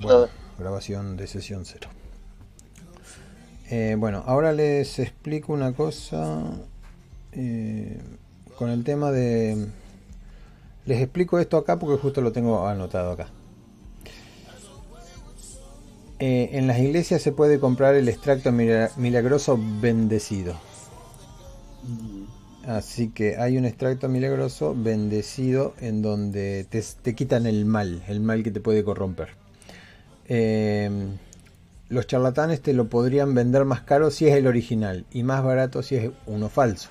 Bueno, grabación de sesión cero. Eh, bueno, ahora les explico una cosa eh, con el tema de... Les explico esto acá porque justo lo tengo anotado acá. Eh, en las iglesias se puede comprar el extracto milagroso bendecido. Así que hay un extracto milagroso bendecido en donde te, quitan el mal, el mal que te puede corromper. Em, los charlatanes te lo podrían vender más caro si es el original y más barato si es uno falso.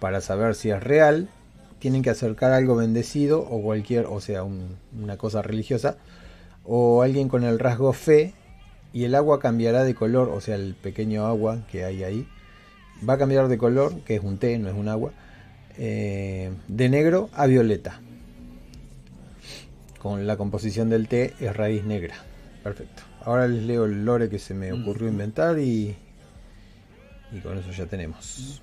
Para saber si es real, tienen que acercar algo bendecido o cualquier, o sea, una cosa religiosa, o alguien con el rasgo fe y el agua cambiará de color, o sea, el pequeño agua que hay ahí, va a cambiar de color, que es un té, no es un agua, eh, de negro a violeta. Con la composición del té es raíz negra. Perfecto. Ahora les leo el lore que se me mm. ocurrió inventar y, y con eso ya tenemos.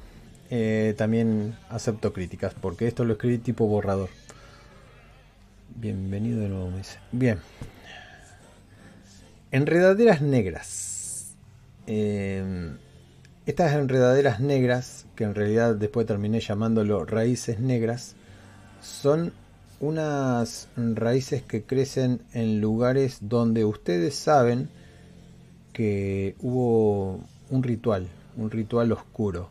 Eh, también acepto críticas porque esto lo escribí tipo borrador. Bienvenido de nuevo, me dice. Bien. Enredaderas negras. Eh, estas enredaderas negras, que en realidad después terminé llamándolo raíces negras, son unas raíces que crecen en lugares donde ustedes saben que hubo un ritual, un ritual oscuro.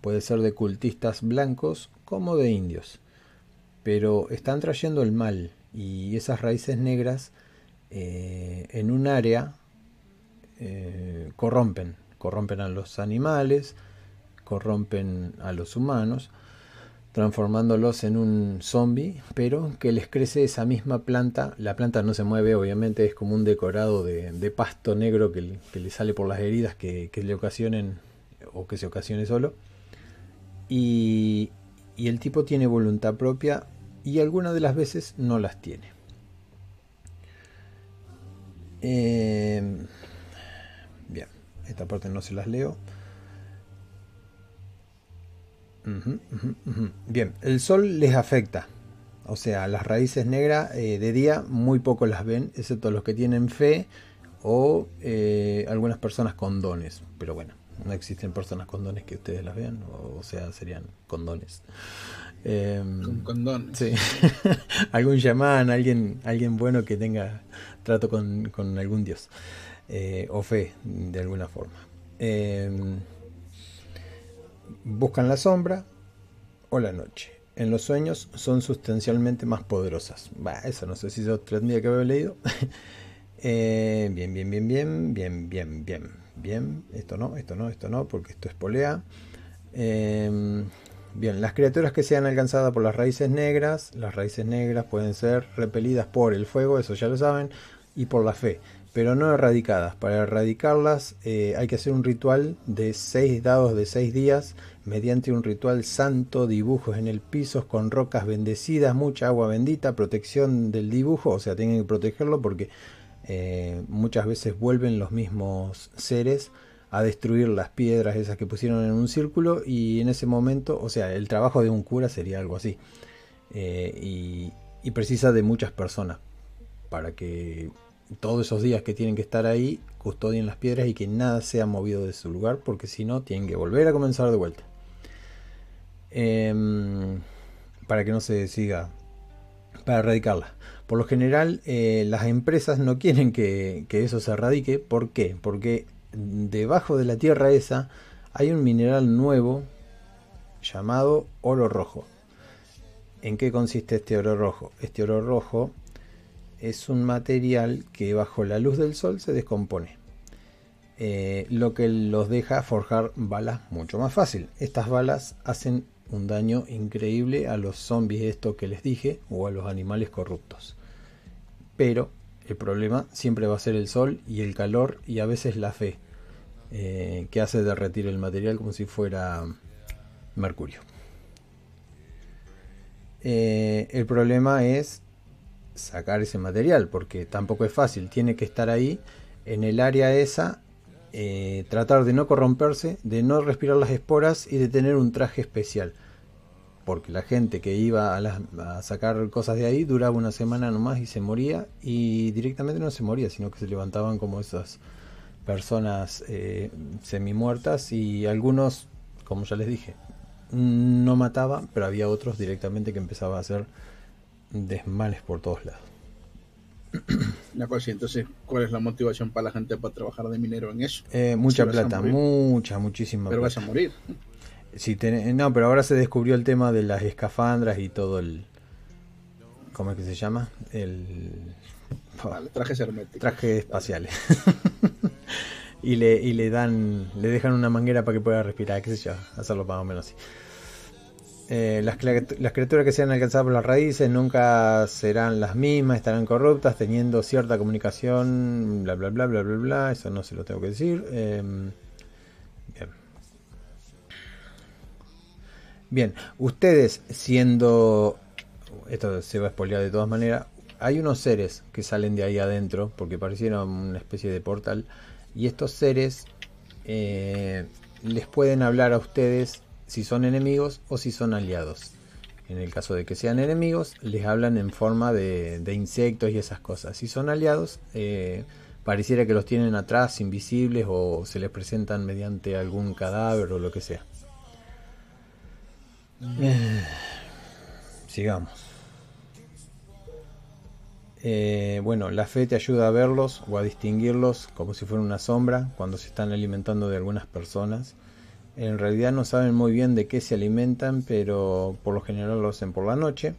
Puede ser de cultistas blancos como de indios. Pero están trayendo el mal y esas raíces negras eh, en un área eh, corrompen, corrompen a los animales, corrompen a los humanos, transformándolos en un zombie, pero que les crece esa misma planta. La planta no se mueve, obviamente, es como un decorado de, pasto negro que, le sale por las heridas que, le ocasionen o que se ocasione solo. Y, el tipo tiene voluntad propia y algunas de las veces no las tiene. Eh, esta parte no se las leo. Bien, el sol les afecta. O sea, las raíces negras eh, de día muy poco las ven, excepto los que tienen fe o eh, algunas personas con dones. Pero bueno, no existen personas con dones que ustedes las vean, o, sea, serían condones. Em, con Sí. algún chamán, alguien, alguien bueno que tenga trato con, con algún dios. Eh, o fe de alguna forma. Buscan la sombra o la noche. En los sueños son sustancialmente más poderosas. eso no sé si yo tendría que haber leído. Eh, bien, bien, bien, bien, bien, bien, bien, bien. Esto no, esto no, esto no, porque esto es polea. Em, bien, las criaturas que sean alcanzadas por las raíces negras, las raíces negras pueden ser repelidas por el fuego, eso ya lo saben, y por la fe pero no erradicadas. Para erradicarlas eh, hay que hacer un ritual de 6 dados de 6 días mediante un ritual santo, dibujos en el piso con rocas bendecidas, mucha agua bendita, protección del dibujo, o sea, tienen que protegerlo porque eh, muchas veces vuelven los mismos seres a destruir las piedras esas que pusieron en un círculo y en ese momento, o sea, el trabajo de un cura sería algo así. Eh, y precisa de muchas personas para que todos esos días que tienen que estar ahí custodien las piedras y que nada sea movido de su lugar porque si no tienen que volver a comenzar de vuelta. Em, para que no se siga, para erradicarla. Por lo general eh, las empresas no quieren que, que eso se erradique. ¿Por qué? Porque debajo de la tierra esa hay un mineral nuevo llamado oro rojo. ¿En qué consiste este oro rojo? Este oro rojo es un material que bajo la luz del sol se descompone. Eh, lo que los deja forjar balas mucho más fácil. Estas balas hacen un daño increíble a los zombies, esto que les dije, o a los animales corruptos. Pero el problema siempre va a ser el sol y el calor y a veces la fe, eh, que hace derretir el material como si fuera mercurio. Eh, el problema es sacar ese material, porque tampoco es fácil, tiene que estar ahí en el área esa, eh, tratar de no corromperse, de no respirar las esporas y de tener un traje especial. porque la gente que iba a, sacar cosas de ahí duraba una semana nomás y se moría, y directamente no se moría, sino que se levantaban como esas personas eh, semi muertas y algunos, como ya les dije, no mataba, pero había otros directamente que empezaba a hacer desmales por todos lados. La cosa, entonces, ¿cuál es la motivación para la gente para trabajar de minero en eso? Eh, mucha plata, mucha, muchísima pero vas a morir. Si no, pero ahora se descubrió el tema de las escafandras y todo el... ¿Cómo es que se llama? El... trajes herméticos. Trajes espaciales. y, le, y le dan... Le dejan una manguera para que pueda respirar, qué sé yo. Hacerlo más o menos así. Eh, las, criaturas que sean alcanzadas por las raíces nunca serán las mismas, estarán corruptas, teniendo cierta comunicación, bla, bla, bla, bla, bla, bla. Eso no se lo tengo que decir. Em, bien. Bien, ustedes siendo... Esto se va a spoilear de todas maneras. Hay unos seres que salen de ahí adentro, porque parecieron una especie de portal. Y estos seres eh, les pueden hablar a ustedes si son enemigos o si son aliados. En el caso de que sean enemigos, les hablan en forma de, insectos y esas cosas. Si son aliados, eh, pareciera que los tienen atrás, invisibles, o se les presentan mediante algún cadáver o lo que sea. Eh, sigamos. Eh, bueno, la fe te ayuda a verlos o a distinguirlos como si fuera una sombra cuando se están alimentando de algunas personas. En realidad no saben muy bien de qué se alimentan, pero por lo general lo hacen por la noche.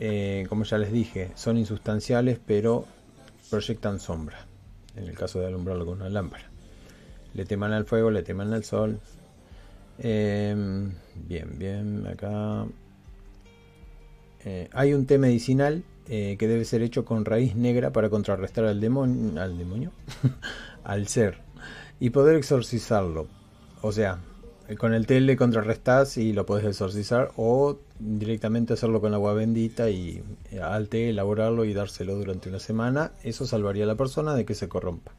Eh, como ya les dije, son insustanciales, pero proyectan sombra. En el caso de alumbrarlo con una lámpara. Le teman al fuego, le teman al sol. Em, bien, bien, acá. Eh, hay un té medicinal eh, que debe ser hecho con raíz negra para contrarrestar al demonio, al demonio, al ser y poder exorcizarlo. O sea, con el té le contrarrestas y lo puedes exorcizar o directamente hacerlo con agua bendita y eh, al té elaborarlo y dárselo durante una semana. Eso salvaría a la persona de que se corrompa.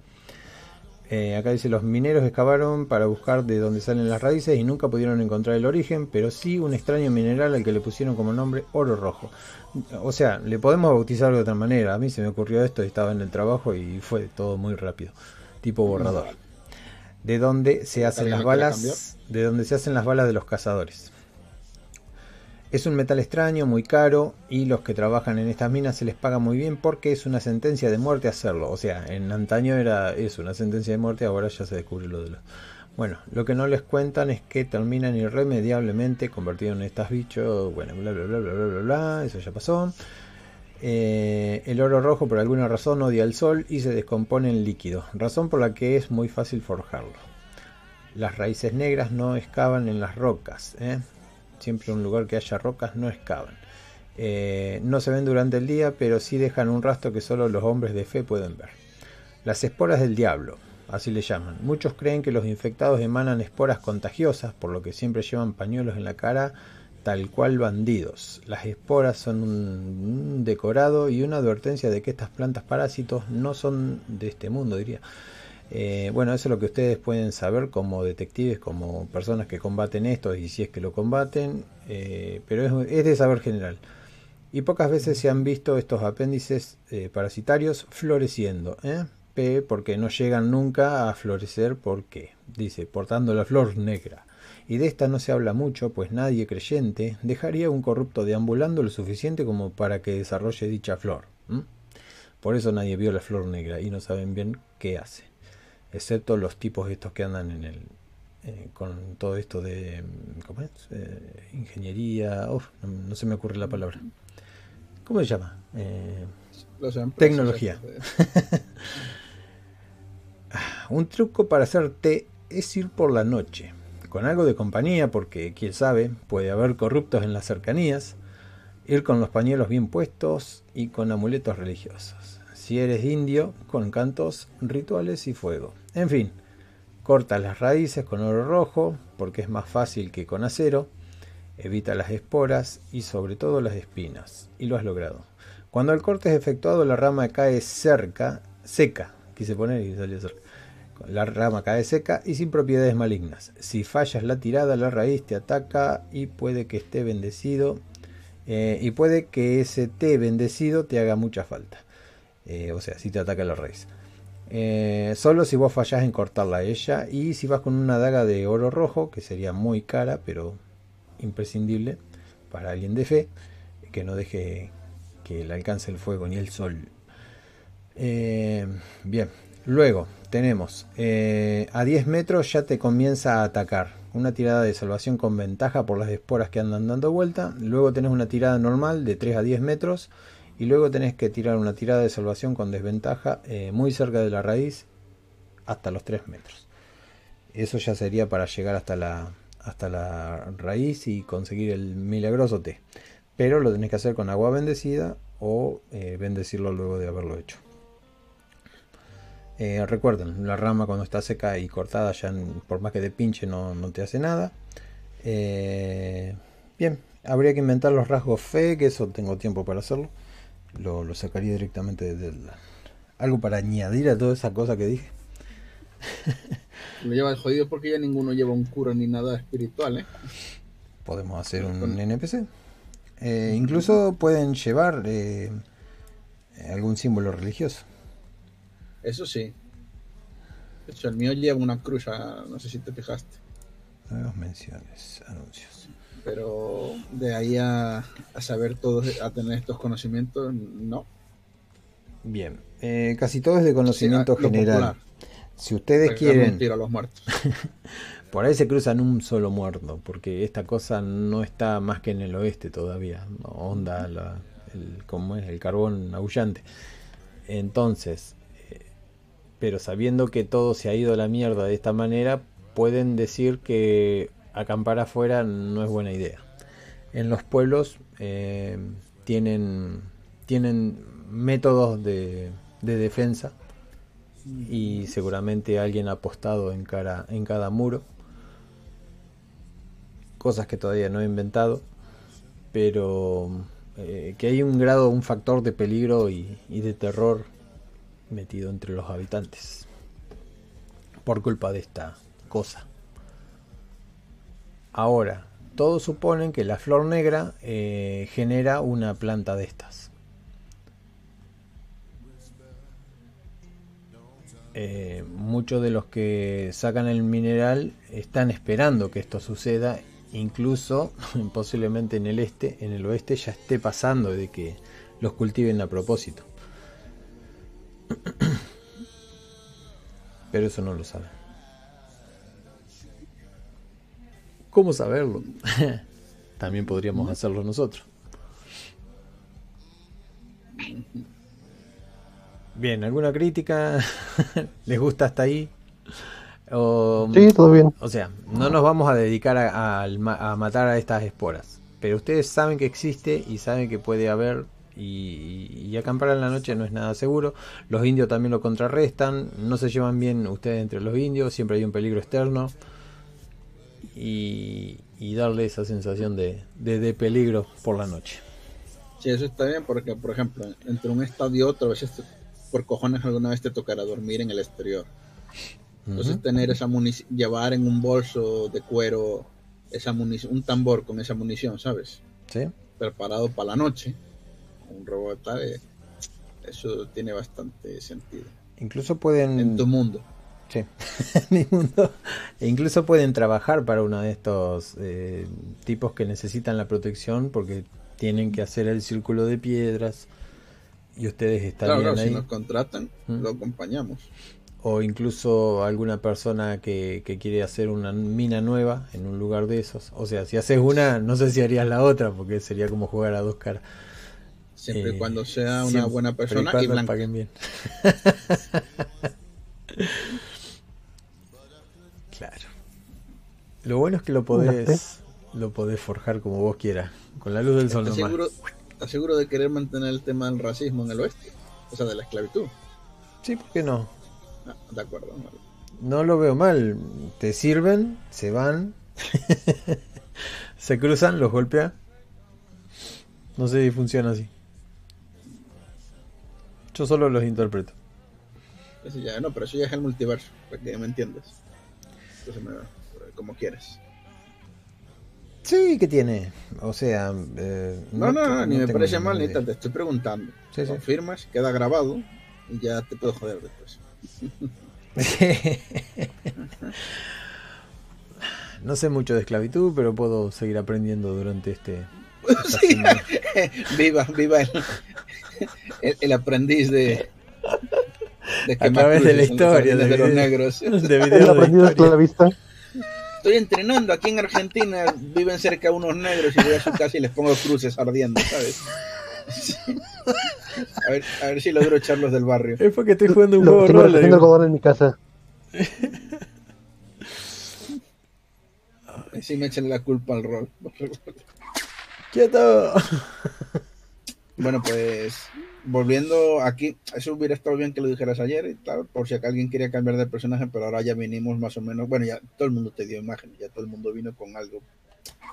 Eh, acá dice, los mineros excavaron para buscar de dónde salen las raíces y nunca pudieron encontrar el origen, pero sí un extraño mineral al que le pusieron como nombre oro rojo. O sea, le podemos bautizar de otra manera. A mí se me ocurrió esto estaba en el trabajo y fue todo muy rápido, tipo borrador de donde se hacen las balas, de donde se hacen las balas de los cazadores. Es un metal extraño, muy caro, y los que trabajan en estas minas se les paga muy bien porque es una sentencia de muerte hacerlo. O sea, en antaño era eso, una sentencia de muerte, ahora ya se descubre lo de los... Bueno, lo que no les cuentan es que terminan irremediablemente convertidos en estas bichos, bueno, bla bla bla bla bla bla, bla eso ya pasó. Eh, el oro rojo por alguna razón odia el sol y se descompone en líquido, razón por la que es muy fácil forjarlo. Las raíces negras no excavan en las rocas, ¿eh? siempre un lugar que haya rocas no excavan. Eh, no se ven durante el día, pero sí dejan un rastro que solo los hombres de fe pueden ver. Las esporas del diablo, así le llaman. Muchos creen que los infectados emanan esporas contagiosas, por lo que siempre llevan pañuelos en la cara tal cual bandidos. Las esporas son un decorado y una advertencia de que estas plantas parásitos no son de este mundo, diría. Eh, bueno, eso es lo que ustedes pueden saber como detectives, como personas que combaten esto y si es que lo combaten, eh, pero es, de saber general. Y pocas veces se han visto estos apéndices eh, parasitarios floreciendo. P porque no llegan nunca a florecer porque, dice, portando la flor negra y de esta no se habla mucho, pues nadie creyente dejaría un corrupto deambulando lo suficiente como para que desarrolle dicha flor. Por eso nadie vio la flor negra y no saben bien qué hace, excepto los tipos estos que andan en el eh, con todo esto de ¿cómo es? Eh, ingeniería, no, se me ocurre la palabra. ¿Cómo se llama? Eh, tecnología. un truco para hacer té es ir por la noche con algo de compañía, porque quién sabe, puede haber corruptos en las cercanías, ir con los pañuelos bien puestos y con amuletos religiosos. Si eres indio, con cantos, rituales y fuego. En fin, corta las raíces con oro rojo, porque es más fácil que con acero, evita las esporas y sobre todo las espinas, y lo has logrado. Cuando el corte es efectuado, la rama cae cerca, seca, quise poner y salió cerca La rama cae seca y sin propiedades malignas. Si fallas la tirada, la raíz te ataca y puede que esté bendecido. Eh, y puede que ese té bendecido te haga mucha falta. Eh, o sea, si te ataca la raíz. Eh, solo si vos fallás en cortarla a ella. Y si vas con una daga de oro rojo, que sería muy cara, pero imprescindible para alguien de fe, que no deje que le alcance el fuego ni el sol. bien, luego tenemos a 10 metros ya te comienza a atacar. Una tirada de salvación con ventaja por las esporas que andan dando vuelta. Luego tenés una tirada normal de 3 a 10 metros y luego tenés que tirar una tirada de salvación con desventaja eh, muy cerca de la raíz hasta los 3 metros. Eso ya sería para llegar hasta la, hasta la raíz y conseguir el milagroso té. Pero lo tenés que hacer con agua bendecida o eh, bendecirlo luego de haberlo hecho. Eh, recuerden, la rama cuando está seca y cortada, ya por más que de pinche no, te hace nada. bien, habría que inventar los rasgos fe, que eso tengo tiempo para hacerlo lo, sacaría directamente del algo para añadir a toda esa cosa que dije. Lo lleva el jodido porque ya ninguno lleva un cura ni nada espiritual, ¿eh? Podemos hacer un NPC. Eh, incluso pueden llevar eh, algún símbolo religioso. Eso sí. De hecho, el mío lleva una cruz, ah, no sé si te fijaste. Nuevas menciones, anuncios pero de ahí a, saber todos, a tener estos conocimientos, no. Bien, eh, casi todo es de conocimiento general. Si ustedes quieren... a los muertos. por ahí se cruzan un solo muerto, porque esta cosa no está más que en el oeste todavía. Onda, el, como es el carbón aullante. Entonces, pero sabiendo que todo se ha ido a la mierda de esta manera, pueden decir que acampar afuera no es buena idea. En los pueblos eh, tienen, tienen métodos de, defensa y seguramente alguien ha apostado en, en cada muro. Cosas que todavía no he inventado, pero eh, que hay un grado, un factor de peligro y de terror metido entre los habitantes por culpa de esta cosa. Ahora, todos suponen que la flor negra eh, genera una planta de estas. Eh, muchos de los que sacan el mineral están esperando que esto suceda, incluso posiblemente en el este, en el oeste ya esté pasando de que los cultiven a propósito. Pero eso no lo saben. ¿Cómo saberlo? También podríamos hacerlo nosotros. Bien, ¿alguna crítica? ¿Les gusta hasta ahí? sí, todo bien. O sea, no nos vamos a dedicar a, matar a estas esporas. Pero ustedes saben que existe y saben que puede haber. Y, y, acampar en la noche no es nada seguro. Los indios también lo contrarrestan. No se llevan bien ustedes entre los indios. Siempre hay un peligro externo y, darle esa sensación de, de, peligro por la noche. Sí, eso está bien porque, por ejemplo, entre un estado y otro, a veces por cojones alguna vez te tocará dormir en el exterior. Entonces tener esa munición, llevar en un bolso de cuero esa munición, un tambor con esa munición, ¿sabes? Sí. Preparado para la noche, un robot tal, eso tiene bastante sentido. Incluso pueden... En tu mundo. Sí, E incluso pueden trabajar para uno de estos eh, tipos que necesitan la protección porque tienen que hacer el círculo de piedras y ustedes están claro, Si nos contratan, ¿Mm? lo acompañamos. O incluso alguna persona que, que, quiere hacer una mina nueva en un lugar de esos. O sea, si haces una, no sé si harías la otra porque sería como jugar a dos caras. Siempre y eh, cuando sea una buena persona y, y paguen bien. Claro. Lo bueno es que lo podés, lo podés forjar como vos quieras, con la luz del sol. ¿Estás seguro, ¿Estás seguro de querer mantener el tema del racismo en el oeste? O sea, de la esclavitud. Sí, ¿por qué no? Ah, de acuerdo. No lo veo mal. Te sirven, se van, se cruzan, los golpea. No sé si funciona así. Yo solo los interpreto. ya, no, pero eso ya es el multiverso, para que me entiendes. Entonces, me, como quieres. Sí, ¿qué tiene? O sea... Eh, no, no, no, ni me parece mal, ni te estoy preguntando. Sí, Confirmas, queda grabado y ya te puedo joder después. no sé mucho de esclavitud, pero puedo seguir aprendiendo durante este... viva, viva el, el, aprendiz de, de a través de la historia de, los negros. De el aprendiz de la vista. Estoy entrenando aquí en Argentina, viven cerca unos negros y voy a su casa y les pongo cruces ardiendo, ¿sabes? A ver, a ver si logro echarlos del barrio. Es porque estoy jugando un juego de rol. Estoy algodón en mi casa. Sí me echan la culpa al rol. ¡Quieto! Bueno, pues volviendo aquí, eso hubiera estado bien que lo dijeras ayer y tal, por si alguien quería cambiar de personaje, pero ahora ya vinimos más o menos, bueno, ya todo el mundo te dio imágenes, ya todo el mundo vino con algo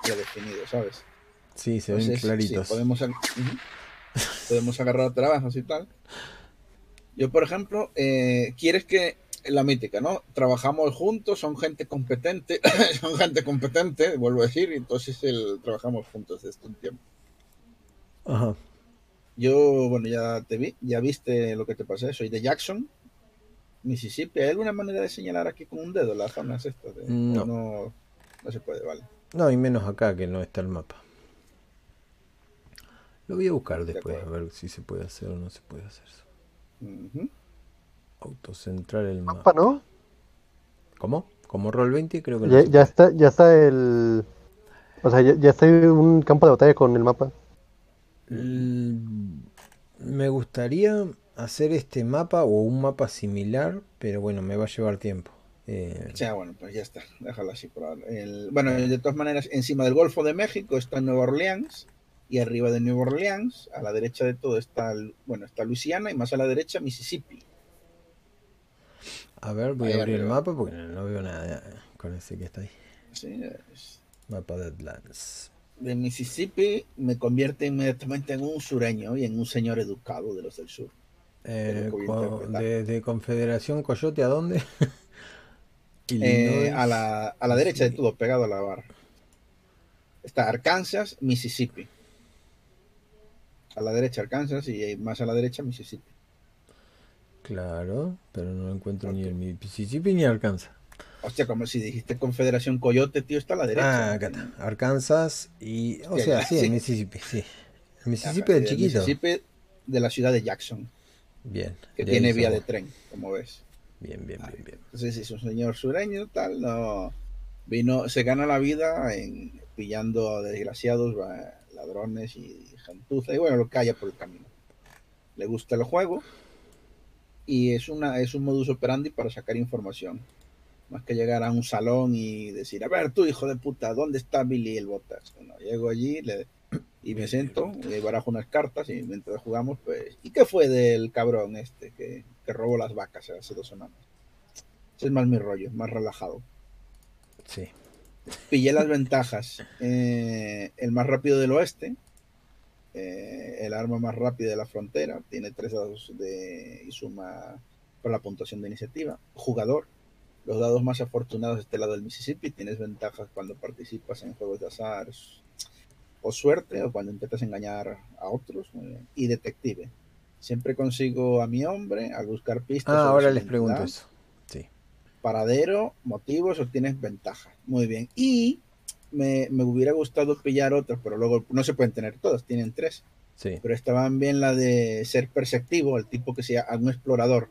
ya definido, ¿sabes? Sí, se ven claritos. podemos, podemos agarrar trabajos y tal. Yo, por ejemplo, eh, quieres que la mítica, ¿no? Trabajamos juntos, son gente competente, son gente competente, vuelvo a decir, entonces el, trabajamos juntos desde un tiempo. Ajá. Yo, bueno, ya te vi, ya viste lo que te pasé, soy de Jackson, Mississippi. ¿Hay alguna manera de señalar aquí con un dedo las zonas estas? no. no. se puede, vale. No, y menos acá que no está el mapa. Lo voy a buscar después, a ver si se puede hacer o no se puede hacer eso. Autocentrar el mapa. ¿no? ¿Cómo? ¿Como Roll 20? Creo que ya, ya está, ya está el. O sea, ya, ya está un campo de batalla con el mapa. Me gustaría hacer este mapa o un mapa similar, pero bueno, me va a llevar tiempo. Eh... Ya, bueno, pues ya está, déjalo así por ahora. bueno, de todas maneras, encima del Golfo de México está Nueva Orleans y arriba de Nueva Orleans, a la derecha de todo está, bueno, está Luisiana y más a la derecha Mississippi. A ver, voy a abrir el mapa porque no, veo nada con ese que está ahí. Sí, Mapa de Atlantis de Mississippi me convierte inmediatamente en un sureño y en un señor educado de los del sur. Eh, de, Confederación Coyote a dónde? Eh, a, la, a la derecha de todo, pegado a la barra. Está Arkansas, Mississippi. A la derecha Arkansas y más a la derecha Mississippi. Claro, pero no encuentro ni el Mississippi ni Arkansas. Hostia, como si dijiste Confederación Coyote, tío, está a la derecha. Ah, acá está. Arkansas y. O sea, sí, en Mississippi, sí. El Mississippi del chiquito. Mississippi de la ciudad de Jackson. Bien. Que tiene vía de tren, como ves. Bien, bien, bien, bien. Entonces, si es un señor sureño, tal, no. Vino, se gana la vida en pillando a desgraciados, ladrones y gentuza, y bueno, lo haya por el camino. Le gusta el juego y es, una, es un modus operandi para sacar información más que llegar a un salón y decir, a ver, tú hijo de puta, ¿dónde está Billy el Botas? Bueno, llego allí le, y me siento, y barajo unas cartas y mientras jugamos, pues, ¿y qué fue del cabrón este que, que robó las vacas hace dos semanas? Ese es más mi rollo, más relajado. Sí. Pillé las ventajas. Eh, el más rápido del oeste, eh, el arma más rápida de la frontera, tiene tres dados de y suma por la puntuación de iniciativa. Jugador, los dados más afortunados de este lado del Mississippi. Tienes ventajas cuando participas en juegos de azar o suerte o cuando intentas engañar a otros. Y detective. Siempre consigo a mi hombre al buscar pistas. Ah, ahora les pregunto eso. Sí. Paradero, motivos o tienes ventaja. Muy bien. Y me, me, hubiera gustado pillar otras, pero luego no se pueden tener todas, tienen tres. Sí. Pero estaban bien la de ser perceptivo, el tipo que sea un explorador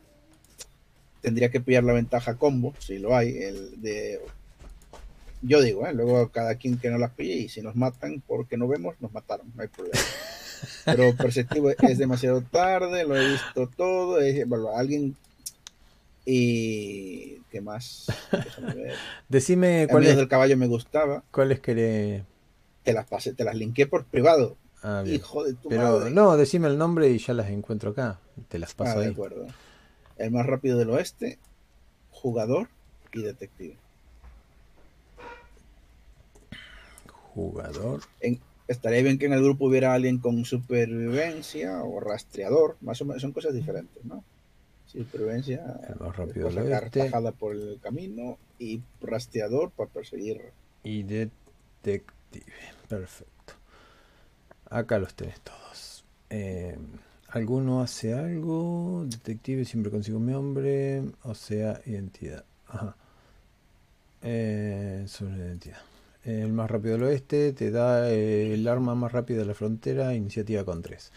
tendría que pillar la ventaja combo, si lo hay, el de yo digo, ¿eh? luego cada quien que no las pille y si nos matan porque no vemos, nos mataron, no hay problema. Pero perceptivo es demasiado tarde, lo he visto todo, es, bueno, alguien y qué más. Decime cuál es del caballo me gustaba. ¿Cuáles querés? Te las pasé, te las linké por privado. Ah, Hijo de tu Pero no, decime el nombre y ya las encuentro acá. Te las paso ah, de acuerdo el más rápido del oeste, jugador y detective. Jugador. estaría bien que en el grupo hubiera alguien con supervivencia o rastreador, más o menos son cosas diferentes, ¿no? Supervivencia. El más rápido del oeste. por el camino y rastreador para perseguir. Y detective. Perfecto. Acá los tenés todos. Eh, ¿Alguno hace algo? Detective siempre consigo mi hombre. O sea, identidad. Ajá. Eh, sobre identidad. El más rápido del oeste te da eh, el arma más rápida de la frontera, iniciativa con 3.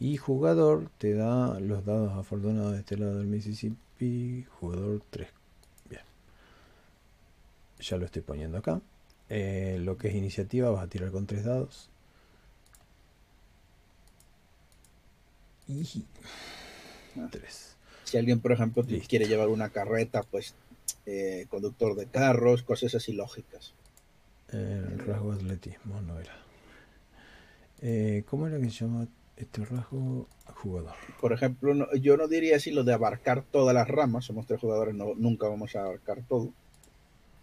Y jugador te da los dados afortunados de este lado del Mississippi. Jugador 3. Bien. Ya lo estoy poniendo acá. Eh, lo que es iniciativa vas a tirar con 3 dados. Y 3. Si alguien, por ejemplo, Listo. quiere llevar una carreta, pues eh, conductor de carros, cosas así lógicas. El rasgo de atletismo no era. Eh, ¿Cómo era que se llama este rasgo? Jugador. Por ejemplo, no- yo no diría así lo de abarcar todas las ramas. Somos tres jugadores, no, nunca vamos a abarcar todo.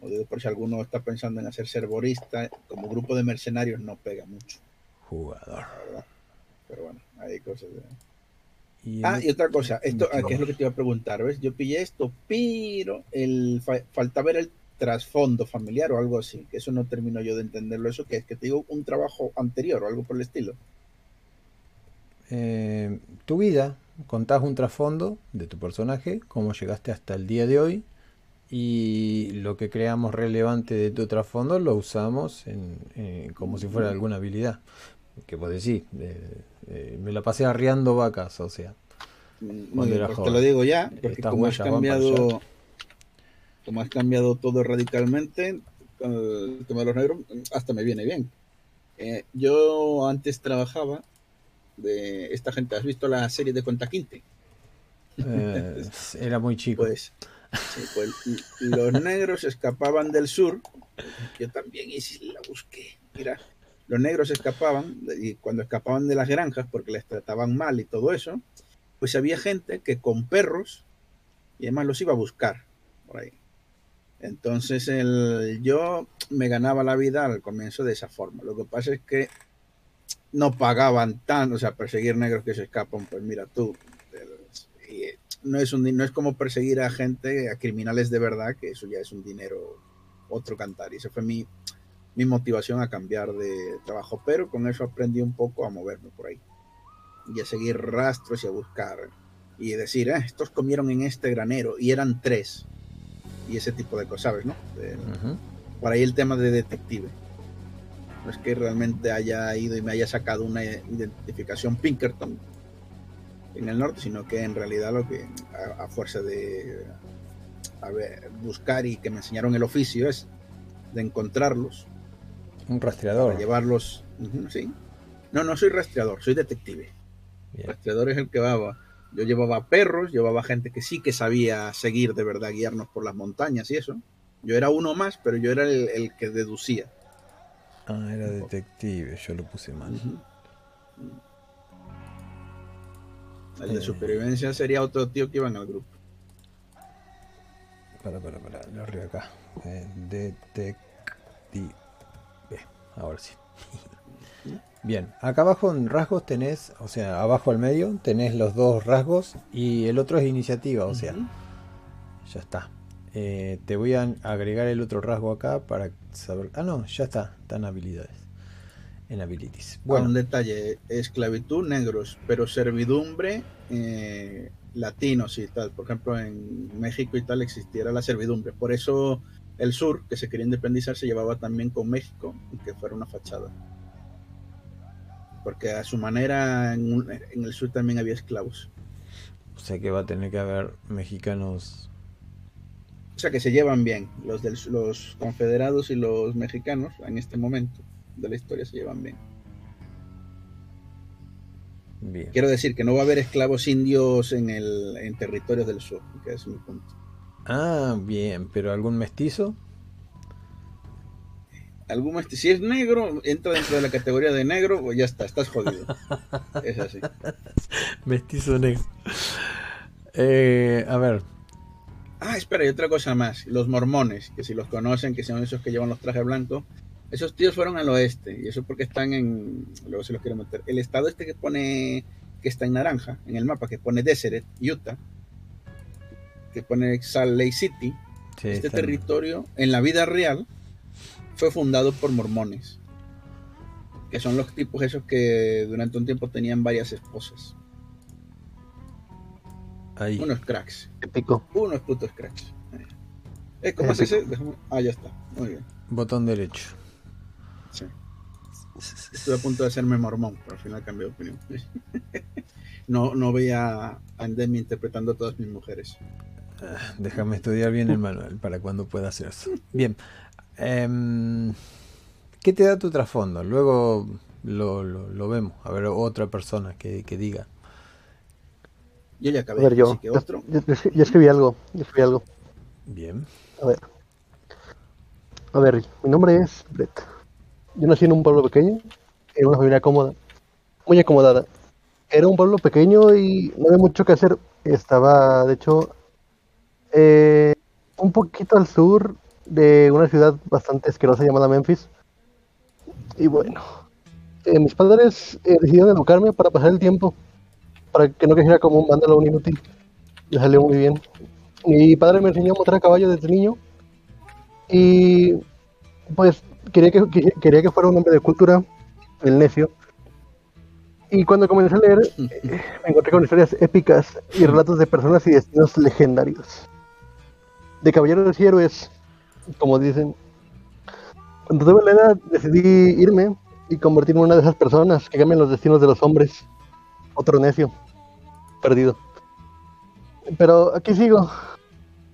Digo por si alguno está pensando en hacer servorista, como grupo de mercenarios no pega mucho, Jugador. Pero bueno, hay cosas de... Y Ah, y otra cosa, esto ah, que es lo que te iba a preguntar, ¿ves? Yo pillé esto, pero el fa- falta ver el trasfondo familiar o algo así, que eso no termino yo de entenderlo. ¿Eso que es? Que te digo un trabajo anterior o algo por el estilo. eh, tu vida, contás un trasfondo de tu personaje, cómo llegaste hasta el día de hoy y lo que creamos relevante de tu trasfondo lo usamos en, eh, como si fuera alguna habilidad. Que vos decís, eh, eh, me la pasé arriando vacas, o sea. Muy bien, pues te lo digo ya, porque como has cambiado, como has cambiado todo radicalmente, con el tema de los negros, hasta me viene bien. Eh, yo antes trabajaba de esta gente, ¿has visto la serie de Cuenta Quinte? Eh, era muy chico. Pues, sí, pues, los negros escapaban del sur. Yo también hice la busqué. Mira, los negros escapaban y cuando escapaban de las granjas porque les trataban mal y todo eso, pues había gente que con perros y además los iba a buscar por ahí. Entonces el, yo me ganaba la vida al comienzo de esa forma. Lo que pasa es que no pagaban tan, o sea, perseguir negros que se escapan, pues mira tú, eh, no es un no es como perseguir a gente, a criminales de verdad, que eso ya es un dinero otro cantar. Y esa fue mi, mi motivación a cambiar de trabajo. Pero con eso aprendí un poco a moverme por ahí. Y a seguir rastros y a buscar. Y decir, "Ah, estos comieron en este granero. Y eran tres. Y ese tipo de cosas, ¿sabes? ¿no? De- Ujú. por ahí el tema de detective. No es que realmente haya ido y me haya sacado una identificación Pinkerton en el norte, sino que en realidad lo que a, a fuerza de a ver, buscar y que me enseñaron el oficio es de encontrarlos, Un para rastreador. llevarlos. Sí. No, no soy rastreador, soy detective. Bien. Rastreador es el que va. Yo llevaba perros, llevaba gente que sí que sabía seguir de verdad, guiarnos por las montañas y eso. Yo era uno más, pero yo era el, el que deducía. Ah, era detective, yo lo puse mal. El de Eh. supervivencia sería otro tío que iba en el grupo. Para, para, para, lo arriba acá. Eh, detective. Ahora sí. Bien, acá abajo en rasgos tenés, o sea, abajo al medio tenés los dos rasgos y el otro es iniciativa, o sea, Ujú. ya está. Eh, te voy a agregar el otro rasgo acá para saber. Ah, no, ya está, están habilidades. En abilities. Bueno, un Bueno, detalle, esclavitud negros, pero servidumbre eh, latinos y tal. Por ejemplo, en México y tal existiera la servidumbre. Por eso el sur, que se quería independizar, se llevaba también con México, que fuera una fachada. Porque a su manera en, un- en el sur también había esclavos. o sea que va a tener que haber mexicanos. O sea que se llevan bien. Los, del, los confederados y los mexicanos en este momento de la historia se llevan bien. Bien. Quiero decir que no va a haber esclavos indios en, el, en territorios del sur, que es mi punto. Ah, bien, pero algún mestizo. Algún mesti- si es negro, entra dentro de la categoría de negro, pues ya está, estás jodido. Es así. Mestizo negro. Eh, a ver, Ah, espera, y otra cosa más. Los mormones, que si los conocen, que son esos que llevan los trajes blancos, esos tíos fueron al oeste, y eso porque están en. Luego se los quiero meter. El estado este que pone. que está en naranja, en el mapa, que pone Deseret, Utah, que pone Salt Lake City, Sí, este territorio en la vida real fue fundado por mormones, que son los tipos esos que durante un tiempo tenían varias esposas. Ahí. Unos cracks, Épico. unos putos cracks. Eh, ¿Cómo ese? Déjame- Ah, ya está. Muy bien. Botón derecho. Sí. Estuve a punto de hacerme mormón, pero al final cambié de opinión. No, no veía a Endemia interpretando a todas mis mujeres. Déjame estudiar bien el manual para cuando pueda hacer eso. Bien. Em, ¿Qué te da tu trasfondo? Luego lo, lo- lo vemos. A ver, otra persona que, que diga. Yo ya A acabé, ver, yo. así que otro. Yo, yo- yo escribí algo. Yo escribí algo. Bien. A ver. A ver, mi nombre es Brett. Yo nací en un pueblo pequeño, en una familia cómoda, muy acomodada. Era un pueblo pequeño y no había mucho que hacer. Estaba, de hecho, eh, un poquito al sur de una ciudad bastante asquerosa llamada Memphis. Y bueno, eh, mis padres eh, decidieron educarme para pasar el tiempo, para que no creciera como un vándalo, un inútil. Le salió muy bien. Mi padre me enseñó a montar a caballo desde niño y pues quería que, que- quería que fuera un hombre de cultura, el necio. Y cuando comencé a leer, me encontré con historias épicas y relatos de personas y destinos legendarios. De caballeros y héroes, como dicen. Cuando tuve la edad, decidí irme y convertirme en una de esas personas que cambian los destinos de los hombres. Otro necio, perdido. Pero aquí sigo,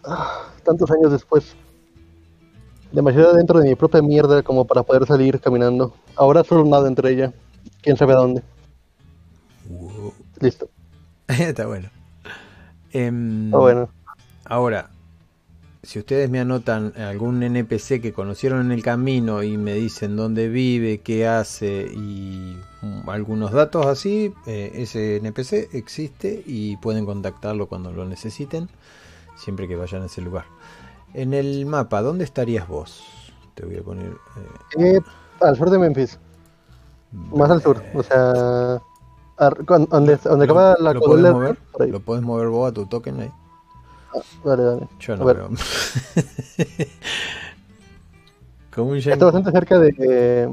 Ah, tantos años después. Demasiado dentro de mi propia mierda como para poder salir caminando. Ahora solo nada entre ella. Quién sabe a dónde. Wow. Listo. Está bueno. Em, Ah, bueno. Ahora, si ustedes me anotan algún NPC que conocieron en el camino y me dicen dónde vive, qué hace y mm, algunos datos así, eh, ese NPC existe y pueden contactarlo cuando lo necesiten, siempre que vayan a ese lugar. En el mapa, ¿dónde estarías vos? Te voy a poner... eh, Eh, al sur de Memphis. Más al sur. O sea. ar- donde, donde ¿Lo- acaba la lo podés mover? ¿Lo podés mover vos a tu token ahí? Dale, dale. Yo no. Como un Está bastante cerca de. eh,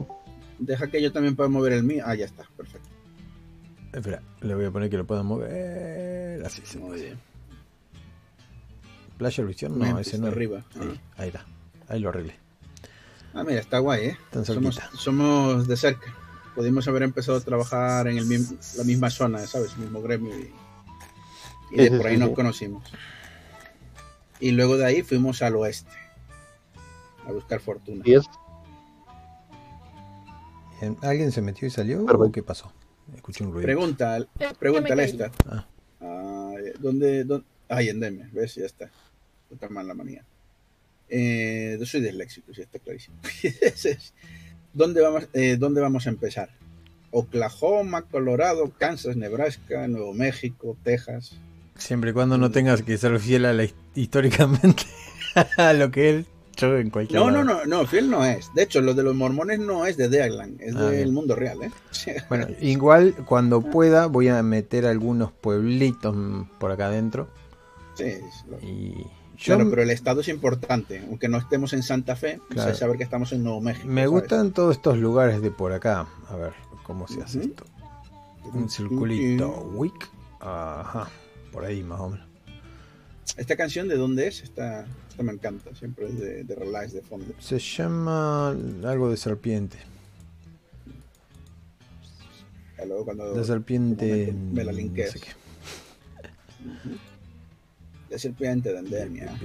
Deja que yo también pueda mover el mío. Ah, ya está, perfecto. Espera, le voy a poner que lo puedan mover. Así se Muy mueve. bien. Playa Ilusión, no, ese no. arriba. Sí, ahí está. Ahí lo arreglé. Ah, mira, está guay, ¿eh? Tan Somos, somos de cerca. Pudimos haber empezado a trabajar en el mismo, la misma zona, ¿sabes? El mismo gremio. Y, y de por ahí nos conocimos. Y luego de ahí fuimos al oeste. A buscar fortuna. y ¿Alguien se metió y salió o qué pasó? Escuché un ruido. Pregunta, pregúntale esta. Ah. Ah, ¿dónde, dónde? Ay, endemia, ¿ves? Ya está. Está mal la manía. Eh, yo soy disléxico, sí, está clarísimo. ¿Dónde vamos, eh, ¿Dónde vamos a empezar? Oklahoma, Colorado, Kansas, Nebraska, Nuevo México, Texas. Siempre y cuando no tengas que ser fiel a la his- históricamente a lo que él yo en cualquier No, no, lado. no, no, fiel no es. De hecho, lo de los mormones no es de Deadland, es Ah, del bien. mundo real, ¿eh? Bueno, igual cuando pueda voy a meter algunos pueblitos mm, por acá adentro Sí, lo- y yo Claro, pero el estado es importante. Aunque no estemos en Santa Fe, Claro. se saber que estamos en Nuevo México. me ¿sabes? gustan todos estos lugares de por acá. A ver, ¿cómo se hace esto? Un circulito. Wick. Ajá. Por ahí más o menos. ¿Esta canción de dónde es? Esta, esta me encanta, siempre es de, de Relax de fondo. Se llama algo de serpiente. Luego cuando De serpiente. me, la no qué. De serpiente de endemia.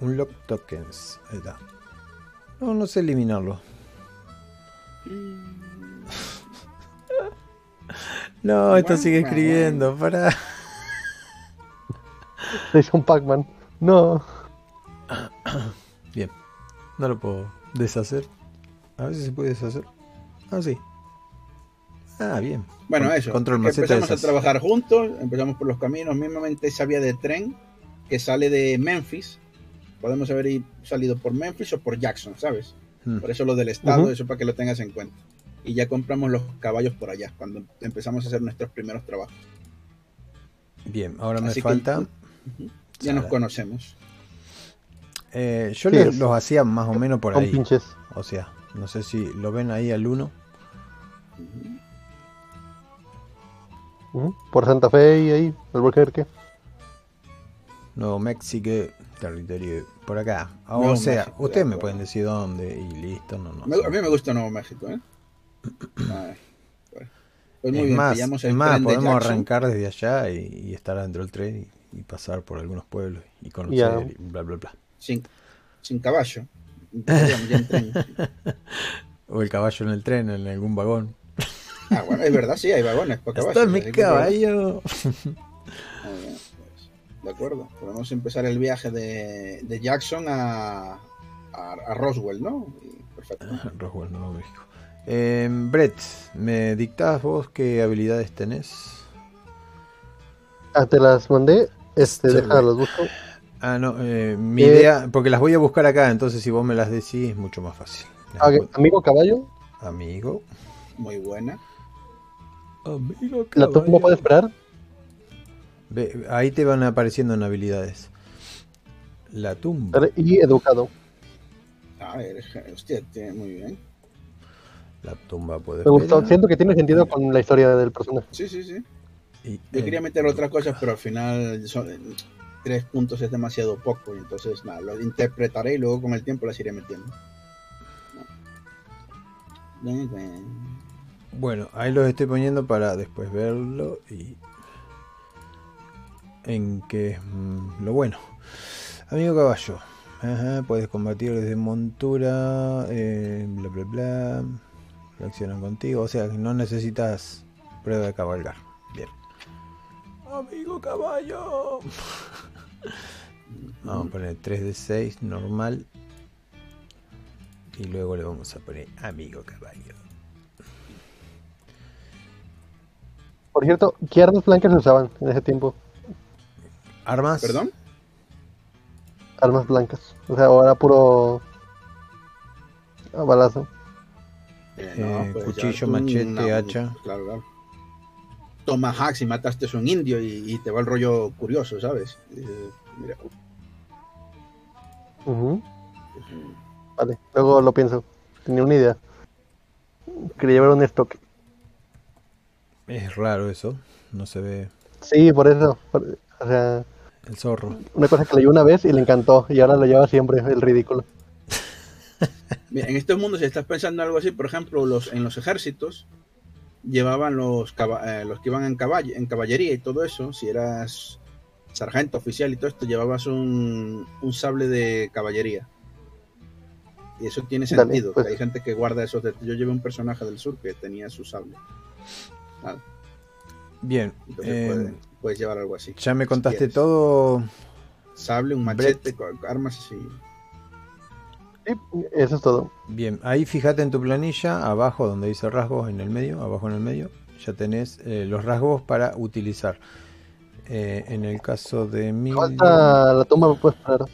Un lock tokens. Ahí está. No, no sé eliminarlo. No, esto sigue escribiendo. Para. Le hizo un Pac-Man. No. Bien. No lo puedo deshacer. A ver si se puede deshacer. Ah, sí. Ah, bien. Bueno, Con- eso. Control empezamos a trabajar juntos, empezamos por los caminos, mismamente esa vía de tren que sale de Memphis. Podemos haber salido por Memphis o por Jackson, ¿sabes? Hmm. Por eso lo del estado, Ujú. eso para que lo tengas en cuenta. Y ya compramos los caballos por allá, cuando empezamos a hacer nuestros primeros trabajos. Bien, ahora me Así que- Ya nos conocemos. Eh, yo les- es- los hacía más o menos por Con ahí. pinches. O sea, no sé si lo ven ahí al 1. Ujú. Por Santa Fe y ahí, Albuquerque. Nuevo México, territorio por acá. Ah, Nuevo o sea, México, ustedes me de pueden decir dónde y listo. No, no. Me- a mí me gusta Nuevo México, ¿eh? Ay, bueno. Pues muy es bien, más, es más podemos Jackson. arrancar desde allá y, y estar dentro del tren y, y pasar por algunos pueblos y conocer Ya. y bla, bla, bla. sin, sin caballo. En tren. O el caballo en el tren, en algún vagón. Ah, bueno, es verdad, sí, hay vagones para caballos. ¡Está mi caballo! Bien, pues, de acuerdo. Podemos empezar el viaje de, de Jackson a, a, a Roswell, ¿no? Y- perfecto. Roswell, Nuevo México. Eh, Brett, ¿me dictás vos qué habilidades tenés? Ah, te las mandé. Este, Sí, déjame güey. las busco. Ah, no, eh, mi Eh, idea, porque las voy a buscar acá, entonces si vos me las decís es mucho más fácil. Amigo caballo, Amigo. Muy buena. Amigo. la tumba puede esperar. Ve, ahí te van apareciendo en habilidades. La tumba. Y educado. A ver, hostia, tiene- muy bien. La tumba puede Me gustó. esperar. Siento que tiene sentido con la historia del personaje. Sí, sí, sí. Yo el- quería meter otras cosas, pero al final son, tres puntos es demasiado poco. Y entonces, nada, lo interpretaré y luego con el tiempo las iré metiendo. Bueno, ahí los estoy poniendo para después verlo y en que es mm, lo bueno. Amigo caballo, ajá, puedes combatir desde montura, eh, bla bla bla, reaccionan contigo, o sea que no necesitas prueba de cabalgar. Bien. Amigo caballo. Vamos a poner 3 de 6 normal y luego le vamos a poner amigo caballo. Por cierto, ¿qué armas blancas se usaban en ese tiempo? Armas. ¿Perdón? Armas blancas. O sea, ahora puro. a balazo. Eh, Eh, pues cuchillo, machete, hacha. Claro, claro. Toma hacks y mataste a un indio y, y te va el rollo curioso, ¿sabes? Dices, mira, Vale, luego lo pienso. Tenía una idea. Quería llevar un stock. Es raro eso. No se ve Sí, por eso. por- o sea, el zorro. una cosa que leí una vez y le encantó. Y ahora lo lleva siempre, el ridículo. Mira, en estos mundos, si estás pensando en algo así, por ejemplo, los, en los ejércitos llevaban los, eh, los que iban en, caball en caballería y todo eso. Si eras sargento oficial y todo esto, llevabas un, un sable de caballería. Y eso tiene Dale, sentido. pues. Hay gente que guarda esos detalles. Yo llevé un personaje del sur que tenía su sable. Nada, Bien. entonces eh, puede- puedes llevar algo así. ya me contaste todo. Sable, un machete, armas así. Sí, eso es todo. Bien. Ahí fíjate en tu planilla, abajo donde dice rasgos, en el medio, abajo en el medio, ya tenés eh, los rasgos para utilizar. Eh, en el caso de mi. Falta la tumba, me puede esperar.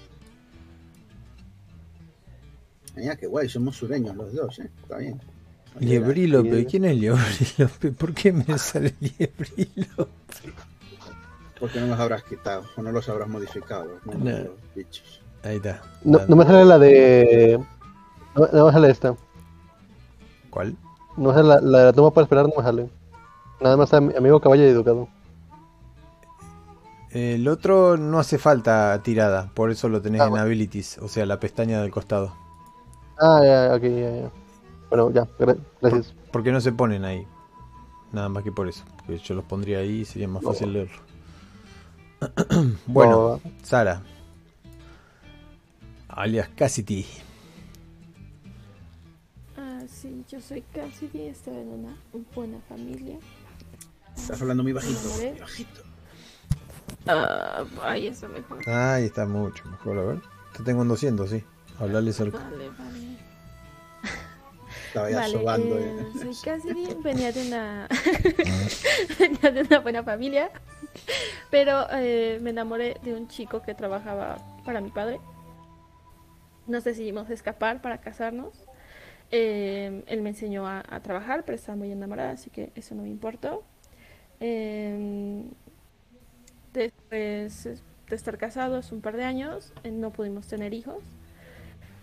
Mira, qué guay, somos sureños los dos, ¿eh? Está bien. Liebrílope. Sí. ¿Quién es Liebrílope? ¿Por qué me sale Liebrílope? Porque no los habrás quitado o no los habrás modificado, ¿no? No. los bichos. Ahí está. No, no me sale la de. No, no me sale esta. ¿Cuál? No me sale la, la de la tumba para esperar, no me sale. Nada más am- amigo caballo y educado. El otro no hace falta tirada, por eso lo tenés Ah, en bueno. Abilities, o sea, la pestaña del costado. Ah, ya, ok, ya, ya. Bueno, ya, gra- gracias. Porque no se ponen ahí. Nada más que por eso. Porque yo los pondría ahí y sería más No. fácil leerlo. bueno, No, Sara. Alias Cassidy. Ah, sí, yo soy Cassidy, estoy en una buena familia. Estás hablando muy bajito. Muy bajito. Ah, ay, eso mejor. Ahí está mucho mejor, a ver. Te tengo en 200, sí. Hablarle cerca. Vale, vale. Estaba ya Vale, sobando. eh, eh. soy Cassidy, venía de una venía de una buena familia, pero eh, me enamoré de un chico que trabajaba para mi padre. Nos decidimos escapar para casarnos. Eh, él me enseñó a, trabajar, pero estaba muy enamorada, así que eso no me importó. Eh, después de estar casados un par de años, eh, no pudimos tener hijos.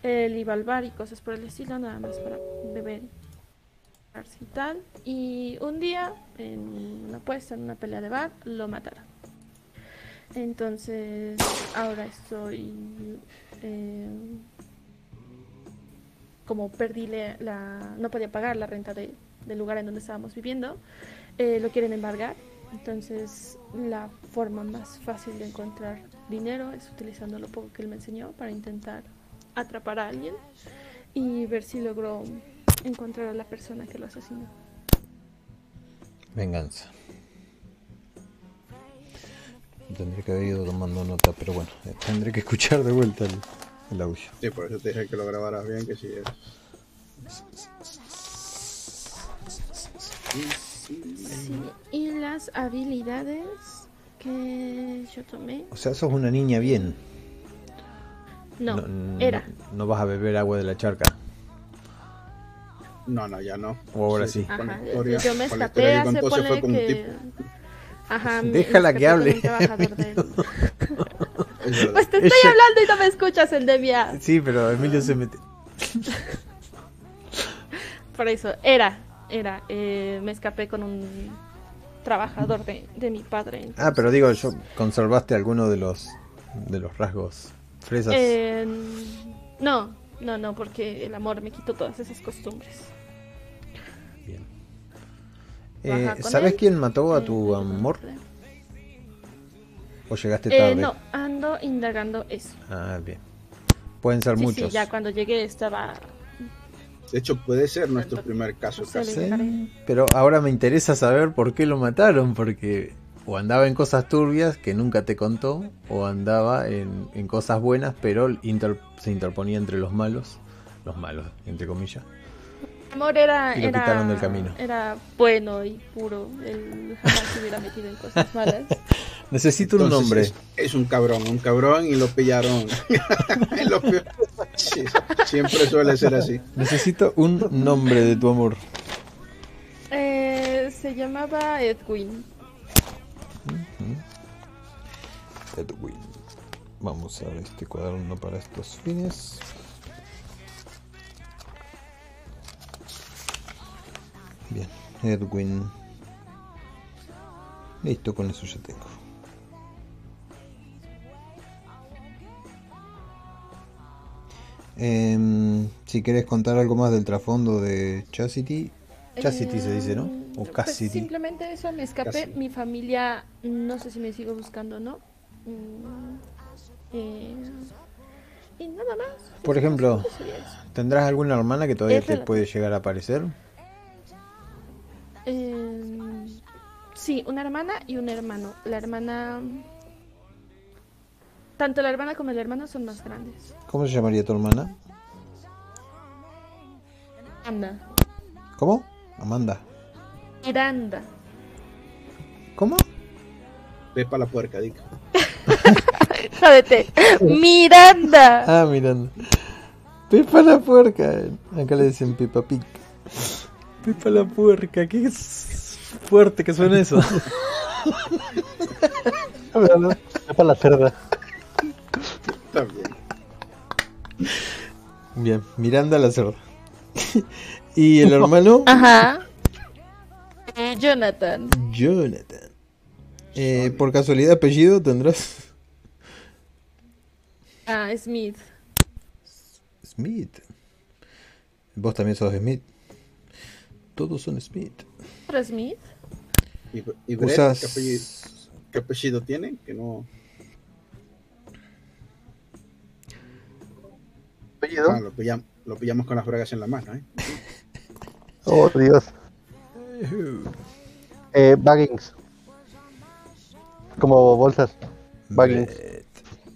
Él iba al bar y cosas por el estilo, nada más para beber y tal. Y un día, en una apuesta, en una pelea de bar, lo mataron. Entonces, ahora estoy. Como perdí la. No podía pagar la renta de- del lugar en donde estábamos viviendo, eh, lo quieren embargar. Entonces, la forma más fácil de encontrar dinero es utilizando lo poco que él me enseñó para intentar atrapar a alguien y ver si logro encontrar a la persona que lo asesinó. Venganza. Tendré que haber ido tomando nota, pero bueno, eh, tendré que escuchar de vuelta el, el audio. Sí, por eso te dije que lo grabaras bien, que sí es. Sí, y las habilidades que yo tomé. O sea, sos una niña bien. No, no, era. no vas a beber agua de la charca. No, no, ya no. O ahora sí. la Ajá, historia- yo me escapé hace fue con que. Ajá, Déjala que hable. Es. Pues te estoy hablando y no me escuchas, Endemia. Sí, pero Emilio se mete. Por eso, era, era. eh, me escapé con un trabajador de, de mi padre. Ah, pero digo, yo conservaste alguno de los de los rasgos fresas. Eh, no, no, no, porque el amor me quitó todas esas costumbres. Bien. Eh, ¿Sabes él. quién mató a tu Eh, amor? ¿O llegaste Eh, tarde? no, ando indagando eso. Ah, bien. Pueden ser Sí, muchos. sí, ya cuando llegué estaba... De hecho, puede ser nuestro primer caso casi. Sí, pero ahora me interesa saber por qué lo mataron, porque o andaba en cosas turbias que nunca te contó, o andaba en, en cosas buenas, pero inter- se interponía entre los malos, los malos, entre comillas. Amor era, Y lo era, quitaron del camino. era bueno y puro. Él jamás se hubiera metido en cosas malas. Necesito un Entonces, nombre. Es, es un cabrón, un cabrón y lo pillaron. Lo Sí, siempre suele ser así. Necesito un nombre de tu amor. Eh, se llamaba Edwin. Edwin. Vamos a ver este cuaderno para estos fines. Bien, Edwin. Listo, con eso ya tengo. Em, si quieres contar algo más del trasfondo de Chastity, Chastity se dice, ¿no? O pues Cassidy. simplemente eso, me escapé. Mi familia, no sé si me sigo buscando o no. Mm, eh, y nada más. Por ejemplo. ¿tendrás alguna hermana que todavía te puede llegar a aparecer? Eh, sí, una hermana y un hermano. La hermana. Tanto la hermana como el hermano son más grandes. ¿Cómo se llamaría tu hermana? Anda. ¿Cómo? Amanda. Miranda. ¿Cómo? Pepa la puerca, dica. Jódete. Miranda. Ah, mirando. Pepa la puerca. Acá le dicen Peppa Pig. Pepa la puerca. Qué fuerte que suena eso. para la cerda. También. Bien, Miranda la cerda. ¿Y el hermano? Ajá. Eh, Jonathan. Jonathan. Eh, ¿Por casualidad apellido tendrás? Ah, Smith. Smith. Vos también sos Smith. Todos son Smith. ¿Otro Smith? ¿Y, y Brett, Usas... ¿qué, apellido, qué apellido tiene? Que no. Apellido. Ah, lo, pillamos, lo pillamos con las bragas en la mano, ¿eh? Oh, Dios. Eh, baggings. Como bolsas. Baggins. Brett.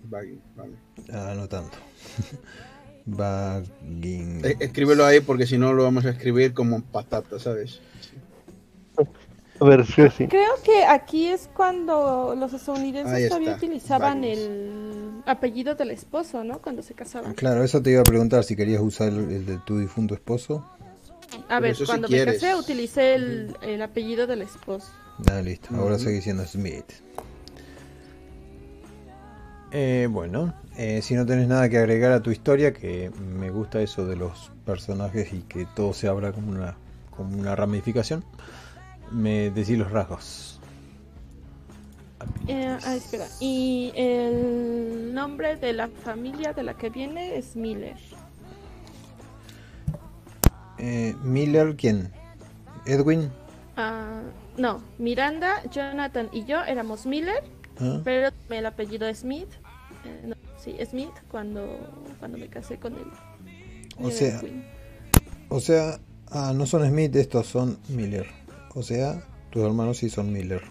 Baggy, vale. Ah, no tanto. Bagging. Eh, escríbelo ahí porque si no lo vamos a escribir como patata, ¿sabes? A ver, sí, sí. Creo que aquí es cuando los estadounidenses todavía utilizaban Baggins. el apellido del esposo, ¿no? Cuando se casaban. Claro, eso te iba a preguntar si querías usar el, el de tu difunto esposo. A Pero ver, si cuando me quieres. casé utilicé el, el apellido del esposo. Ah, listo. Ahora Ujú. sigue siendo Smith. Eh, bueno, eh, si no tenés nada que agregar a tu historia, que me gusta eso de los personajes y que todo se abra como una, como una ramificación, me decís los rasgos. Eh, ah, espera. Y el nombre de la familia de la que viene es Miller. Eh, Miller, ¿quién? ¿Edwin? Ah, no, Miranda, Jonathan y yo éramos Miller, ¿Ah? pero el apellido Smith. Eh, no, sí, Smith cuando, cuando me casé con él. O sea, o sea, ah, no son Smith, estos son Miller. O sea, tus hermanos sí son Miller.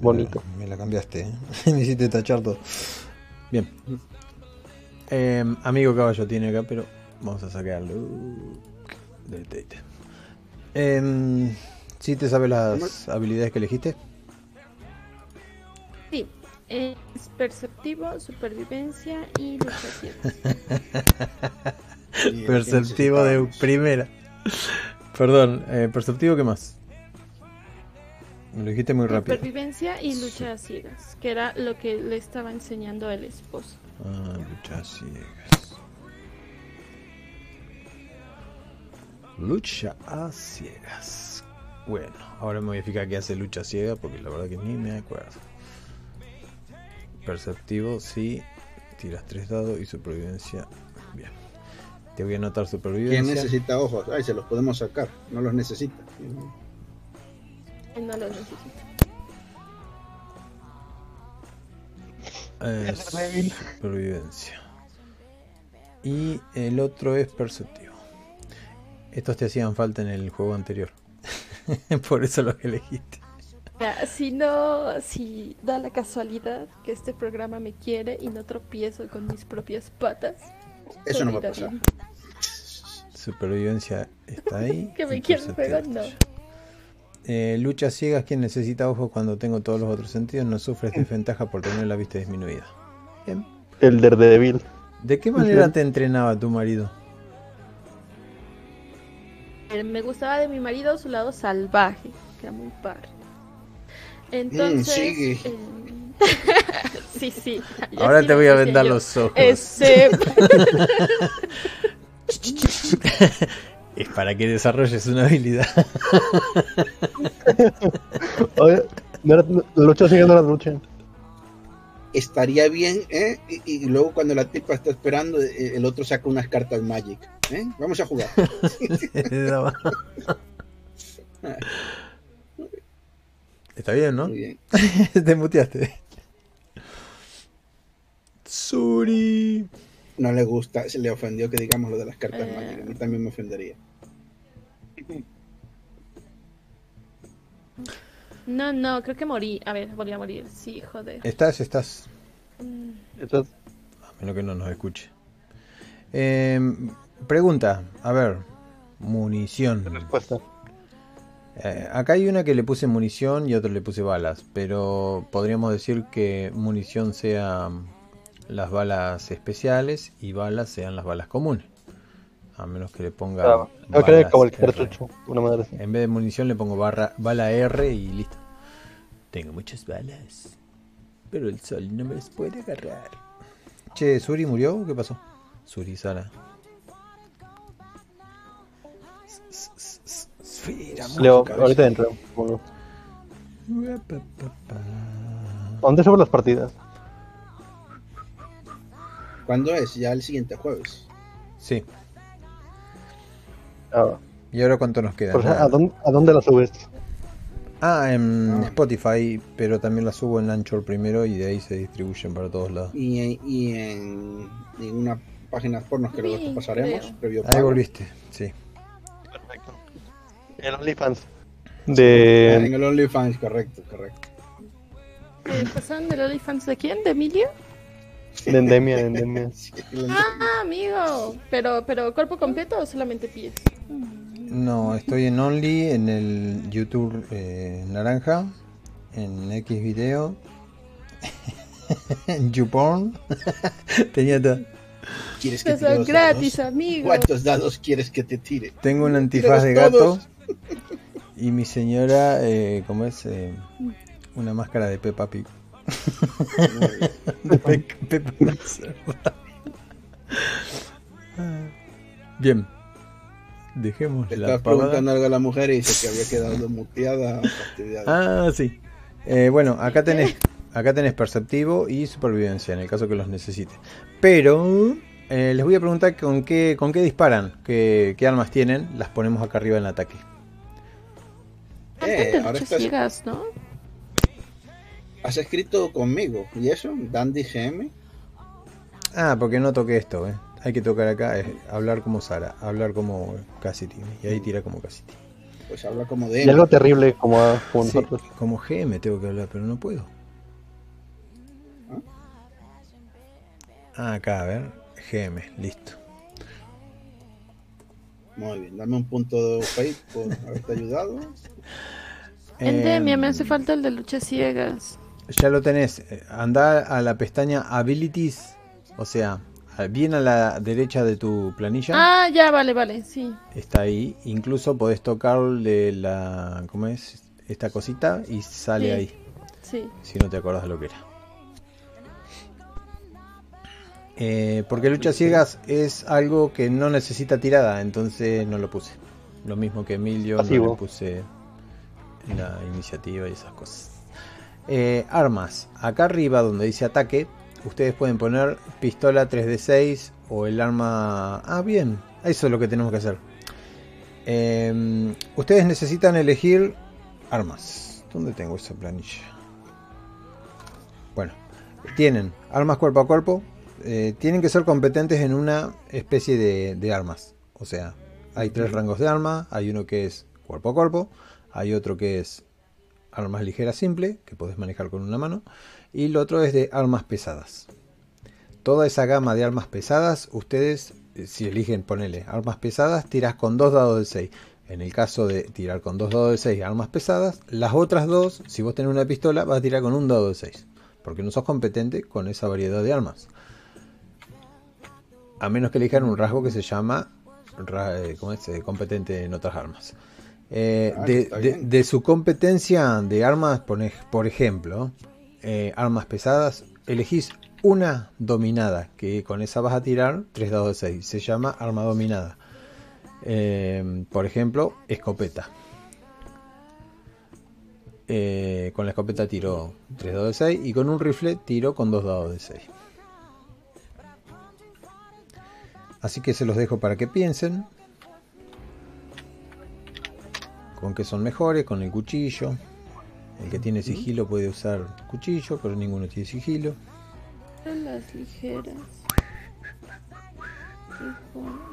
Bonito. Me la cambiaste, ¿eh? me hiciste tachar todo. Bien. Eh, amigo caballo tiene acá, pero vamos a sacarlo del date. Eh, ¿Sí te sabes las habilidades que elegiste? Sí, es perceptivo, supervivencia y lucha ciega. Y Perceptivo de primera. Perdón, eh, perceptivo, ¿qué más? Me lo dijiste muy rápido. Supervivencia y lucha a ciegas, que era lo que le estaba enseñando el esposo. Ah, lucha ciegas. Lucha a ciegas. Bueno, ahora me voy a fijar qué hace lucha ciega porque la verdad que ni me acuerdo. Perceptivo, sí. Tiras tres dados y supervivencia. Bien. Te voy a anotar ¿Quién supervivencia. necesita ojos? Ay, se los podemos sacar. No los necesita. Él no lo necesita. Es débil. supervivencia. Y el otro es perceptivo. Estos te hacían falta en el juego anterior. Por eso los elegiste. Si no, si da la casualidad que este programa me quiere y no tropiezo con mis propias patas. Eso no va a pasar. bien. Supervivencia está ahí. Que me perceptivo. pegar, no. Eh, lucha ciegas, quien necesita ojos cuando tengo todos los otros sentidos, no sufres desventaja por tener la vista disminuida. Bien. El Daredevil. ¿De qué manera te entrenaba tu marido? Eh, Me gustaba de mi marido su lado salvaje, que era muy padre. Entonces. sigue. eh, sí, sí. Ahora te voy a vendar yo. los ojos. Ese. Es para que desarrolles una habilidad. Oye, no era- la lucha sigue no la lucha. Estaría bien, ¿eh? Y, y luego cuando la tipa está esperando, eh, el otro saca unas cartas Magic. ¿eh? Vamos a jugar. Está bien, ¿no? Muy bien. Te muteaste. Suri. No le gusta, se le ofendió que digamos lo de las cartas Eh. Magic. A mí también me ofendería. No, no, creo que morí. A ver, volví a morir. Sí, joder. ¿Estás? ¿Estás? Mm, Eso es- A menos que no nos escuche. Em, pregunta, a ver, munición. respuesta. Eh, acá hay una que le puse munición y otra le puse balas, pero podríamos decir que munición sean las balas especiales y balas sean las balas comunes. A menos que le ponga... Yo creo que como el cartucho. Una madre así. En vez de munición le pongo barra, bala R y listo. Tengo muchas balas. Pero el sol no me las puede agarrar. Che, ¿Suri murió o qué pasó? Suri Sara. Leo, ahorita entro. Bueno, ¿ves? Pa, pa, pa. ¿Dónde sobre las partidas? ¿Cuándo es? Ya el siguiente jueves. Sí. Ah, ¿Y ahora cuánto nos queda? pues. ¿a, dónde, ¿A dónde la subes? Ah, en Ah. Spotify, pero también la subo en Anchor primero y de ahí se distribuyen para todos lados. Y, y en, en una página que luego te Sí, pasaremos. creo. Previo Ahí pago. volviste, sí. Perfecto. El OnlyFans. De. En el OnlyFans, correcto, correcto. eh, ¿Pasaron del OnlyFans de quién? ¿De Emilio? De Endemia, de Endemia. Sí, Ah, amigo. Pero, pero cuerpo completo o solamente pies. No, estoy en Only, en el YouTube eh, Naranja, en X Video, en YouPorn. Tenía todo. ¿Quieres que tire son gratis, dados? amigo. ¿Cuántos dados quieres que te tire? Tengo un antifaz de gato todos. y mi señora, eh, ¿cómo es? Eh, una máscara de Peppa Pig. De Pe- Peppa cerda. Bien. Dejemos Le la preguntando algo a la mujer y dice que había quedado muteada. Ah, sí. Eh, bueno, acá tenés, acá tenés perceptivo y supervivencia en el caso que los necesite. Pero eh, les voy a preguntar con qué, con qué disparan, qué, qué armas tienen. Las ponemos acá arriba en el ataque. Eh, Antes de ahora estás- ciegas, ¿no? Has escrito conmigo. ¿Y eso? Dandy GM. Ah, porque no toqué esto, eh. Hay que tocar acá, es hablar como Sara, hablar como Cassidy. Y ahí tira como Cassidy. Pues habla como de Y algo terrible como, como Sí, nosotros. como GM tengo que hablar, pero no puedo. Ah, acá, a ver. GM, listo. Muy bien, dame un punto de fate por haberte ayudado. En Demia me Em, hace falta el de luchas ciegas. Ya lo tenés. Eh, Anda a la pestaña Abilities. O sea, bien a la derecha de tu planilla. Ah, ya, vale, vale, sí. Está ahí. Incluso podés tocarle la. ¿Cómo es? Esta cosita y sale Sí. ahí. Sí. Si no te acordás de lo que era. Eh, porque luchas ciegas es algo que no necesita tirada, entonces no lo puse. Lo mismo que Emilio, no Pasivo. le puse la iniciativa y esas cosas. Eh, armas. Acá arriba donde dice ataque, ustedes pueden poner pistola 3D6 o el arma... Ah, bien. Eso es lo que tenemos que hacer. Eh, ustedes necesitan elegir armas. ¿Dónde tengo esa planilla? Bueno, tienen armas cuerpo a cuerpo. eh, tienen que ser competentes en una especie de, de armas. O sea, hay tres rangos de arma. Hay uno que es cuerpo a cuerpo. Hay otro que es armas ligeras simple, que podés manejar con una mano. Y el otro es de armas pesadas. Toda esa gama de armas pesadas, ustedes, eh, si eligen ponerle armas pesadas, tiras con dos dados de 6. En el caso de tirar con dos dados de 6 armas pesadas, las otras dos, si vos tenés una pistola, vas a tirar con un dado de 6. Porque no sos competente con esa variedad de armas. A menos que elijan un rasgo que se llama eh, ¿cómo es? Eh, competente en otras armas. Eh, Ah, de, de- su competencia de armas, por ejemplo, eh, armas pesadas, elegís una dominada, que con esa vas a tirar 3 dados de 6. Se llama arma dominada. Eh, por ejemplo, escopeta. Eh, con la escopeta tiro 3 dados de 6 y con un rifle tiro con 2 dados de 6. Así que se los dejo para que piensen. Con qué son mejores, con el cuchillo. El que tiene sigilo puede usar cuchillo, pero ninguno tiene sigilo. Las ligeras.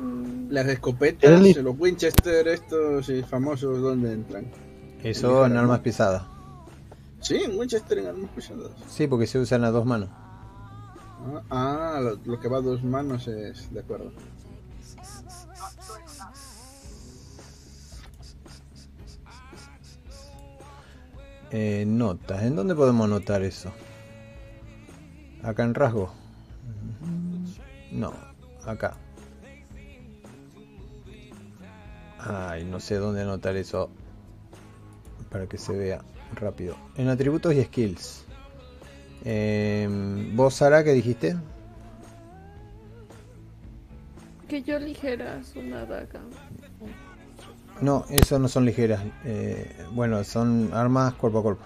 Mm, Las escopetas, los Winchester, estos y famosos, ¿dónde entran? Eso Ligera, en armas pesadas. Sí, en Winchester en armas pesadas. Sí, porque se usan a dos manos. Ah, ah, lo, lo que va a dos manos es de acuerdo. Eh, notas. ¿En dónde podemos anotar eso? Acá en rasgo. No, acá. Ay, no sé dónde anotar eso. Para que se vea rápido. En atributos y skills. Em, ¿Vos, Sara, qué dijiste? Que yo ligeras una daga. No, eso no son ligeras. Eh, bueno, son armas cuerpo a cuerpo.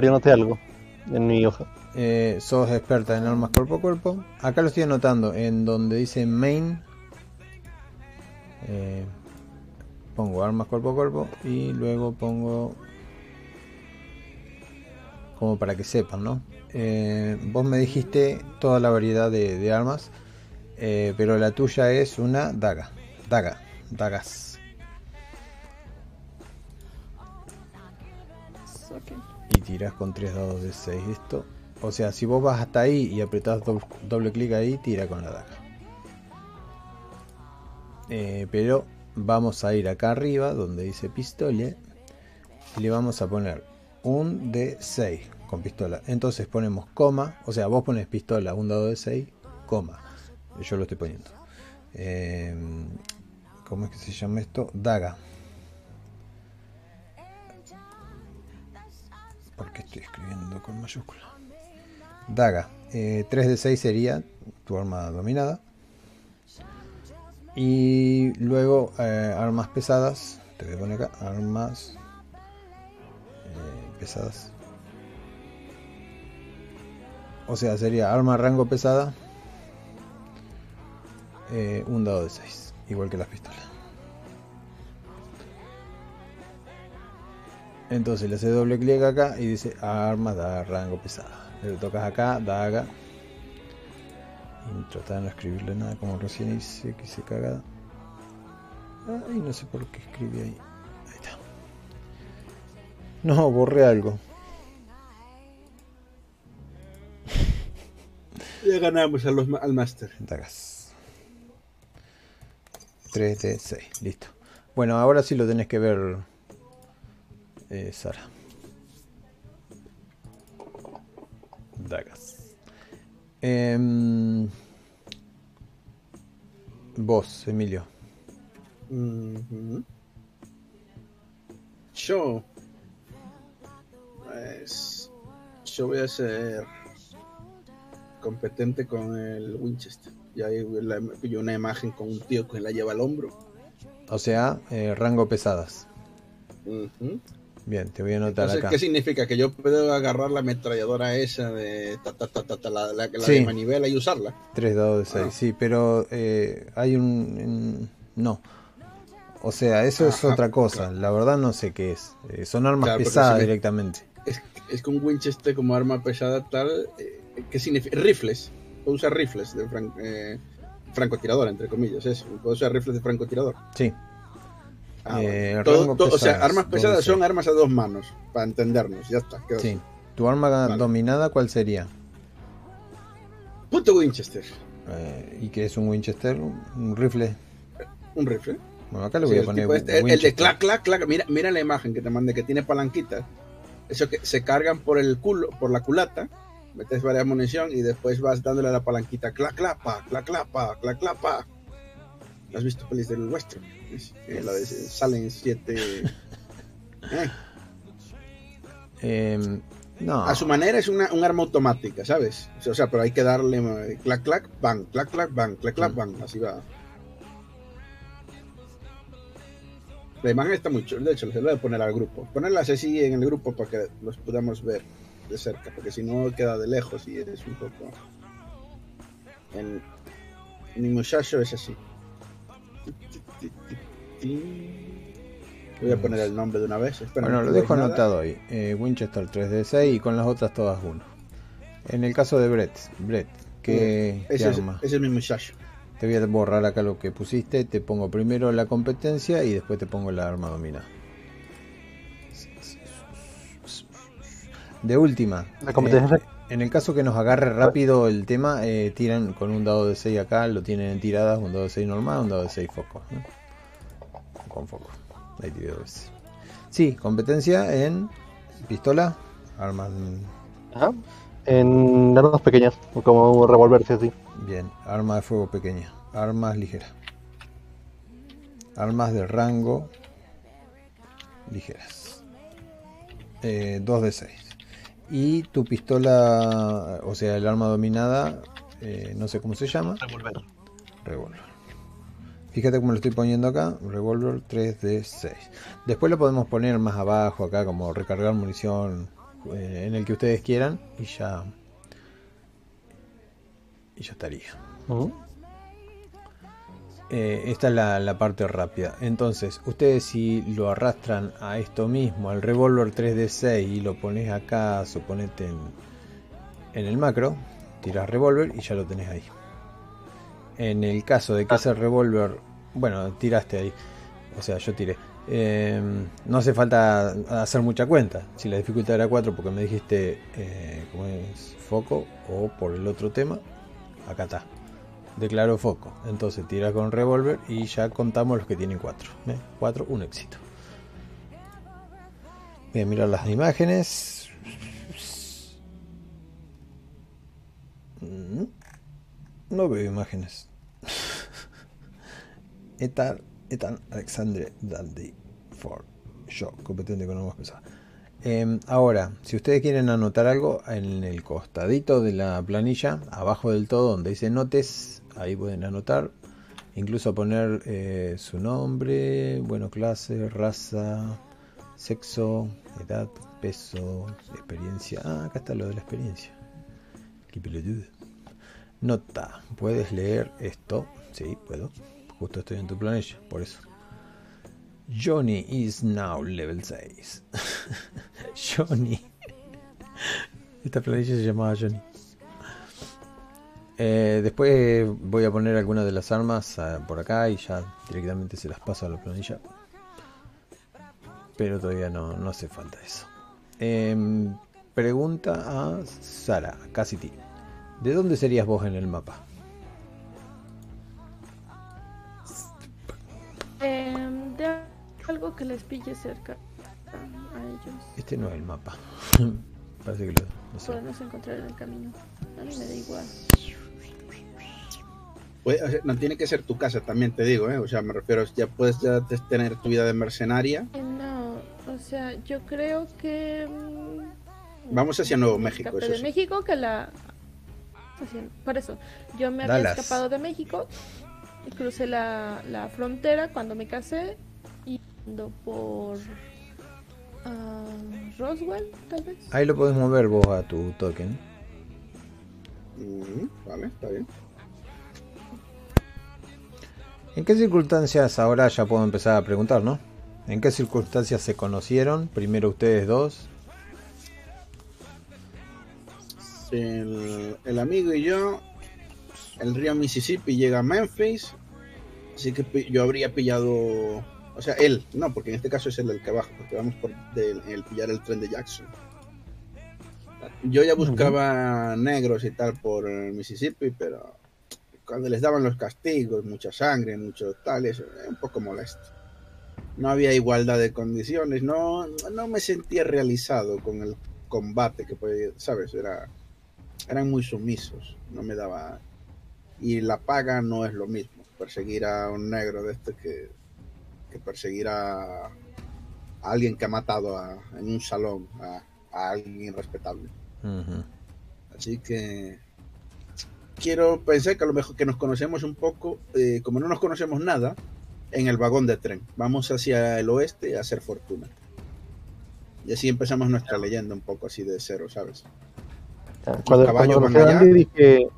Yo noté algo en mi hoja. Eh, sos experta en armas cuerpo a cuerpo. Acá lo estoy anotando en donde dice main. Eh, pongo armas cuerpo a cuerpo y luego pongo como para que sepan, ¿no? Eh, vos me dijiste toda la variedad de, de armas, eh, pero la tuya es una daga, daga, dagas. Y tiras con 3 dados de 6 esto. O sea, si vos vas hasta ahí y apretás do- doble clic ahí, tira con la daga. Eh, pero vamos a ir acá arriba donde dice pistola y le vamos a poner un de 6 con pistola. Entonces ponemos coma, o sea, vos pones pistola, un dado de 6, coma. Yo lo estoy poniendo. Eh, ¿Cómo es que se llama esto? Daga. Porque estoy escribiendo con mayúscula. Daga. 3 de 6 sería tu arma dominada. Y luego eh, armas pesadas. Te voy a poner acá. Armas eh, pesadas. O sea, sería arma rango pesada. Eh, un dado de 6. Igual que las pistolas. Entonces le hace doble clic acá y dice armas da rango pesada. Le tocas acá, daga. Y tratar de no escribirle nada como recién hice, que hice cagada. Ay, no sé por qué escribí ahí. Ahí está. No, borré algo. Ya ganamos a los, al Master. Dagas. 3 de 6, listo. Bueno, ahora sí lo tenés que ver, eh, Sara. Dagas. Em, vos, Emilio. Yo. Pues. Yo voy a ser. Competente con el Winchester. Y ahí la- pillo una imagen con un tío que la lleva al hombro. O sea, eh, rango pesadas. Bien, te voy a anotar Entonces, acá. ¿qué significa? Que yo puedo agarrar la ametralladora esa de ta, ta, ta, ta, ta, la, la- la Sí. de manivela y usarla. 3 dados de 6, Ah. sí, pero eh, hay un... no. O sea, eso es otra cosa. claro. La verdad no sé qué es. Eh, son armas Claro, pesadas si me- directamente. Es, es que un Winchester como arma pesada tal, eh, ¿qué significa? Rifles. Puedo usar rifles de fran- eh, francotirador, entre comillas, eso. Puedo usar rifles de francotirador. Sí. Ah, Eh, bueno. Todo- rango todo- o sea, armas pesadas son armas a dos manos, para entendernos, ya está. quedó Sí. así. ¿Tu arma Vale. dominada cuál sería? Puto Winchester, Eh, ¿Y qué es un Winchester? ¿Un rifle? un rifle. Bueno, acá le Sí, voy a poner este, el- de clac, clac, clac. Mira, mira la imagen que te mandé, que tiene palanquitas. Eso que se cargan por el culo, por la culata. Metes varias munición y después vas dándole a la palanquita clac, clac, pa, clac, clac, pa, clac, clac, pa. ¿Has visto pelis del western? Es- eh, La de salen siete. Eh, Em, no. A su manera es una, un arma automática, ¿sabes? O sea, pero hay que darle eh, clac, clac, bang, clac, clac, bang, clac, clac, bang. Así va. La imagen está muy chula, de hecho, se la voy a poner al grupo. Ponerlas así en el grupo para que los podamos ver de cerca, porque si no queda de lejos y es un poco. En, mi muchacho es así. Voy a poner el nombre de una vez. espera, Bueno, no lo dejo nada. anotado ahí. Eh, Winchester 3D6 y con las otras todas 1. En el caso de Brett, Brett, ¿qué, es, ese es mi muchacho. Te voy a borrar acá lo que pusiste. Te pongo primero la competencia y después te pongo la arma dominada. De última, La competencia eh, en el caso que nos agarre rápido el tema, eh, tiran con un dado de 6 acá, lo tienen en tiradas, un dado de 6 normal, un dado de 6 foco. ¿no? Con foco. Ahí. Sí, competencia en pistola, armas. Ajá. En armas pequeñas, como revolverse así. Bien, arma de fuego pequeña, armas ligeras. Armas de rango ligeras. 2 de 6. Y tu pistola, o sea, el arma dominada, eh, no sé cómo se llama, Revolver. revólver. Fíjate cómo lo estoy poniendo acá, revólver 3 de 6. Después lo podemos poner más abajo acá como recargar munición eh, en el que ustedes quieran y ya y ya estaría. Ujú. Eh, esta es la, parte rápida. Entonces, ustedes si lo arrastran a esto mismo, al revólver 3D6 y lo pones acá, suponete en, en el macro, tiras revólver y ya lo tenés ahí. En el caso de que ese revólver, bueno, tiraste ahí, o sea, yo tiré. Eh, no hace falta hacer mucha cuenta. Si la dificultad era 4 porque me dijiste eh, es foco o por el otro tema, acá está declaró foco. Entonces tira con revólver y ya contamos los que tienen 4. 4, un éxito. Voy a mirar las imágenes. Mm, No veo imágenes. Esta Ethan Alexandre Dandy for Show, competente con más pesada. Em, ahora, si ustedes quieren anotar algo, en el costadito de la planilla, abajo del todo, donde dice notes, ahí pueden anotar. Incluso poner eh, su nombre, bueno, clase, raza, sexo, edad, peso, experiencia. Ah, acá está lo de la experiencia. Qué pelotudo. Nota, ¿puedes leer esto? Sí, puedo. Justo estoy en tu planilla, por eso. Johnny is now level 6. Johnny. Esta planilla se llamaba Johnny. Eh, después voy a poner algunas de las armas ah, por acá y ya directamente se las paso a la planilla. Pero todavía no, no hace falta eso. Em, pregunta a Sara, Cassidy. ¿De dónde serías vos en el mapa? Em, de algo que les pille cerca a ellos. Este no es el mapa. Parece que lo no sé. Podemos encontrar en el camino. A mí me da igual. Puede- o sea, no tiene que ser tu casa, también te digo, ¿eh? O sea, me refiero, ya puedes ya te- tener tu vida de mercenaria. Eh, No, o sea, yo creo que. mm, Vamos hacia Nuevo México, eso de sí. México que la. por eso, yo me había Dallas. escapado de México y crucé la, la frontera cuando me casé y ando por. ah, Roswell, tal vez. Ahí lo podés mover vos a tu token. Mm, vale, está bien. ¿En qué circunstancias ahora ya puedo empezar a preguntar, no? ¿En qué circunstancias se conocieron? Primero ustedes dos. El, el amigo y yo, el río Mississippi llega a Memphis, así que yo habría pillado, o sea, él, no, porque en este caso es el del que baja, porque vamos por del- el pillar el tren de Jackson. Yo ya buscaba negros y tal por el Mississippi, pero cuando les daban los castigos, mucha sangre, muchos tales, un poco molesto. No había igualdad de condiciones, no, no me sentía realizado con el combate que podía, ¿sabes? Era, eran muy sumisos, no me daba... Y la paga no es lo mismo, perseguir a un negro de este que, que perseguir a, a alguien que ha matado a- en un salón a, a alguien irrespetable. Ujú. Así que quiero pensar que a lo mejor que nos conocemos un poco, eh, como no nos conocemos nada, en el vagón de tren. Vamos hacia el oeste a hacer fortuna. Y así empezamos nuestra leyenda un poco así de cero, ¿sabes? Ya, Cuando, conocí a allá. Dandy dije.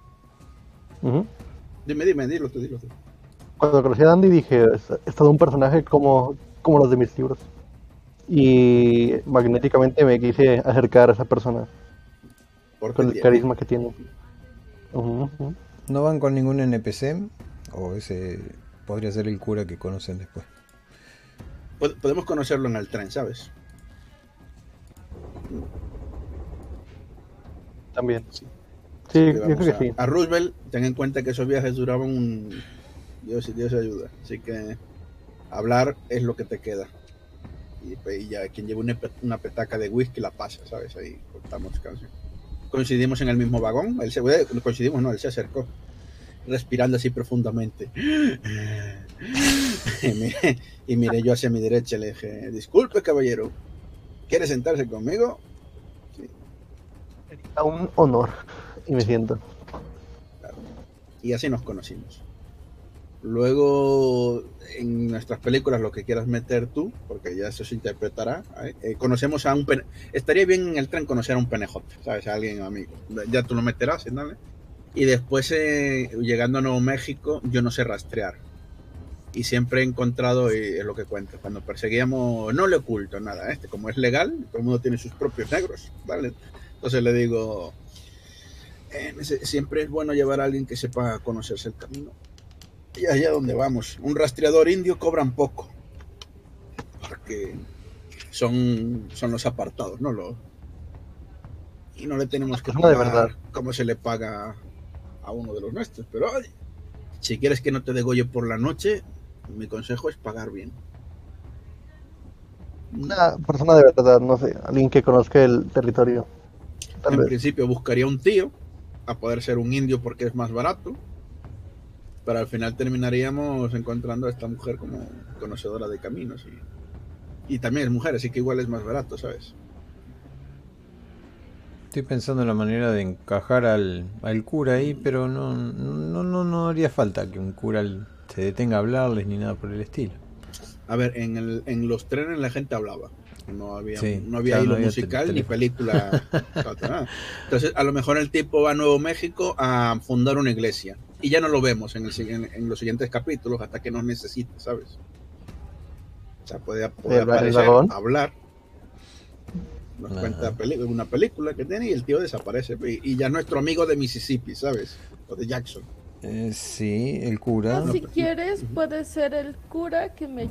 Dime, dime, dilo tú, dilo tú. Cuando conocí a Dandy dije, es, es todo un personaje como, como los de mis libros. Y magnéticamente me quise acercar a esa persona Porque con el carisma que tiene. ¿No van con ningún NPC? ¿O ese podría ser el cura que conocen después? pod- podemos conocerlo en el tren, ¿sabes? También. Sí, yo a, que sí. a Roosevelt, ten en cuenta que esos viajes duraban un... Dios y Dios ayuda. Así que hablar es lo que te queda. Y, pues, y ya quien lleva una, una petaca de whisky la pasa, ¿sabes? Ahí cortamos canción. Coincidimos en el mismo vagón. Él se, coincidimos, no, él se acercó. Respirando así profundamente. y, miré, y miré yo hacia mi derecha y le dije, disculpe caballero, ¿quiere sentarse conmigo? A un honor. Y me siento. y así nos conocimos. Luego, en nuestras películas, lo que quieras meter tú, porque ya eso se interpretará, ¿eh? Eh, conocemos a un... pene- Estaría bien en el tren conocer a un penejote, ¿sabes? A alguien amigo. Ya tú lo meterás, ¿sí? ¿Dale? Y después, eh, llegando a Nuevo México, yo no sé rastrear. Y siempre he encontrado, y es lo que cuento, cuando perseguíamos, no le oculto nada, este como es legal, todo el mundo tiene sus propios negros, ¿vale? Entonces le digo, eh, siempre es bueno llevar a alguien que sepa conocerse el camino. Y allá donde vamos, un rastreador indio cobran poco. Porque son, son los apartados, ¿no? Los, y no le tenemos que Persona de pagar verdad. como se le paga a uno de los nuestros. Pero oye, si quieres que no te degolle por la noche, mi consejo es pagar bien. Una persona de verdad, no sé, alguien que conozca el territorio. Tal en vez. principio buscaría un tío, a poder ser un indio porque es más barato. Pero al final terminaríamos encontrando a esta mujer como conocedora de caminos y, y también es mujer, así que igual es más barato, ¿sabes? Estoy pensando en la manera de encajar al, al cura ahí, pero no, no, no, no haría falta que un cura se detenga a hablarles ni nada por el estilo. A ver, en, el, en los trenes la gente hablaba. No había, Sí, no había claro, hilo no había musical ni película. Entonces, a lo mejor el tipo va a Nuevo México a fundar una iglesia. Y ya no lo vemos en, el, en, en los siguientes capítulos hasta que nos necesite, ¿sabes? O sea, puede, puede ¿El- el aparecer, dragón? hablar. Nos Ajá. cuenta una película que tiene y el tío desaparece. Y, y ya nuestro amigo de Mississippi, ¿sabes? O de Jackson. Eh, sí, el cura. si quieres, puede ser el cura que me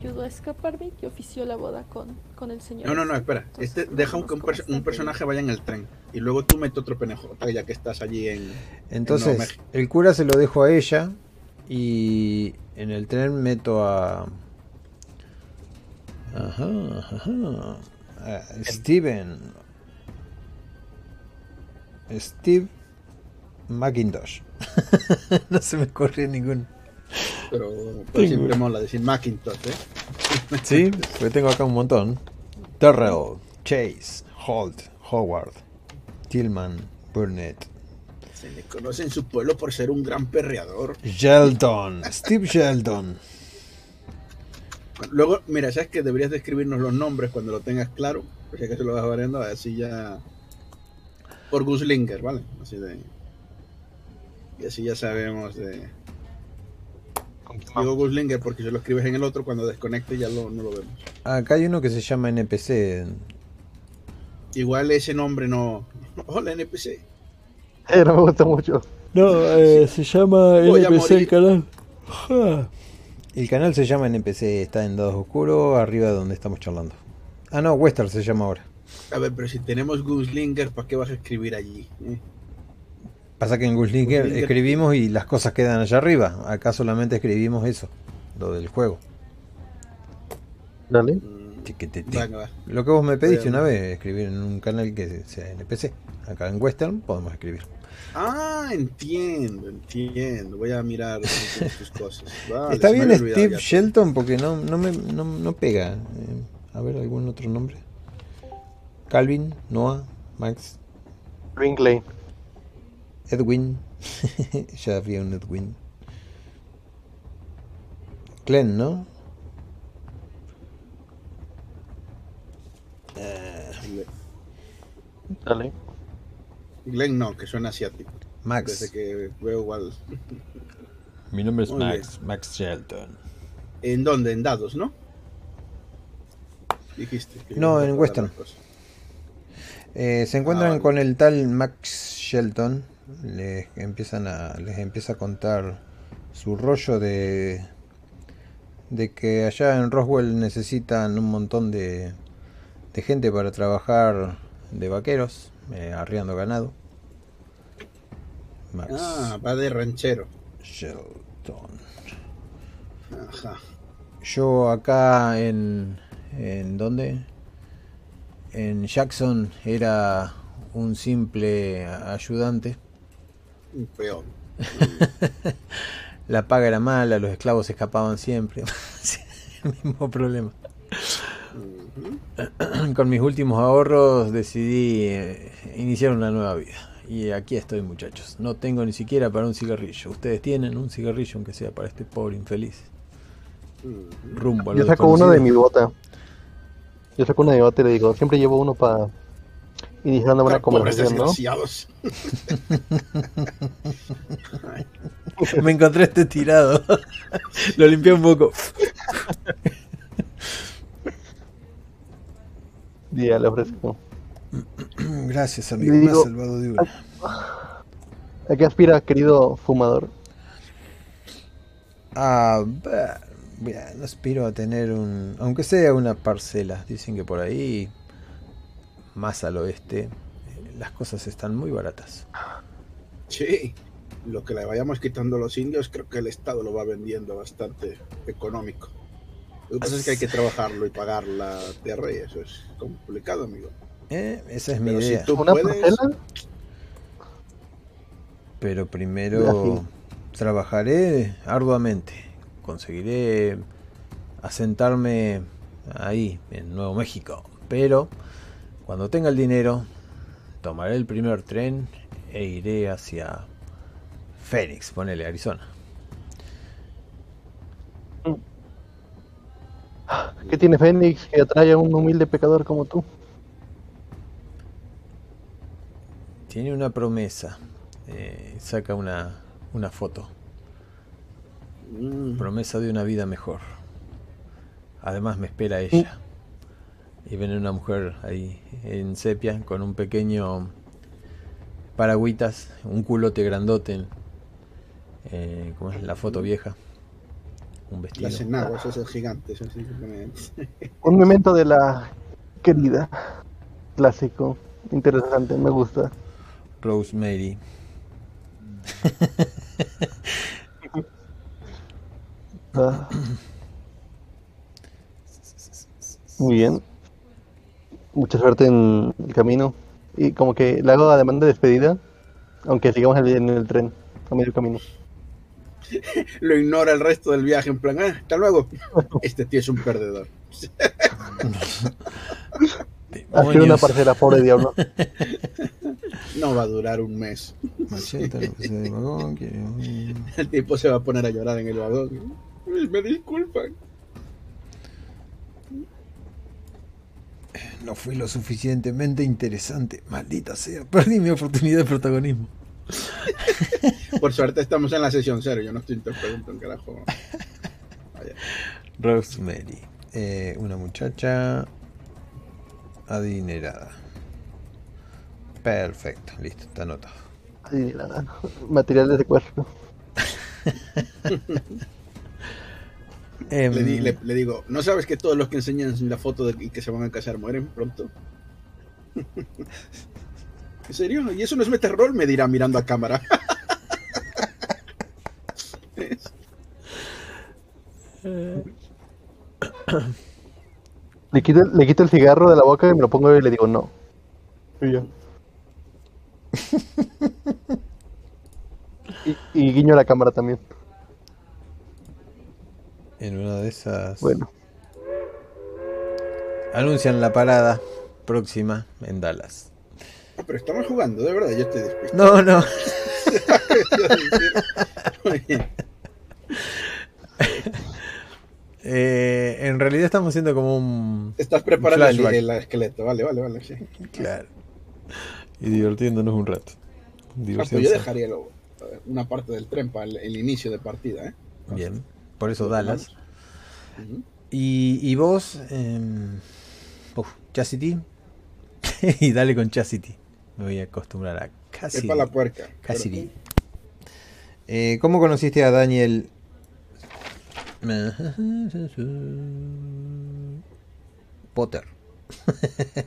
ayudó a escaparme y que ofició la boda con, con el señor. No, no, no, espera. Entonces, Este, deja un, un un personaje vaya en el tren. Y luego tú mete otro penejo, ya que estás allí en. en Nuevo Entonces, el cura se lo dejo a ella y en el tren meto a... Ajá, ajá. a Steven. Steve McIntosh. no se me ocurre ningún... Pero, pero siempre mola decir Macintosh, ¿eh? Sí, porque tengo acá un montón. Terrell, Chase, Holt, Howard, Tillman, Burnett, Se le conoce en su pueblo por ser un gran perreador. Sheldon, Steve Sheldon. Luego, mira, sabes que deberías de escribirnos los nombres cuando lo tengas claro. Ya que se lo vas variando, así ya. Por Guslinger, ¿vale? Así de. Y así ya sabemos de. Digo Guslinger porque si lo escribes en el otro, cuando desconecte ya lo, no lo vemos. Acá hay uno que se llama NPC. Igual ese nombre no. Hola, NPC. Eh, no me gusta mucho. No, eh, se llama Voy NPC el canal. El canal se llama NPC, está en Dados Oscuro, arriba de donde estamos charlando. Ah, no, Western se llama ahora. A ver, pero si tenemos Guslinger, ¿para qué vas a escribir allí? eh? Pasa que en Guslinger- escribimos y las cosas quedan allá arriba. Acá solamente escribimos eso, lo del juego. Dale. Mm, va. Lo que vos me pediste una vez, escribir en un canal que sea NPC. Acá en Western podemos escribir. Ah, entiendo, entiendo. Voy a mirar tus- cosas. Vale, Está bien Steve ya. Shelton porque no, no, me, no, no pega. Eh, a ver, algún otro nombre. Calvin, Noah, Max, Lane. Edwin. ya había un Edwin. Glenn, ¿no? Dale. Glenn no, que suena asiático. Max. Desde que veo igual. Mi nombre es Muy Max. Max Shelton. ¿En dónde? En dados, ¿no? Dijiste. que No, en Western. Eh, se encuentran Ah, vale. con el tal Max Shelton. Les empiezan a, les empieza a contar su rollo de de que allá en Roswell necesitan un montón de, de gente para trabajar de vaqueros, eh, arriando ganado. Max Ah, va de ranchero. Shelton. Ajá. Yo acá en en dónde? En Jackson era un simple ayudante. Un peón. La paga era mala, los esclavos se escapaban siempre. El mismo problema. Con mis últimos ahorros decidí eh, iniciar una nueva vida. Y aquí estoy, muchachos. No tengo ni siquiera para un cigarrillo. Ustedes tienen un cigarrillo, aunque sea para este pobre infeliz. Ujú. Rumbo a lo Yo saco uno de mi bota. Yo saco uno de mi bota y le digo, siempre llevo uno para iniciar una buena pobres conversación, ¿no? Me encontré este tirado. lo limpié un poco. Día le ofrezco. Gracias, amigo. Le Me has digo- salvado de una. ¿A qué aspira, querido fumador? Ah, no aspiro a tener un. Aunque sea una parcela. Dicen que por ahí, más al oeste, eh, las cosas están muy baratas. Sí. Lo que le vayamos quitando a los indios, creo que el Estado lo va vendiendo bastante económico. Lo que pasa es que hay que trabajarlo y pagar la tierra y eso es complicado, amigo. Eh, esa es mi Pero si idea. tú ¿Una puedes? Pero primero trabajaré arduamente. Conseguiré asentarme ahí, en Nuevo México. Pero cuando tenga el dinero, tomaré el primer tren e iré hacia Phoenix, ponele Arizona. ¿Qué tiene Fénix que atrae a un humilde pecador como tú? Tiene una promesa. Eh, saca una, una foto. Mm. Promesa de una vida mejor. Además me espera ella. Y viene una mujer ahí en sepia con un pequeño paragüitas, un culote grandote. Eh, ¿Cómo es la foto vieja? Un vestido. Las enaguas, esos gigantes. así que me- Un memento de la querida. Clásico. Interesante, me gusta. Rosemary. Ah. Muy bien. Mucha suerte en el camino. Y como que le hago la demanda de despedida, aunque sigamos en el, en el tren, a medio camino. Lo ignora el resto del viaje en plan, ah, hasta luego. Este tío es un perdedor. Ha sido una parcera, pobre diablo. No va a durar un mes. El tipo se va a poner a llorar en el vagón. Me disculpan. No fui lo suficientemente interesante. Maldita sea, perdí mi oportunidad de protagonismo. Por suerte estamos en la sesión cero. Yo no estoy interpretando un carajo. Vaya. Rosemary. Eh, una muchacha adinerada. Perfecto, listo, está anotado. Ay, nada. Material de secuestro. Em, Le, di- le- le digo, ¿no sabes que todos los que enseñan la foto de y que se van a casar mueren pronto? ¿En serio? ¿Y eso no es meterrol? Me dirá mirando a cámara. Le quito, le quito el cigarro de la boca y me lo pongo y le digo no. Y ya. Y, y guiño a la cámara también. En una de esas. Bueno, Anuncian la parada próxima en Dallas. Ah, Pero estamos jugando, de verdad, yo estoy despistado. No, no. Eh, en realidad estamos haciendo como un. Estás preparando el, Flashback. el esqueleto, vale, vale, vale. Sí. Claro. Y divirtiéndonos un rato. Ah, pues yo dejaría lo- una parte del tren para el, el inicio de partida, ¿eh? Bien. Por eso Dallas. Y, y vos, eh, uf, Chastity. y dale con Chastity. Me voy a acostumbrar a Cassidy. Sepa la puerca. Cassidy. Eh, ¿Cómo conociste a Daniel? Potter.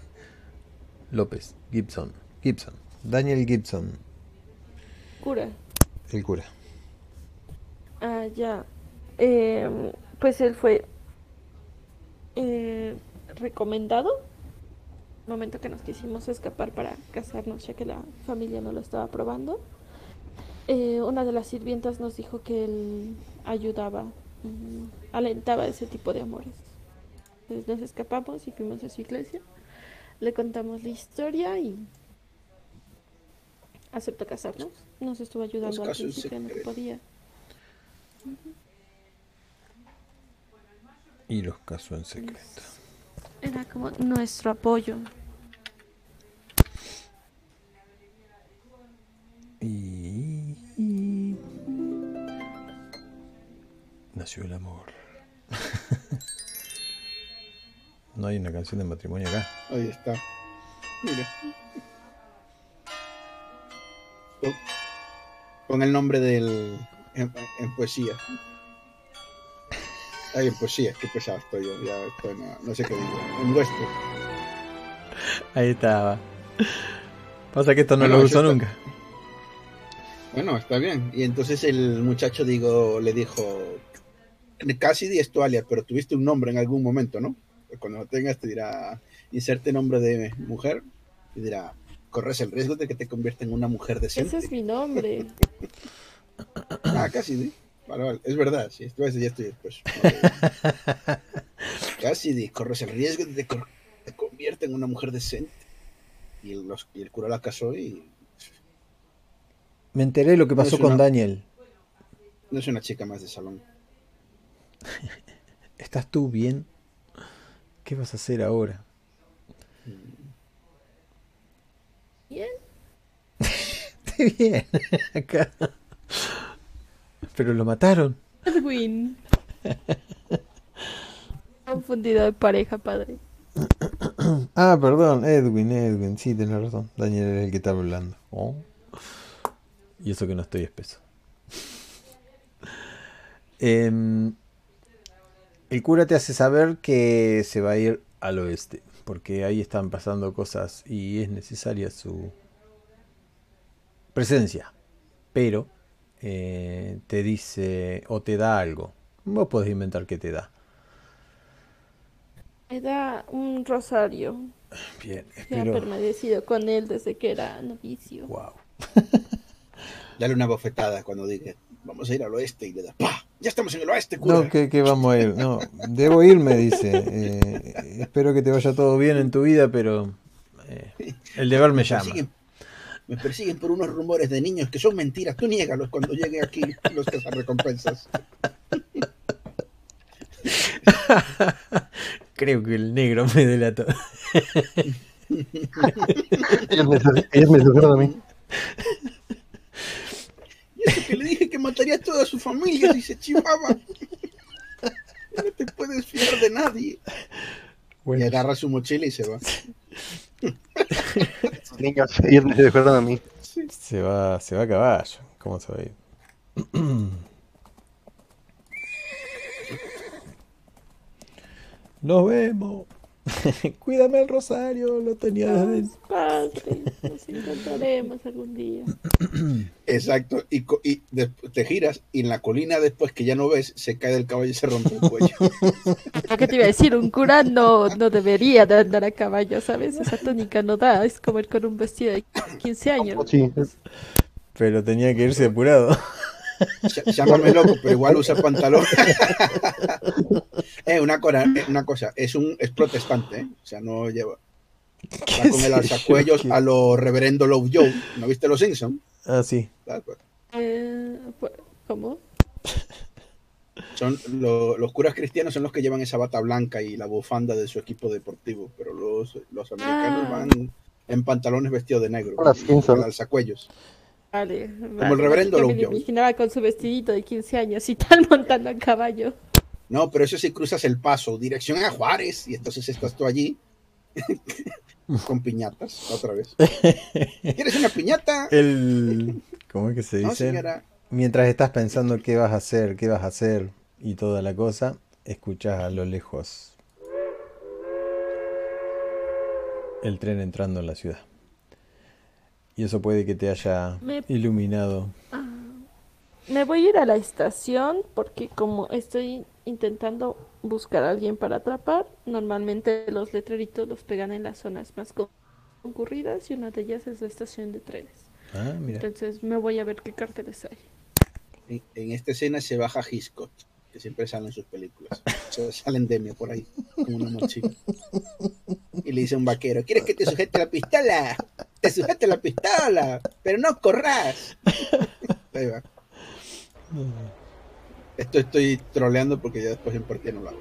López. Gibson. Gibson. Daniel Gibson. Cura. El cura. Ah, ya. Eh, pues él fue eh, recomendado. Momento que nos quisimos escapar para casarnos, ya que la familia no lo estaba aprobando. Eh, una de las sirvientas nos dijo que él ayudaba, alentaba ese tipo de amores. Entonces nos escapamos y fuimos a su iglesia. Le contamos la historia y aceptó casarnos. Nos estuvo ayudando al principio en lo que secreto. Y los casó en secreto. Era como nuestro apoyo. Y... y- Nació el amor. no hay una canción de matrimonio acá. Ahí está. Mira. Pon el nombre del. En, en poesía. Ay, en poesía, qué pesado estoy yo. Ya estoy, no, no sé qué digo. En vuestro. Ahí estaba. Pasa que esto no Bueno, lo uso está- nunca. Bueno, está bien. Y entonces el muchacho digo, le dijo, Cassidy es tu alias, pero tuviste un nombre en algún momento, ¿no? Cuando lo tengas te dirá, inserte nombre de mujer y dirá, corres el riesgo de que te convierta en una mujer decente. Ese es mi nombre. Ah, Ah, Cassidy. Vale, vale. Es verdad, sí. Esto ya estoy después. Vale. Cassidy, corres el riesgo de que te convierta en una mujer decente. Y el, los- y el cura la casó y Me enteré de lo que pasó con una- Daniel. no es una chica más de salón. ¿Estás tú bien? ¿Qué vas a hacer ahora? Bien. Estoy bien. Acá. Pero lo mataron. Edwin. Confundido de pareja, padre. Ah, perdón, Edwin, Edwin. Sí, tenés razón. Daniel era el que estaba hablando. Oh. Y eso que no estoy espeso. Em, el cura te hace saber que se va a ir al oeste. Porque ahí están pasando cosas y es necesaria su presencia. Pero eh, te dice o te da algo. Vos podés inventar qué te da. Me da un rosario. Bien, que ha espero. permanecido con él desde que era novicio. Wow. Dale una bofetada cuando diga, vamos a ir al oeste y le da, ¡pah! Ya estamos en el oeste, cura. No, que, que vamos a ir. No, debo irme, dice. Eh, espero que te vaya todo bien en tu vida, pero eh, el deber me me, llama. Me persiguen por unos rumores de niños que son mentiras. Tú niégalos cuando llegue aquí los cazarrecompensas. Creo que el negro me delató. Ellos me, a mí. Y eso que le dije que mataría a toda su familia, dice Chihuahua. No te puedes fiar de nadie. Y Bueno, agarra su mochila y se va. Niños, ellos me susurran a mí. se va, se va a caballo. ¿Cómo se va a ir? Nos vemos. Cuídame el rosario, lo tenía. Padre, nos encontraremos algún día. Exacto. Y, y te giras y en la colina después que ya no ves, se cae del caballo y se rompe el cuello. ¿Qué te iba a decir? Un cura no, no debería de andar a caballo, ¿sabes? Esa tónica no da. Es como ir con un vestido de 15 años. Sí, Pero tenía que irse apurado. Llámame loco, pero igual usa pantalón. eh, una, cosa, eh, una cosa, es un es protestante, ¿eh? O sea, no lleva. Va con el alzacuellos a lo reverendo Low Joe. ¿No viste los Simpsons? Ah, sí. Eh, pues, ¿Cómo? Son lo- los curas cristianos son los que llevan esa bata blanca y la bufanda de su equipo deportivo, pero los, los americanos Ah. van en pantalones vestidos de negro, con alzacuellos. Vale. el reverendo Yo me imaginaba con su vestidito de 15 años y tal montando a caballo. No, pero eso sí cruzas el paso, dirección a Juárez, y entonces estás tú allí con piñatas, otra vez. ¿Quieres una piñata? El... ¿Cómo es que se dice? Mientras estás pensando qué vas a hacer, qué vas a hacer y toda la cosa, escuchas a lo lejos el tren entrando en la ciudad. Y eso puede que te haya Me- iluminado. Me voy a ir a la estación porque como estoy intentando buscar a alguien para atrapar, normalmente los letreritos los pegan en las zonas más con- concurridas y una de ellas es la estación de trenes. Ah, mira. Entonces me voy a ver qué carteles hay. En, en esta escena se baja Hitchcock, que siempre sale en sus películas. Se sale endemia por ahí, con una mochila. Y le dice a un vaquero, ¿quieres que te sujete la pistola? Te sujete la pistola, pero no corras. Ahí va. Esto estoy troleando porque ya después en partida no lo hago.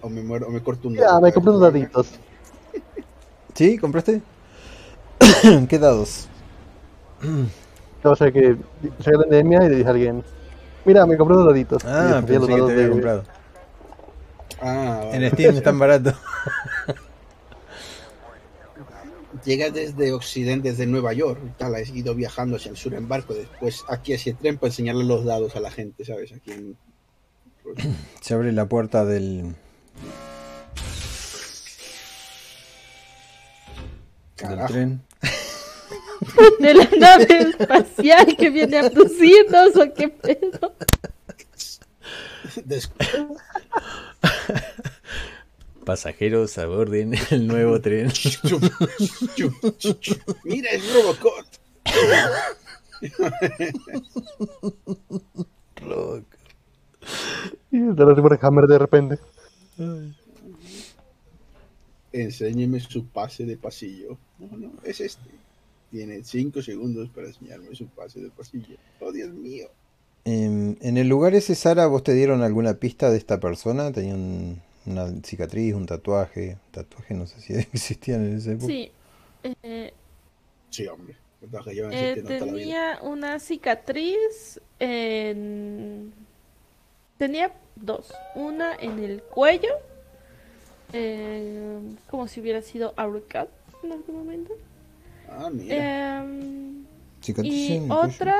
O me muero, o me corto un Ya, dedo. me compré unos daditos. ¿Sí? ¿Compraste? ¿Qué dados? O sea que la endemia y le dije a alguien, mira, me compré unos daditos. Y Ah, escogí los pensé que te había de- comprado. Ah, En vale. Steam están baratos. Llega desde Occidente, desde Nueva York, tal, ha ido viajando hacia el sur en barco, después aquí hacia el tren para enseñarle los dados a la gente, ¿sabes? Aquí en... Se abre la puerta del, tren. ¿De la nave espacial que viene a abducirnos o qué pedo? Pasajeros aborden el nuevo tren. Mira, es Robocop. loco. Y de la Hammer de repente. Enséñeme su pase de pasillo. No, no, es este. Tiene cinco segundos para enseñarme su pase de pasillo. Oh, Dios mío. En, en el lugar ese, Sara, ¿vos te dieron alguna pista de esta persona? ¿Tenía un- una cicatriz, un tatuaje? Tatuaje no sé si existían en ese época. Sí. eh, Sí, hombre. Llevan eh, tenía una cicatriz en... Tenía dos. Una en el cuello. eh, como si hubiera sido ahorcado en algún momento. Ah, mira. Cicatriz y otra...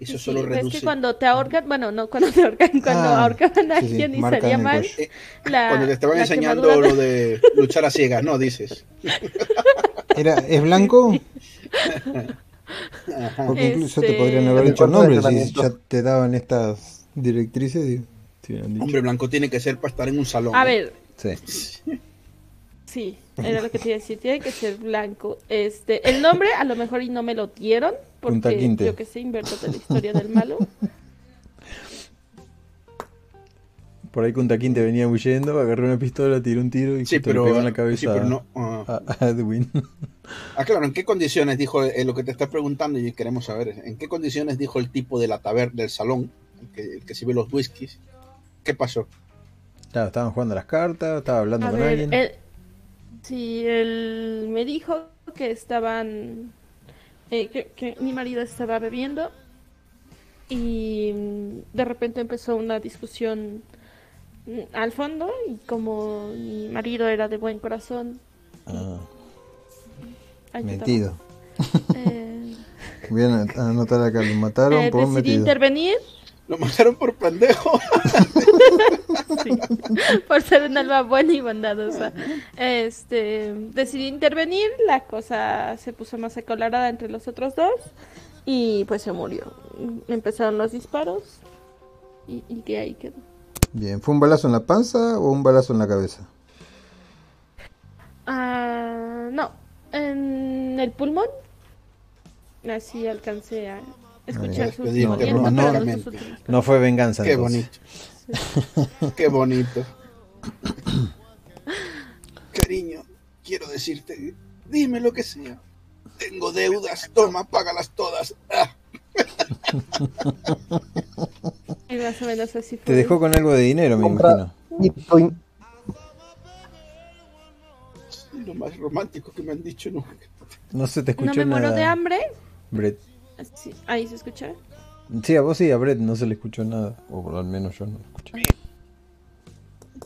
Eso sí, solo ves que reduce. cuando te ahorcan, bueno, no cuando te ahorcan, cuando Ah, ahorcaban a sí, sí, alguien y salía mal. Eh, la, Cuando te estaban enseñando quemadura lo de luchar a ciegas, no dices. Era, ¿Es blanco? Porque incluso te Este- podrían haber dicho nombres si ya te daban estas directrices. te. Hombre blanco tiene que ser para estar en un salón. A ¿eh? ver, Sí. Sí, era lo que te iba a decir, tiene que ser blanco. Este, el nombre a lo mejor y no me lo dieron, porque Quinte. yo que sé, invento de la historia del malo. Por ahí Kuntaquín te venía huyendo, agarró una pistola, tiró un tiro y Sí, justo le pero, pegó en la sí, cabeza pero no. ah. a, a Edwin. Ah, claro, ¿en qué condiciones dijo eh, lo que te está preguntando y queremos saber? ¿En qué condiciones dijo el tipo de la taberna, del salón, el que, el que sirve los whiskies? ¿Qué pasó? Claro, estaban jugando las cartas, estaba hablando A con ver, alguien. Sí, él me dijo que estaban, eh, que, que mi marido estaba bebiendo y de repente empezó una discusión mm, al fondo y como mi marido era de buen corazón, Ah, metido. Eh, a anotar acá, lo mataron eh, por decidí metido. intervenir Lo mataron por pendejo. Sí, por ser un alma buena y bondadosa. Este, decidí intervenir, la cosa se puso más acolorada entre los otros dos y pues se murió. Empezaron los disparos y, y que ahí quedó. Bien, ¿fue un balazo en la panza o un balazo en la cabeza? Ah, no, en el pulmón. Así alcancé a escuchar sus no, no, no no. No fue venganza Qué entonces. bonito. Qué bonito. Cariño, quiero decirte, dime lo que sea. Tengo deudas, toma, págalas todas. Ah, Y más o menos así fue. Te dejó con algo de dinero, me Compra- imagino. Lo más romántico que me han dicho nunca. No se te No escuchó me muero nada. de hambre. Brett. Sí, ahí se escucha. Sí, a vos sí, a Brett no se le escuchó nada. O al menos yo no lo escuché.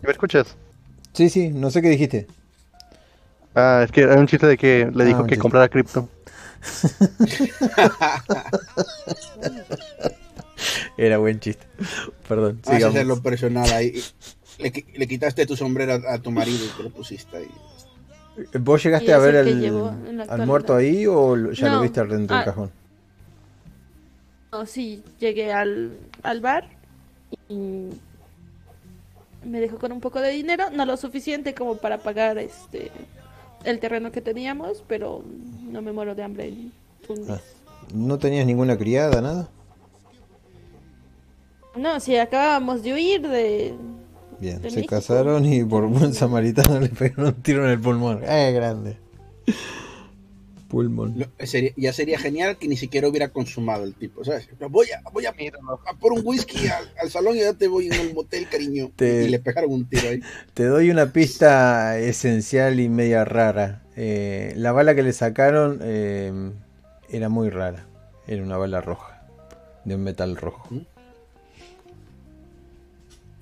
¿Me escuchas? Sí, sí, no sé qué dijiste. Ah, es que hay un chiste de que le Ah, dijo que chiste. comprara cripto. Era buen chiste. Perdón, Vas a sigamos. hacerlo personal ahí. Le, le quitaste tu sombrero a, a tu marido y te lo pusiste ahí. ¿Vos llegaste a ver el al, muerto ahí o ya lo viste adentro del Ah. cajón? No, sí, llegué al, al bar y me dejó con un poco de dinero, no lo suficiente como para pagar este el terreno que teníamos, pero no me muero de hambre en un Ah. mes. ¿No tenías ninguna criada, nada? No, si acabábamos de huir de... Bien, De se México. casaron y por buen samaritano le pegaron un tiro en el pulmón. ¡Eh, grande! Pulmón. Lo- sería- ya sería genial que ni siquiera hubiera consumado el tipo, ¿sabes? Voy a, voy a, a por un whisky al, al salón y ya te voy en el motel, cariño. Te- Y le pegaron un tiro ahí. Te doy una pista esencial y media rara. Eh, la bala que le sacaron eh, era muy rara. Era una bala roja. De un metal rojo.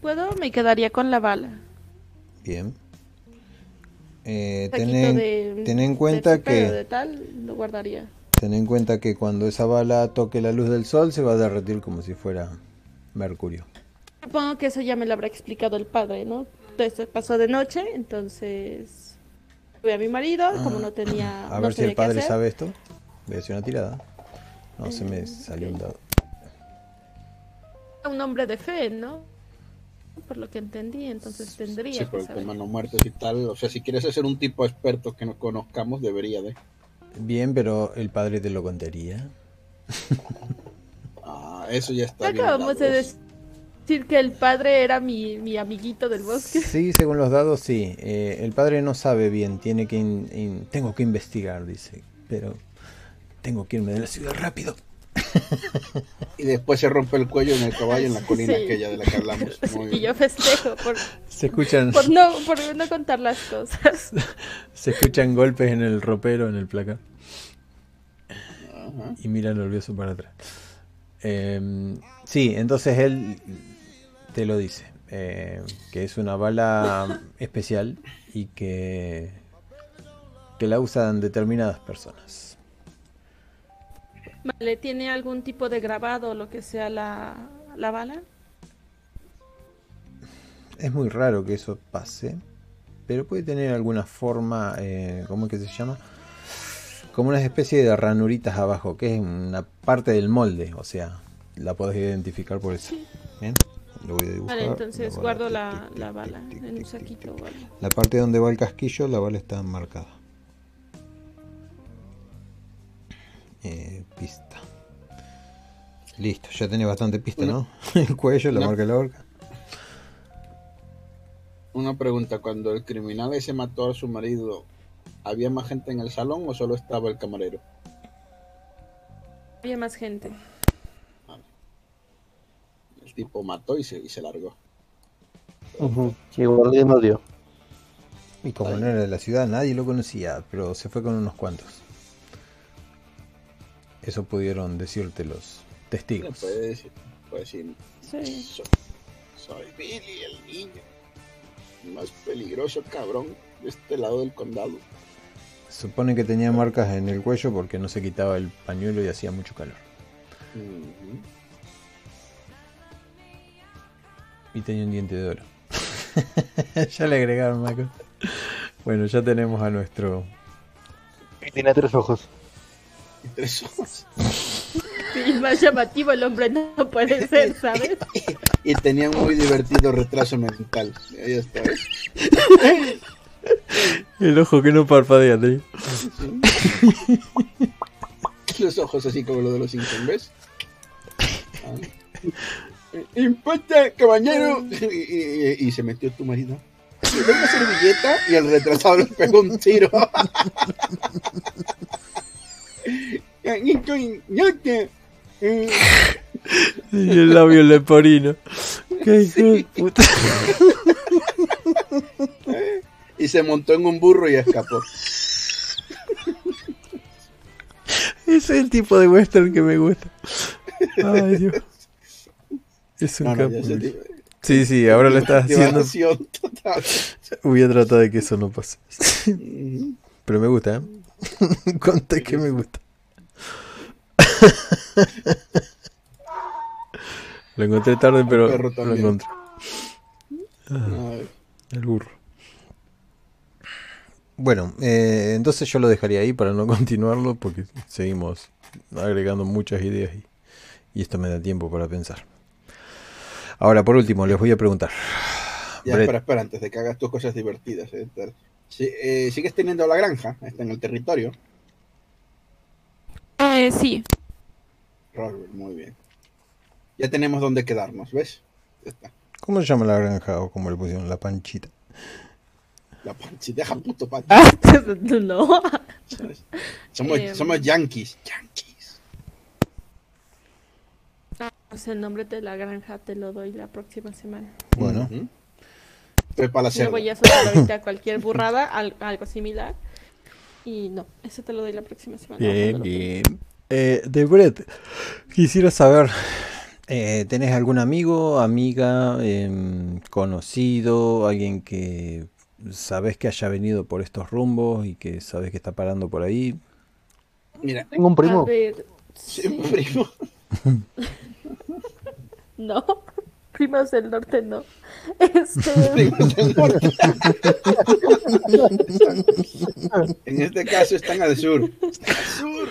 ¿Puedo? Me quedaría con la bala. Bien. Eh, ten, en, de- ten en de cuenta que de tal, lo guardaría. ten en cuenta que cuando esa bala toque la luz del sol se va a derretir como si fuera mercurio. Supongo que eso ya me lo habrá explicado el padre, ¿no? Todo esto pasó de noche, entonces fui a mi marido, como no tenía, A no ver si el padre sabe esto. Voy a hacer una tirada. No, se me Eh, salió un dado. un hombre de fe, ¿no? Por lo que entendí, entonces tendría Sí, que por el saber. tema no muertos y tal. O sea, si quieres ser un tipo experto que no conozcamos, debería de. Bien, pero el padre te lo contaría. Ah, eso ya está bien. Acabamos de decir que el padre era mi, mi amiguito del bosque. Sí, según los dados, sí. Eh, el padre no sabe bien, tiene que in- in- tengo que investigar, dice. Pero tengo que irme de la ciudad rápido. Y después se rompe el cuello en el caballo en la colina Sí. aquella de la que hablamos. Muy Y bien. yo festejo por, Se escuchan, por, no, por no contar las cosas. se escuchan golpes en el ropero, en el placar. Ajá. Y mira nervioso para atrás. Eh, sí, entonces él te lo dice. eh, que es una bala especial y que, que la usan determinadas personas. Vale, ¿tiene algún tipo de grabado o lo que sea la, la bala? Es muy raro que eso pase, pero puede tener alguna forma, eh, ¿cómo es que se llama? Como una especie de ranuritas abajo, que es una parte del molde, o sea, la podés identificar por eso. Bien, lo voy a dibujar. Vale, entonces guardo la, la bala en un saquito. La parte donde va el casquillo, la bala está marcada. Eh, pista. Listo, ya tenés bastante pista, Una- ¿no? El cuello, la una- marca de la horca. Una pregunta, cuando el criminal ese mató a su marido, ¿había más gente en el salón o solo estaba el camarero? Había más gente. El tipo mató y se, y se largó. Y guardia no dio. Y como Ahí. no era de la ciudad, nadie lo conocía, pero se fue con unos cuantos. Eso pudieron decirte los testigos. Puede decir, puede decir, Sí. soy, soy Billy, el niño más peligroso cabrón de este lado del condado. Se supone que tenía marcas en el cuello porque no se quitaba el pañuelo y hacía mucho calor. Y tenía un diente de oro. ya le agregaron Marco. Bueno, ya tenemos a nuestro. Y tiene tres ojos. Y tres ojos. Sí, más llamativo el hombre no puede ser, ¿sabes? Y tenía un muy divertido retraso mental. Ahí está. ¿ves? El ojo que no parpadea, tío. Los ojos así como los de los Simpsons, ¿ves? Ah. Impacta, caballero. Y, y- y se metió tu marido. Le dio una servilleta y el retrasado le pegó un tiro. Y el labio leporino. Qué hijo de puta. Y se montó en un burro y escapó. Ese es el tipo de western que me gusta. Ay, Dios. Es un No, no, Sí, sí, ahora lo estás haciendo. Total. Voy a tratar de que eso no pase. Pero me gusta, ¿eh? Conté que me gusta. Lo encontré tarde, pero lo encontré. Ay, El burro. Bueno, eh, entonces yo lo dejaría ahí para no continuarlo porque seguimos agregando muchas ideas y, y esto me da tiempo para pensar. Ahora, por último, les voy a preguntar. Ya, Brett, espera, espera, antes de que hagas tus cosas divertidas. eh. Sí, eh, ¿Sigues teniendo la granja? Está en el territorio. Eh, sí. Robert, muy bien. Ya tenemos dónde quedarnos, ¿ves? Ya está. ¿Cómo se llama la granja o cómo le pusieron? La panchita. La panchi, deja puto panchi. Ah, no. Somos, Em. somos yankees. Yankees. Pues el nombre de la granja te lo doy la próxima semana. Bueno. Estoy para la No selva. voy a soltar ahorita cualquier burrada, al- algo similar. Y no, eso te lo doy la próxima semana. bien, bien. Eh, de Brett, quisiera saber, eh, ¿tenés algún amigo, amiga, em, conocido, alguien que sabes que haya venido por estos rumbos y que sabes que está parando por ahí? Mira, Tengo un primo. A ver, sí, primo. no. Primos del norte no. Este. Primos del norte. en este caso están al sur. Están al sur.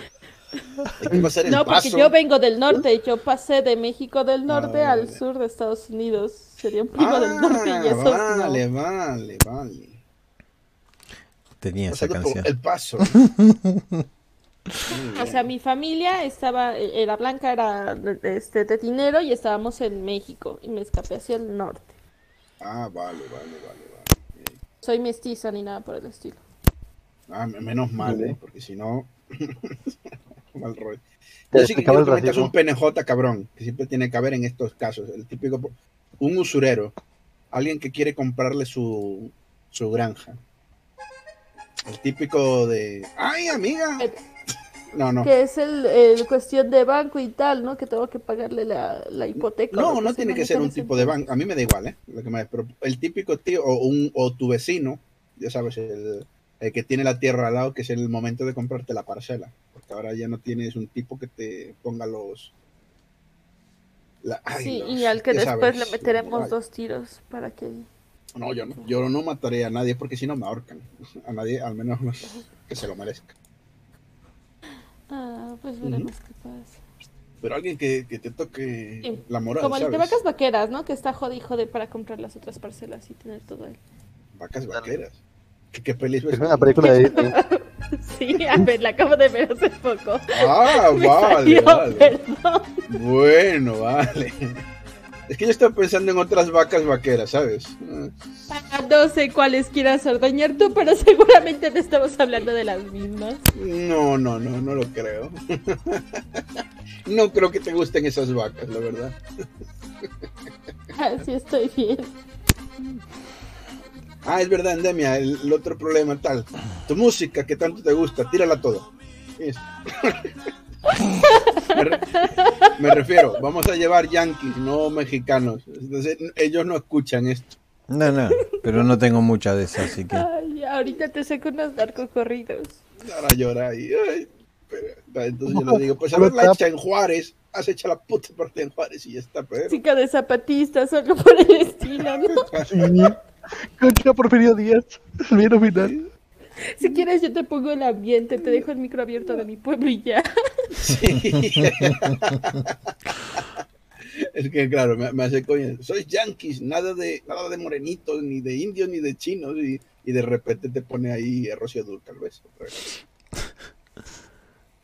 Hay que pasar el No, porque paso. yo vengo del norte. Yo pasé de México del norte Ah, al vale. sur de Estados Unidos. Sería un primo Ah, del norte y eso vale, no. vale, vale. Tenía esa canción. el paso. O sea, mi familia estaba, era blanca, era este, de dinero y estábamos en México y me escapé hacia el norte. Ah, vale, vale, vale, vale. Soy mestiza ni nada por el estilo. Ah, menos mal, ¿eh? Porque si no... mal rollo. Yo sí que el que metas un PNJ cabrón, que siempre tiene que haber en estos casos. El típico, un usurero, alguien que quiere comprarle su, su granja. El típico de, ay amiga. Eh, No, no. Que es el, el cuestión de banco y tal, ¿no? Que tengo que pagarle la, la hipoteca. No, no tiene que ser un tipo de banco. A mí me da igual, ¿eh? Lo que me- pero el típico tío o, un, o tu vecino, ya sabes, el, el que tiene la tierra al lado, que es el momento de comprarte la parcela. Porque ahora ya no tienes un tipo que te ponga los... la- ay, Sí, los- y al que después sabes, le meteremos ay. dos tiros para que... No, yo no, yo no mataré a nadie porque si no me ahorcan. A nadie, al menos que se lo merezca. Ah, pues veremos qué pasa. Pero alguien que, que te toque Sí. la moral, Como el de ¿sabes? vacas vaqueras, ¿no? Que está jodido jode para comprar las otras parcelas y tener todo él. Vacas vaqueras. ¿Qué, qué pelis ves? Es una película de Disney. Sí, a ver, la acabo de ver hace poco. Ah, Me vale, salió, vale. perdón. Bueno, vale. Es que yo estaba pensando en otras vacas vaqueras, ¿sabes? Ah, No sé cuáles quieras ordeñar tú, pero seguramente no estamos hablando de las mismas. No, no, no, no lo creo. No creo que te gusten esas vacas, la verdad. Así estoy bien. Ah, es verdad, Endemia, el, el otro problema tal. Tu música que tanto te gusta, tírala todo. Eso. me, re- me refiero, vamos a llevar yankees, no mexicanos. Entonces, ellos no escuchan esto. No, no, pero no tengo mucha de esas, así que. Ay, ahorita te saco unos narcocorridos. Ahora llora y. ay, pero- entonces yo le digo, pues haberla hecha en Juárez, has hecho la puta parte en Juárez y ya está, pero. Chica de zapatistas, algo por el estilo, ¿no? Sí. Concha Porfirio Díaz. Villano final. Si quieres yo te pongo el ambiente, te dejo el micro abierto de mi pueblo y ya. Sí. es que claro, me, me hace coño. Soy yankees, nada de, nada de morenitos, ni de indios, ni de chinos, y, y de repente te pone ahí a Rocío. Otra vez.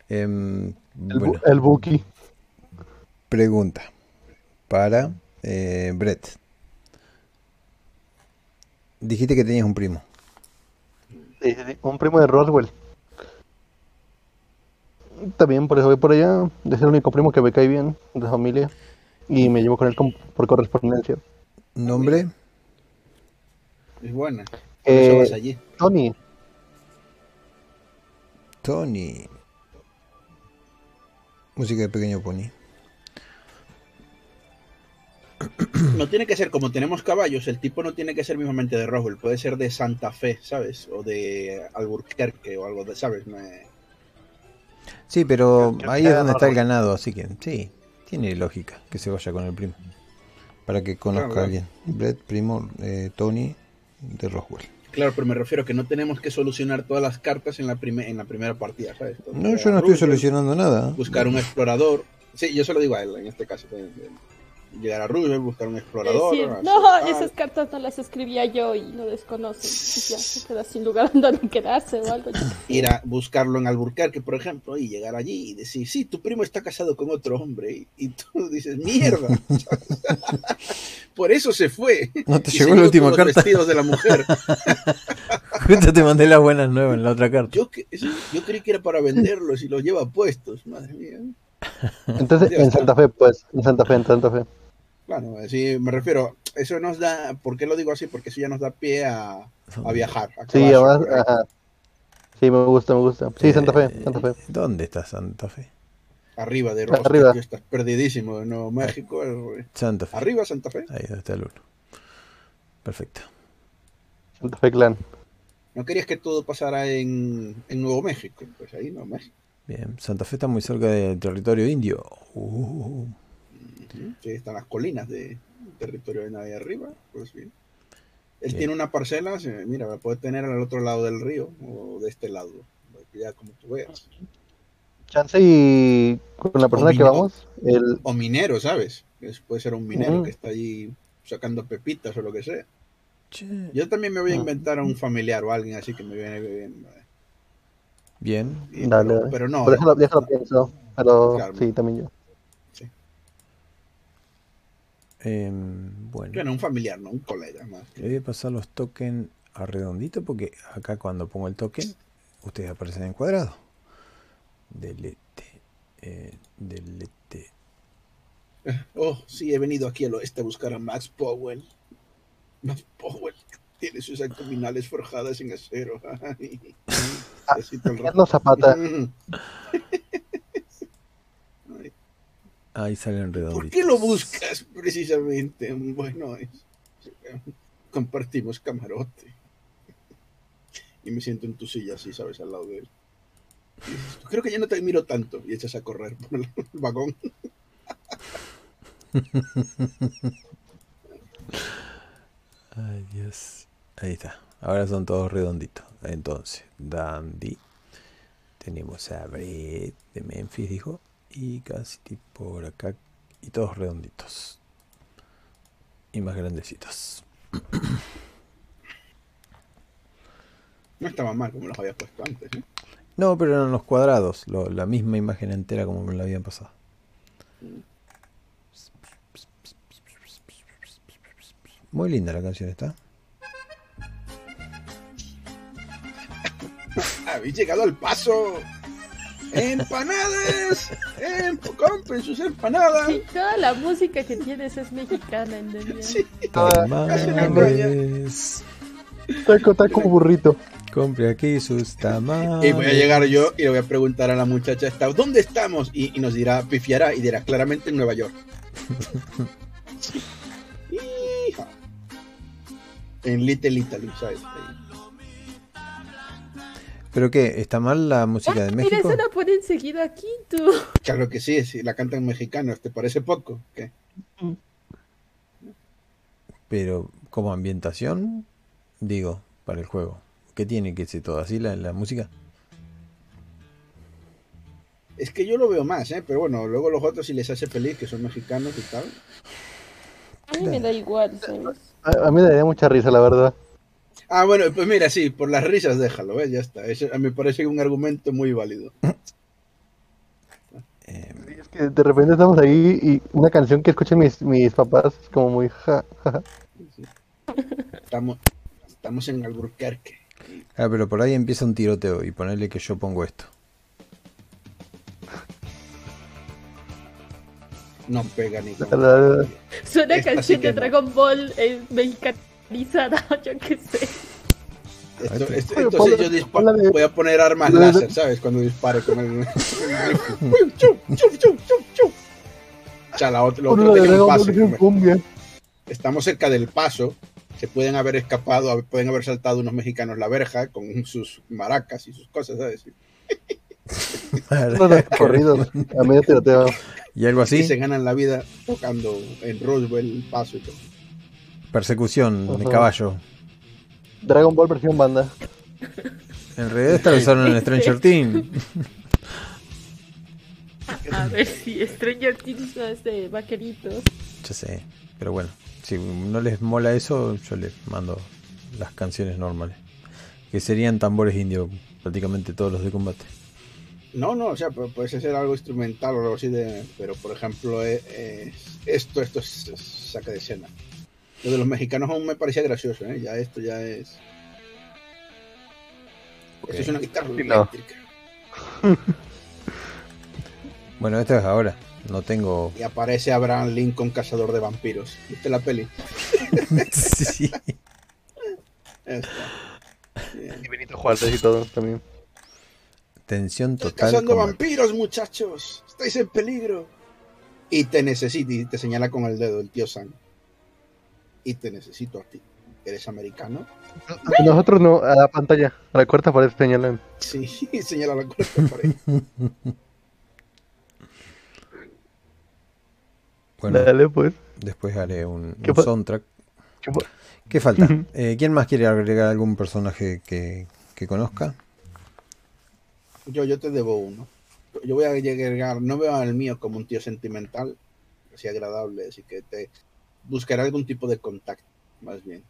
em, El, bueno, el Buki. pregunta para eh, Brett. Dijiste que tenías un primo. Sí, sí, sí, Un primo de Roswell. También por eso voy por allá. Es el único primo que me cae bien de familia. Y me llevo con él con- por correspondencia. ¿Nombre? Es buena. Eh, vas allí. Tony. Tony. Música de Pequeño Pony. No tiene que ser como tenemos caballos, el tipo no tiene que ser mismamente de Roswell, puede ser de Santa Fe, ¿sabes? O de Alburquerque o algo de, ¿sabes? Me- Sí, pero que ahí es donde está el ganado, así que sí, tiene lógica que se vaya con el primo. Para que conozca Claro, a alguien. Brett, primo, eh, Tony de Roswell. Claro, pero me refiero que no tenemos que solucionar todas las cartas en la, prime- en la primera partida, ¿sabes? No, yo no estoy solucionando nada. Buscar un explorador. Sí, yo se lo digo a él en este caso. de llegar a Roosevelt, buscar un explorador. Decir, no, esas cartas no las escribía yo y lo desconocen. Y ya se queda sin lugar donde quedarse o algo. ir a buscarlo en Alburquerque, por ejemplo, y llegar allí y decir, sí, tu primo está casado con otro hombre. Y, y tú dices, mierda. por eso se fue. No te Y llegó la última todos los carta. vestidos de la mujer. Justo te mandé las buenas nuevas en la otra carta. Yo, yo creí que era para venderlos y los lleva puestos. Madre mía. Entonces, en. Santa Fe, pues. En Santa Fe, en Santa Fe. Claro, sí, me refiero, eso nos da, ¿por qué lo digo así? Porque eso ya nos da pie a, a viajar. a Sí. Ajá. Sí, me gusta, me gusta. Sí, Santa Fe, Santa Fe. Eh, ¿Dónde está Santa Fe? Arriba de Rosca, Arriba. tío, estás perdidísimo de Nuevo México. eh, Santa Fe. Arriba Santa Fe. Ahí está el uno. Perfecto. Santa Fe Clan. ¿No querías que todo pasara en, en Nuevo México? Pues ahí Nuevo México. Bien, Santa Fe está muy cerca del territorio indio. Uh, Sí, están las colinas de territorio de nadie arriba. Pues bien. Él Bien. tiene una parcela, se- mira, la puede tener al otro lado del río o de este lado. Ya como tú veas. Chance y con la persona que vamos, el, O minero, ¿sabes? Es- puede ser un minero que está allí sacando pepitas o lo que sea. che. Yo también me voy a Ah. inventar a un familiar o alguien así que me viene bien. Bien. Y- Dale, pero, dale. pero no. Pero déjalo, déjalo pienso. Pero Claro. sí, también yo. Em, bueno. Bueno, un familiar, no un colega más. Le voy a pasar los tokens a redondito porque acá cuando pongo el token, ustedes aparecen en cuadrado. Delete. eh, delete. Oh, sí, he venido aquí al oeste a buscar a Max Powell. Max Powell tiene sus abdominales forjadas en acero. Fernando Zapata. Ahí salen redonditos. ¿Por qué lo buscas precisamente? Bueno, es- compartimos camarote. Y me siento en tu silla así, ¿sabes? Al lado de él. Dices, Creo que ya no te miro tanto. Y echas a correr por el vagón. Ay, Dios. Ahí está. Ahora son todos redonditos. Entonces, Dandy. Tenemos a Brett de Memphis, dijo. Y casi por acá. Y todos redonditos. Y más grandecitos. No estaba mal como los había puesto antes. ¿eh? No, pero eran los cuadrados. lo- la misma imagen entera como me la habían pasado. Muy linda la canción está. Habéis llegado al paso. ¡Empanadas! Em- ¡Compren sus empanadas! Y toda la música que tienes es mexicana, ¿entendés? Sí. Tamales. Taco, taco, burrito. Compre aquí sus tamales. Y voy a llegar yo y le voy a preguntar a la muchacha esta, ¿dónde estamos? Y, y nos dirá, pifiará y dirá claramente en Nueva York. En Little Italy, ¿sabes? Ahí. ¿Pero qué? ¿Está mal la música de Mira, México? eso la ponen seguido aquí, tú. Claro que sí, sí, la cantan mexicanos, ¿te parece poco? ¿Qué? Pero como ambientación, digo, para el juego. ¿Qué tiene que ser todo así la, la música? Es que yo lo veo más, ¿eh? Pero bueno, luego los otros si les hace feliz, que son mexicanos y tal. A mí me da igual, ¿sabes? A, a mí me daría mucha risa, la verdad. Ah, bueno, pues mira, sí, por las risas déjalo, ¿ves? Ya está. Eso a mí me parece un argumento muy válido. Eh, Es que de repente estamos ahí y una canción que escuchan mis, mis papás es como muy ja, ja, ja. Estamos, estamos en Alburquerque. ah, pero por ahí empieza un tiroteo y ponerle que yo pongo esto. No pega ni Suena Esta sí canción de no. Dragon Ball eh, mexicanizada, yo qué sé. Esto- esto- Oye, entonces yo dispa- ponla de- voy a poner armas láser, ¿sabes? Cuando dispare con el... Uy, chu, chu, chu, chu, chu. O sea, la otra, lo Ponla otro de como- cumbia. Estamos cerca del paso. Se pueden haber escapado, pueden haber saltado unos mexicanos la verja con sus maracas y sus cosas, ¿sabes? Corrido, a medio tiroteo. y algo Y así, se ganan la vida tocando en Roosevelt el paso y todo. Persecución de caballo. Dragon Ball versión banda. En realidad esta lo usaron en Stranger Things. A ver si Stranger Things de vaqueritos. Ya sé, pero bueno, si no les mola eso, yo les mando las canciones normales. Que serían tambores indios, prácticamente todos los de combate. No, no, o sea, pu- puede ser algo instrumental o algo así de. Pero por ejemplo, eh, eh, esto, esto es, es saca de escena. Lo de los mexicanos aún me parecía gracioso, ¿eh? Ya esto ya es. Esto es una guitarra No. eléctrica. Bueno, esto es ahora. No tengo. Y aparece Abraham Lincoln, cazador de vampiros. ¿Viste la peli? sí. Y Benito Juárez y todo también. Tensión total. cazando combate. vampiros, muchachos. Estáis en peligro. Y te necesito. Y te señala con el dedo el tío Sam. Y te necesito a ti. ¿Eres americano? Nosotros no, a la pantalla, a la cuarta pared señalan. Sí, señala la cuarta pared. Bueno, Dale, pues. después haré un, ¿Qué un pa- soundtrack. ¿Qué pa- ¿Qué falta? Eh, ¿Quién más quiere agregar algún personaje que, que conozca? Yo, yo te debo uno. Yo voy a llegar, no veo al mío como un tío sentimental, así agradable, así que te buscaré algún tipo de contacto, más bien.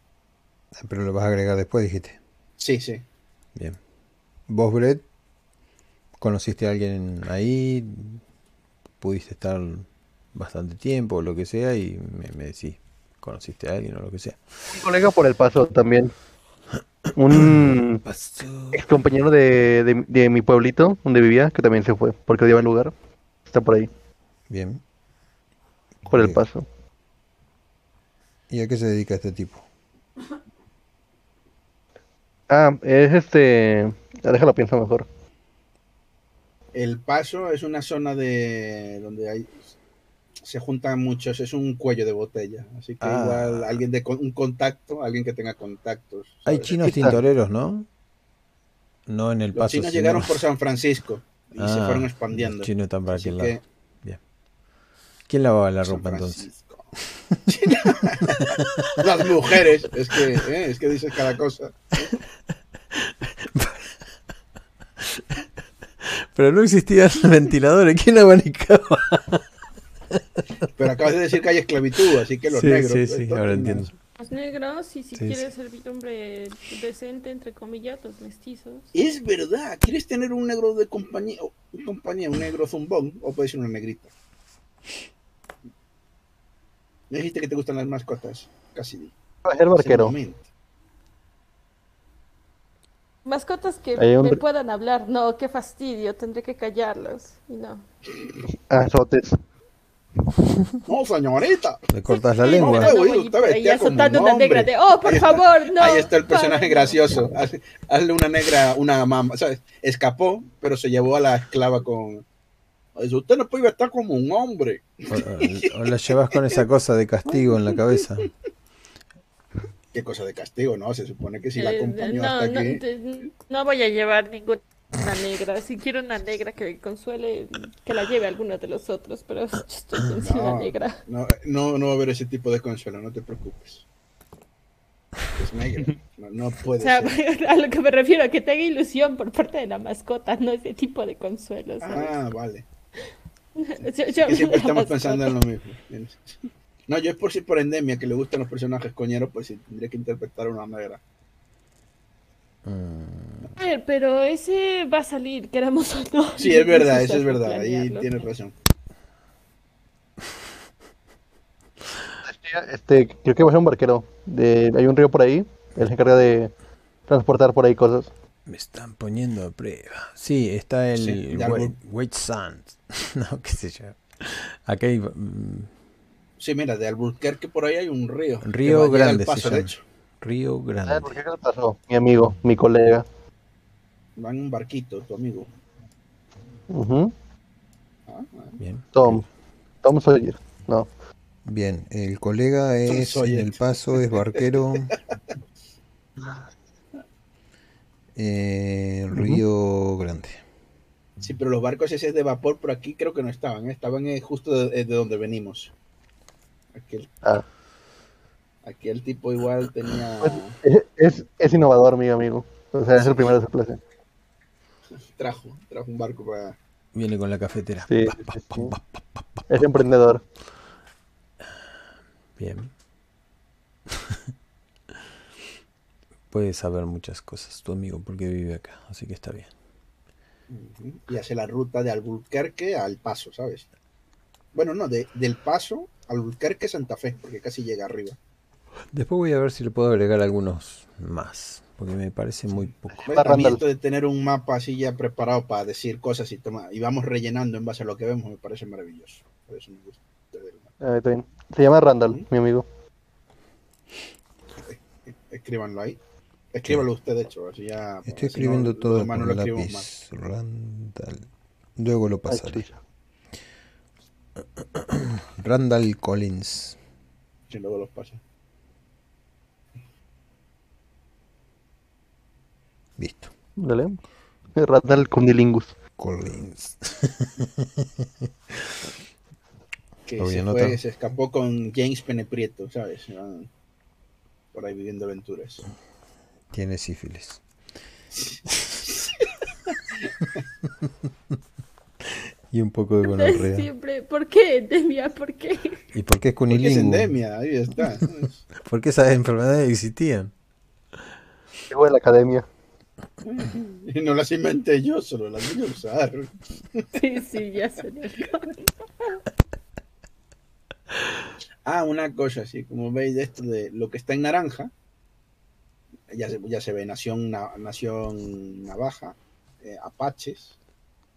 Ah, Pero lo vas a agregar después, dijiste. Sí, sí. Bien. ¿Vos, Brett? conociste a alguien ahí, pudiste estar bastante tiempo o lo que sea y me, me decís, conociste a alguien o lo que sea. Un colega por el paso también. Un ex compañero de, de, de mi pueblito, donde vivía, que también se fue, porque odiaba el lugar. Está por ahí, Bien. por el Bien. paso. ¿Y a qué se dedica este tipo? Ah, es este. Déjalo pienso mejor. El paso es una zona de donde hay se juntan muchos, es un cuello de botella, así que Ah. igual alguien de con- un contacto, alguien que tenga contactos. Hay chinos tintoreros, ¿no? No en el Los paso. chinos sino- llegaron por San Francisco y se Ah, fueron expandiendo. Los chinos están para aquel que lado. Bien. ¿Quién lavaba la San ropa entonces? Las mujeres, es que, eh, es que dices cada cosa. Pero no existían ventiladores. ¿Quién abanicaba? Pero acabas de decir que hay esclavitud, así que los Sí, negros. sí, sí, esto ahora entiendo. Los negros, y si Sí, quieres servir hombre decente, entre comillas, los mestizos. Es verdad, ¿quieres tener un negro de compañía, compañía, un negro zumbón, o puede ser una negrita? Me dijiste que te gustan las mascotas, casi di. Va a ser Es el barquero. Mascotas que un- me puedan hablar. No, qué fastidio, tendré que callarlos. Y no. Azotes. No, señorita. Le cortas la lengua. No, no, como azotando un una negra de, oh, por Ahí está- favor, no. Ahí está el personaje para". gracioso. Haz- Hazle una negra, una mamá, ¿sabes? Escapó, pero se llevó a la esclava con. Dice, usted no puede estar como un hombre. O, o la llevas con esa cosa de castigo en la cabeza. Qué cosa de castigo, ¿no? Se supone que si la Eh, acompañó no, hasta no, aquí. te- no voy a llevar ninguna negra. Si quiero una negra que me consuele, que la lleve alguno de los otros, pero estoy sin una No, negra. no, no, no va a haber ese tipo de consuelo, no te preocupes. Es negra. No, no puede O sea, ser. a lo que me refiero, que tenga ilusión por parte de la mascota, no ese tipo de consuelo. ¿sabes? Ah, vale. Yo- yo Que siempre estamos pensando en lo mismo. No, yo es por si por endemia que le gustan los personajes coñeros, pues sí, tendría que interpretar una negra. Mm, A ver, pero ese va a salir, queramos o no. Sí, es verdad, eso es verdad. Ahí tienes razón. Este, creo que va a ser un barquero. De, hay un río por ahí. Él se encarga de transportar por ahí cosas. Me están poniendo a prueba. Sí, está el Sí, de White, árbol. White Sand. no, qué sé yo. Acá hay mm, Sí, mira, de Albuquerque por ahí hay un río. Río Grande se paso, de hecho. Río Grande. ¿por qué pasó? Mi amigo, mi colega. Va en un barquito, tu amigo. Ah, ah. Bien. Tom. Tom Sawyer. No. Bien, el colega es Soy en el- el paso, es barquero. Eh, Río Grande. Sí, pero los barcos ese de vapor por aquí creo que no estaban, ¿eh? estaban eh, justo de, de donde venimos. Aquel, Ah. aquel tipo igual tenía Es, es, es innovador, mi amigo. O sea, es el primero de su clase. trajo, trajo un barco para Viene con la cafetera. Sí, Pa, sí, pa, sí. pa, pa, pa, pa, pa. Es emprendedor. Bien. Puede saber muchas cosas tu amigo porque vive acá, así que está bien. Y hace la ruta de Albuquerque al Paso, ¿sabes? Bueno, no, de, del Paso al Albuquerque Santa Fe, porque casi llega arriba. Después voy a ver si le puedo agregar algunos más, porque me parece muy poco. De tener un mapa así ya preparado para decir cosas y toma, y vamos rellenando en base a lo que vemos me parece maravilloso. Por eso me gusta. Ah. Se llama Randall, mi amigo. Escríbanlo ahí. Escríbalo usted, de hecho, así ya. Estoy así escribiendo lo todo demás no lápiz. Randall. Luego lo pasaré. Randall Collins. Si luego los pasa. Listo. Dale. Randall Cunilingus. Collins. Que se, fue, se escapó con James Peneprieto, ¿sabes? Por ahí viviendo aventuras. Tiene sífilis. y un poco de gonorrea. Siempre, ¿por qué, Demia? ¿Por qué? ¿Y por qué es Porque es endemia, ahí está. ¿Por qué esas enfermedades existían? Llegó de la academia. Y no las inventé yo, solo las voy a usar. Sí, sí, ya se me Ah, una cosa así, como veis esto de lo que está en naranja, ya se, ya se ve Nación, Na- Nación Navaja, eh, Apaches,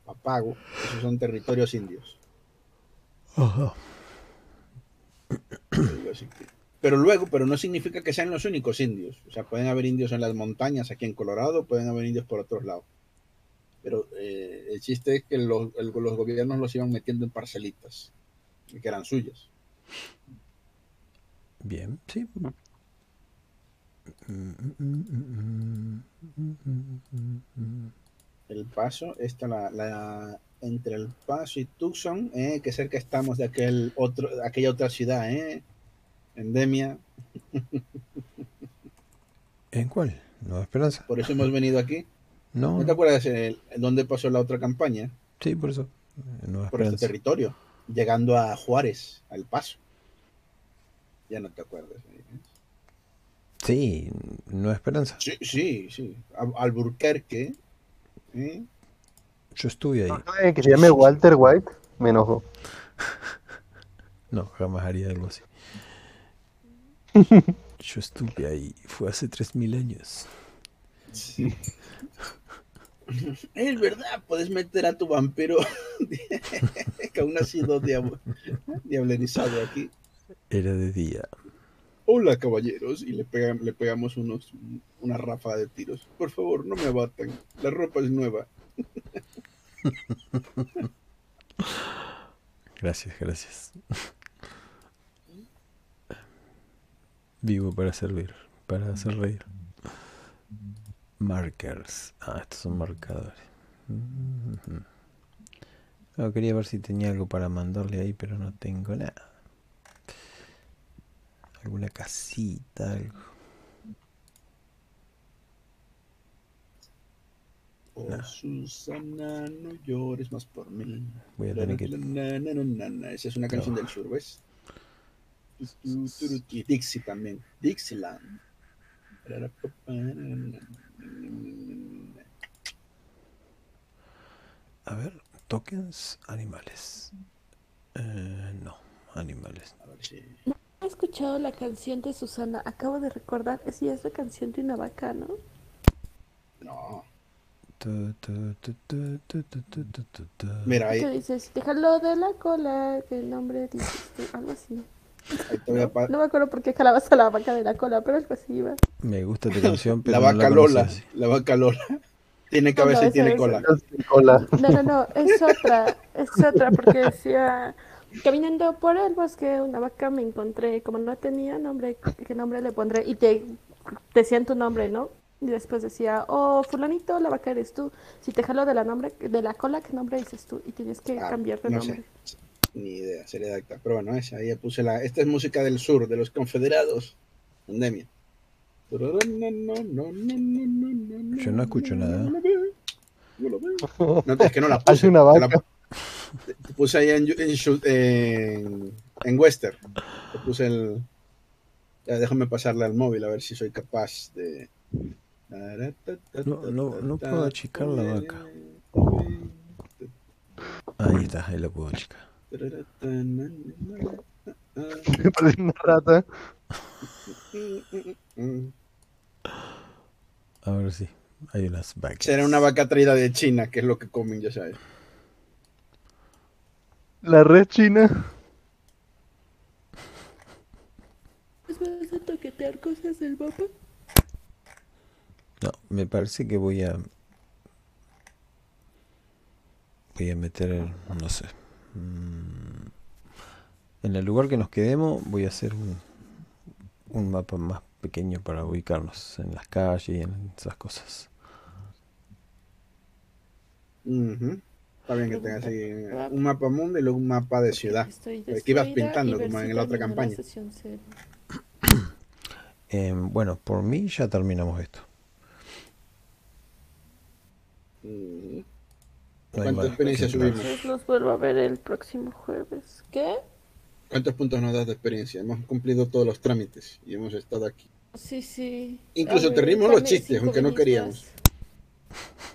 Papago, esos son territorios indios. Ajá. Pero luego, pero no significa que sean los únicos indios. O sea, pueden haber indios en las montañas aquí en Colorado, pueden haber indios por otros lados. Pero eh, el chiste es que los, el- los gobiernos los iban metiendo en parcelitas, que eran suyas. Bien, sí. El paso, esta la, la- entre el paso y Tucson, eh, que cerca estamos de aquel otro, aquella otra ciudad, eh, Endemia. ¿En cuál? Nueva Esperanza. Por eso hemos venido aquí. No, ¿No te acuerdas eh, dónde pasó la otra campaña? Sí, por eso. En Nueva Por este territorio, llegando a Juárez, al paso. Ya no te acuerdas. eh. Sí, Nueva Esperanza. Sí, sí, sí. Al- Alburquerque. ¿eh? Yo estuve ahí. Eh, que se llame Walter White, me enojo. No, jamás haría algo así. Yo estuve ahí. Fue hace 3.000 años. Es verdad, puedes meter a tu vampiro que aún ha sido diablerizado aquí. Era de día. Hola, caballeros. Y le, pegamos unos, una ráfaga de tiros. Por favor, no me abatan. La ropa es nueva. Gracias, gracias. Vivo para servir, para hacer reír. Markers. Ah, estos son marcadores. Quería ver si tenía algo para mandarle ahí, pero no tengo nada. Alguna casita, algo. Oh, Susana, no llores más por mí. Voy a tener que- Na, na, na, na, na. Esa es una canción del sur, ¿ves? Dixie también. Dixieland. A ver, tokens, animales. Eh, no, animales. A ver si- ¿He escuchado la canción de Susana, acabo de recordar, esa ya es la canción de una vaca, ¿no? No. Mira, ahí. ¿Qué dices? Déjalo de la cola, que el nombre algo así. No, no, me acuerdo por qué jalabas a la vaca de la cola, pero algo así iba. Me gusta tu canción, pero. la vaca no la Lola, la vaca Lola. Tiene cabeza no, y tiene cola. cola. No, no, no, es otra, es otra, porque decía caminando por el bosque, una vaca me encontré, como no tenía nombre, ¿qué nombre le pondré? Y te decían tu nombre, ¿no? Y después decía, oh, fulanito, la vaca eres tú. Si te jalo de la nombre, de la cola, ¿qué nombre dices tú? Y tienes que Ah, cambiar de no nombre. sé. Ni idea, sería exacta. Pero bueno, esa, ahí puse la. Esta es música del sur, de los confederados. Endemia. Yo no escucho nada. No, es que no la puse. Hace una te la- vaca. Te- puse ahí en, en, en, en Western. Te puse el. Ya, déjame pasarle al móvil a ver si soy capaz de. No, no, no puedo achicar la vaca. Ahí está, ahí la puedo achicar. Me parece una rata. Ahora sí, hay unas vacas. Será una vaca traída de China, que es lo que comen, ya sabes. La red china. ¿Vas a toquetear cosas del mapa? No, me parece que voy a. Voy a meter, no sé. mm, En el lugar que nos quedemos, voy a hacer un, un mapa más pequeño para ubicarnos en las calles y en esas cosas. Ujú. Está bien que tengas ahí un mapa mundo y luego un mapa de ciudad. Estoy Que ibas pintando ver como si en la otra campaña. Em, bueno, por mí ya terminamos esto. No hay ¿Cuánta experiencia subimos? Los vuelvo a ver el próximo jueves. ¿Qué? ¿Cuántos puntos nos das de experiencia? Hemos cumplido todos los trámites y hemos estado aquí. Sí, sí. Incluso A te ver, rimos los chistes, aunque no queríamos.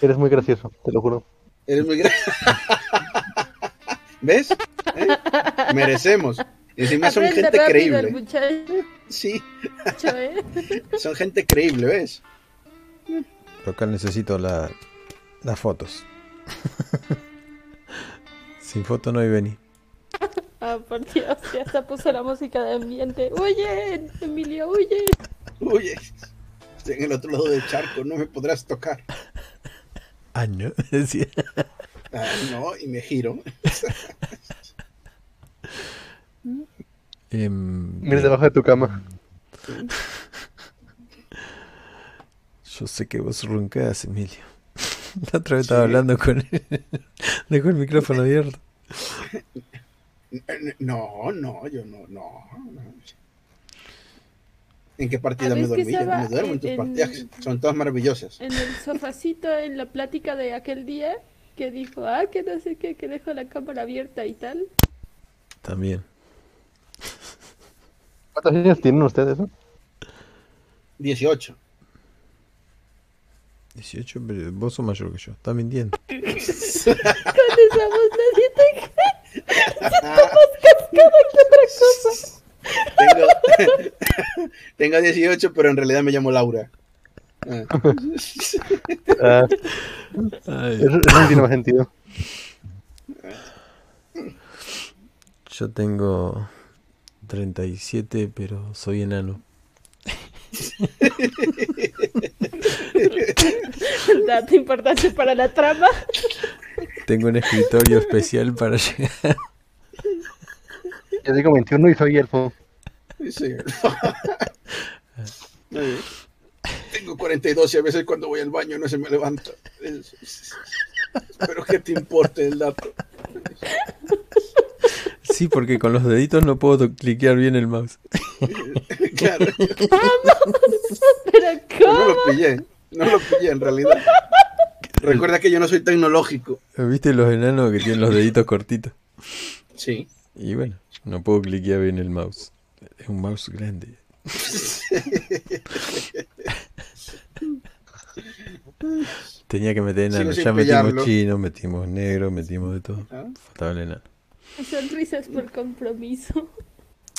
Eres muy gracioso, te lo juro. Eres muy grande. ¿Ves? ¿Eh? Merecemos. Encima son Aprende gente creíble. Sí, ¿eh? son gente creíble, ¿ves? Acá necesito la- las fotos. Sin foto no hay Beni. Ah, por Dios, ya hasta puso la música de ambiente. ¡Huye! Emilio, huye. Oye, estoy en el otro lado del charco, no me podrás tocar. Ah, no. Decía. Ah, no, y me giro. Em, Mira debajo de tu cama. Yo sé que vos roncás, Emilio. La otra vez estaba hablando con él. Dejó el micrófono abierto. No, no, yo no, no. no. ¿En qué partida me dormí? Yo no estaba me duermo en tus en- partidas. Son todas maravillosas. En el sofacito, en la plática de aquel día, que dijo, ah, que no sé qué, que dejó la cámara abierta y tal. También. ¿Cuántos años tienen ustedes? no? 18. 18, pero vos sos mayor que yo. Estás mintiendo. Con esa voz nadie te cree. Más cascada que otra cosa. Tengo, tengo 18, pero en realidad me llamo Laura. Ah. Ah, Ay, eso, eso no tiene más sentido. yo tengo 37, pero soy enano. Dato importante para la trama. Tengo un escritorio especial para llegar. Yo digo 21 y soy elfo. Sí. Tengo 42 y a veces cuando voy al baño no se me levanta. Es- es- Espero que te importe el dato. Sí, porque con los deditos no puedo cliquear bien el mouse. Claro, Pero no ¿cómo? lo pillé. No lo pillé en realidad. Recuerda que yo no soy tecnológico. ¿Viste los enanos que tienen los deditos cortitos? Sí. Y bueno, no puedo cliquear bien el mouse. Es un mouse grande. Tenía que meter enano. Ya metimos pillarlo. chino, metimos negro, metimos de todo. Ah. Faltaba el enano. Sonrisas por compromiso.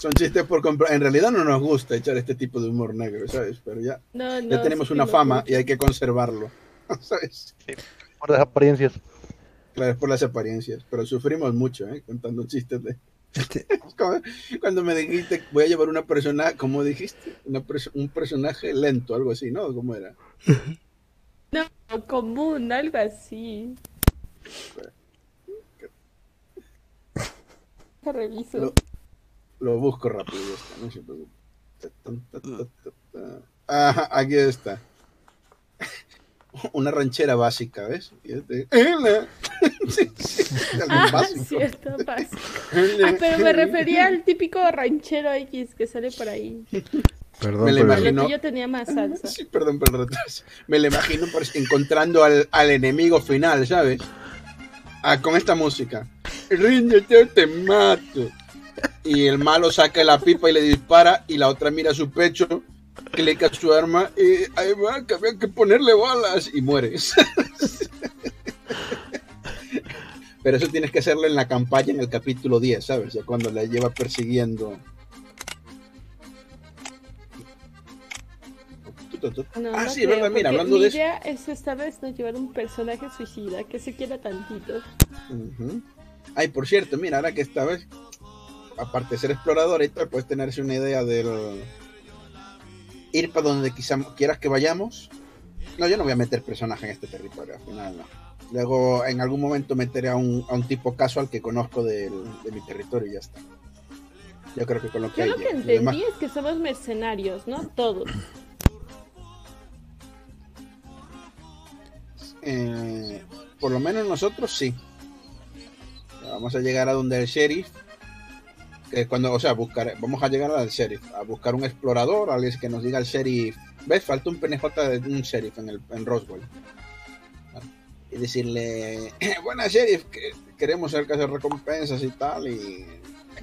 Son chistes por comprar. En realidad no nos gusta echar este tipo de humor negro, ¿sabes? Pero ya, No, no. ya tenemos sí una fama y hay que conservarlo. ¿Sabes? Por las apariencias. Claro, es por las apariencias. Pero sufrimos mucho, ¿eh? Contando chistes de. Este, Cuando me dijiste, voy a llevar una persona, ¿cómo dijiste? Una perso- un personaje lento, algo así, ¿no? ¿Cómo era? No, común, algo así. Reviso. Lo- Lo busco rápido, ya está, no se preocupe. Ajá, aquí está. Una ranchera básica, ¿ves? Este- ¡Ela! Sí, sí, algo Ah, básico. cierto, básico. ¡Ela! Ah, pero me refería al típico ranchero X que sale por ahí. perdón Me el- imagino. que yo tenía más salsa. Sí, perdón por el retraso. Me lo imagino por- encontrando al, al enemigo final, ¿sabes? Ah, con esta música. Ríndete, te mato. Y el malo saca la pipa y le dispara y la otra mira su pecho, clica su arma y ahí va, que había que ponerle balas y mueres. Pero eso tienes que hacerlo en la campaña en el capítulo 10, ¿sabes? Ya cuando la lleva persiguiendo. No, ah, no sí, creo, verdad, mira, hablando de eso. idea es esta vez no llevar un personaje suicida que se quiera tantito. Ay, por cierto, mira, ahora que esta vez, aparte de ser explorador y tal, puedes tenerse una idea del ir para donde quizá quieras que vayamos. No, yo no voy a meter personaje en este territorio, al final no. Luego, en algún momento meteré a un, a un tipo casual que conozco del- de mi territorio y ya está. Yo creo que con lo que Yo hay lo que demás- entendí es que somos mercenarios, ¿no? Todos. Eh, por lo menos nosotros sí. Vamos a llegar a donde el sheriff. Que cuando, o sea, buscar, vamos a llegar al sheriff, a buscar un explorador, alguien que nos diga el sheriff. ¿Ves? Falta un PNJ de un sheriff en, el, en Roswell. Y decirle, buenas sheriff, que queremos hacer caso de recompensas y tal. Y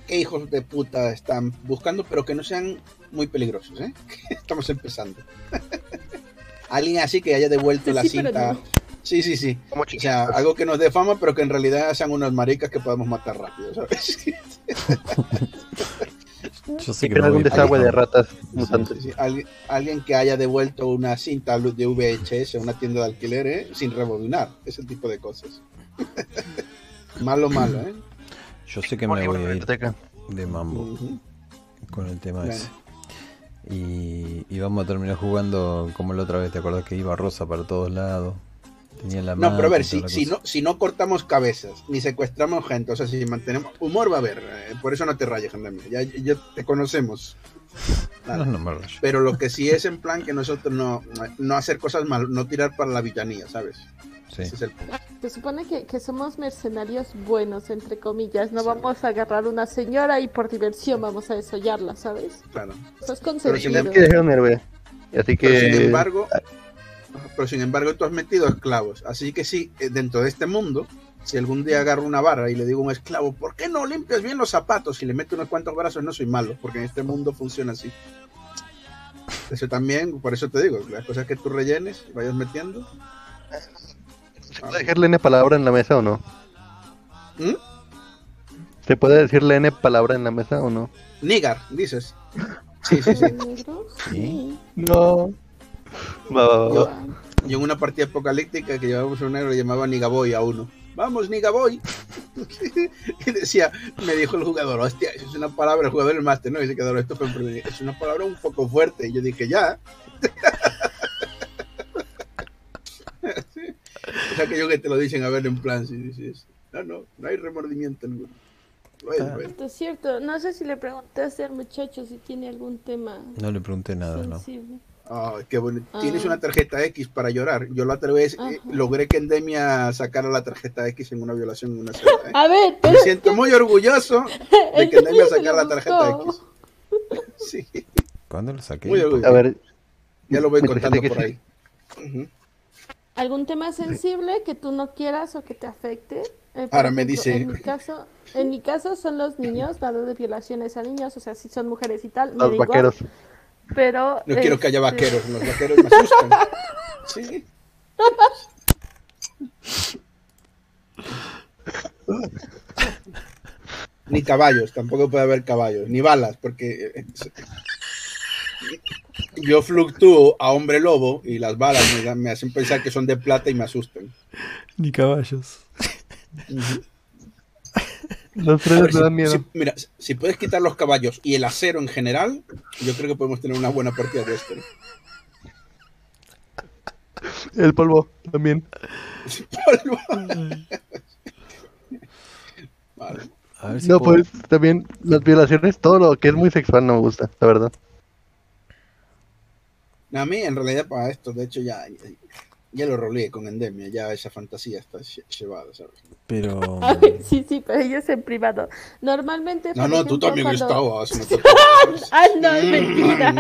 qué hijos de puta están buscando, pero que no sean muy peligrosos, ¿eh? Estamos empezando. Alguien así que haya devuelto Sí, la cinta no. Sí, sí, sí. Como O sea, algo que nos dé fama, pero que en realidad sean unos maricas que podemos matar rápido, ¿sabes? Yo sé que no algún desagüe de ratas mutantes. sí, sí. Alguien, alguien que haya devuelto una cinta de VHS a una tienda de alquiler ¿eh? sin rebobinar, ese tipo de cosas. malo, malo, ¿eh? Yo sé que me voy a la ir biblioteca. de mambo con el tema ese. Y, y vamos a terminar jugando como la otra vez, ¿te acuerdas que iba Rosa para todos lados? Tenía la No, pero a ver, si, si, no, si no cortamos cabezas, ni secuestramos gente, o sea, si mantenemos... Humor va a haber, eh, por eso no te rayes, Gendemia, ya, ya te conocemos. No, no me rayo. Pero lo que sí es en plan que nosotros no, no hacer cosas mal, no tirar para la villanía, ¿sabes? Sí. Ese es el punto. Se supone que, que somos mercenarios buenos, entre comillas. No Sí. vamos a agarrar una señora y por diversión vamos a desollarla, ¿sabes? Claro. Eso es Pero si consentido. le- Que así Pero sin embargo, pero sin embargo tú has metido esclavos. Así que sí, eh, dentro de este mundo, si algún día agarro una barra y le digo a un esclavo, ¿por qué no limpias bien los zapatos? Y le meto unos cuantos brazos, no soy malo, porque en este mundo funciona así. Eso también, por eso te digo, las cosas que tú rellenes y vayas metiendo. ¿Se puede dejarle N palabra en la mesa o no? ¿Mm? ¿Se puede decirle N palabra en la mesa o no? Nigar, dices. Sí, sí, sí. Sí. No. Va, va, va, Yo- en una partida apocalíptica que llevábamos a un negro le llamaba Nigaboy a uno. Vamos, Nigaboy. y decía, me dijo el jugador, hostia, eso es una palabra, el jugador del máster, ¿no? Y se quedó, esto fue es una palabra un poco fuerte. Y yo dije, ya. Sí. Es aquello que te lo dicen a ver en plan, si dices, no, no, no hay remordimiento ninguno. Es, Ah. es cierto. No sé si le preguntaste al muchacho si tiene algún tema No le pregunté nada, ¿no? Ah, qué bueno. Tienes Ah. una tarjeta X para llorar. Yo la otra vez eh, logré que Endemia sacara la tarjeta X en una violación en una celda. ¿eh? A ver, pero Me siento muy orgulloso de que Endemia sacara la tarjeta. X. Sí, ¿Cuándo lo saqué? Muy orgulloso. A ver, ya lo voy contando por ahí. ¿Algún tema sensible que tú no quieras o que te afecte? Eh, Ahora me dice- En mi caso, en mi caso son los niños, dado de violaciones a niños, o sea, si son mujeres y tal, me los igual, vaqueros. Pero No quiero que haya este, vaqueros, los vaqueros me asustan. Sí. Ni caballos, tampoco puede haber caballos, ni balas, porque eh, yo fluctúo a hombre lobo y las balas me hacen pensar que son de plata y me asustan. Ni caballos. Los me dan si- miedo. si- mira, si puedes quitar los caballos y el acero en general, yo creo que podemos tener una buena partida de esto. El polvo también. Polvo. Vale. A ver si No, puedo- pues también las violaciones, todo lo que es muy sexual no me gusta, la verdad. A mí, en realidad, para esto, de hecho, ya, ya, lo roleé con Endemia, ya esa fantasía está lle- llevada, ¿sabes? Pero. A ver, sí, sí, pero ellos en privado. Normalmente. No, no, tú también cuando- estabas. no te preocupes. Ah, no, es mentira.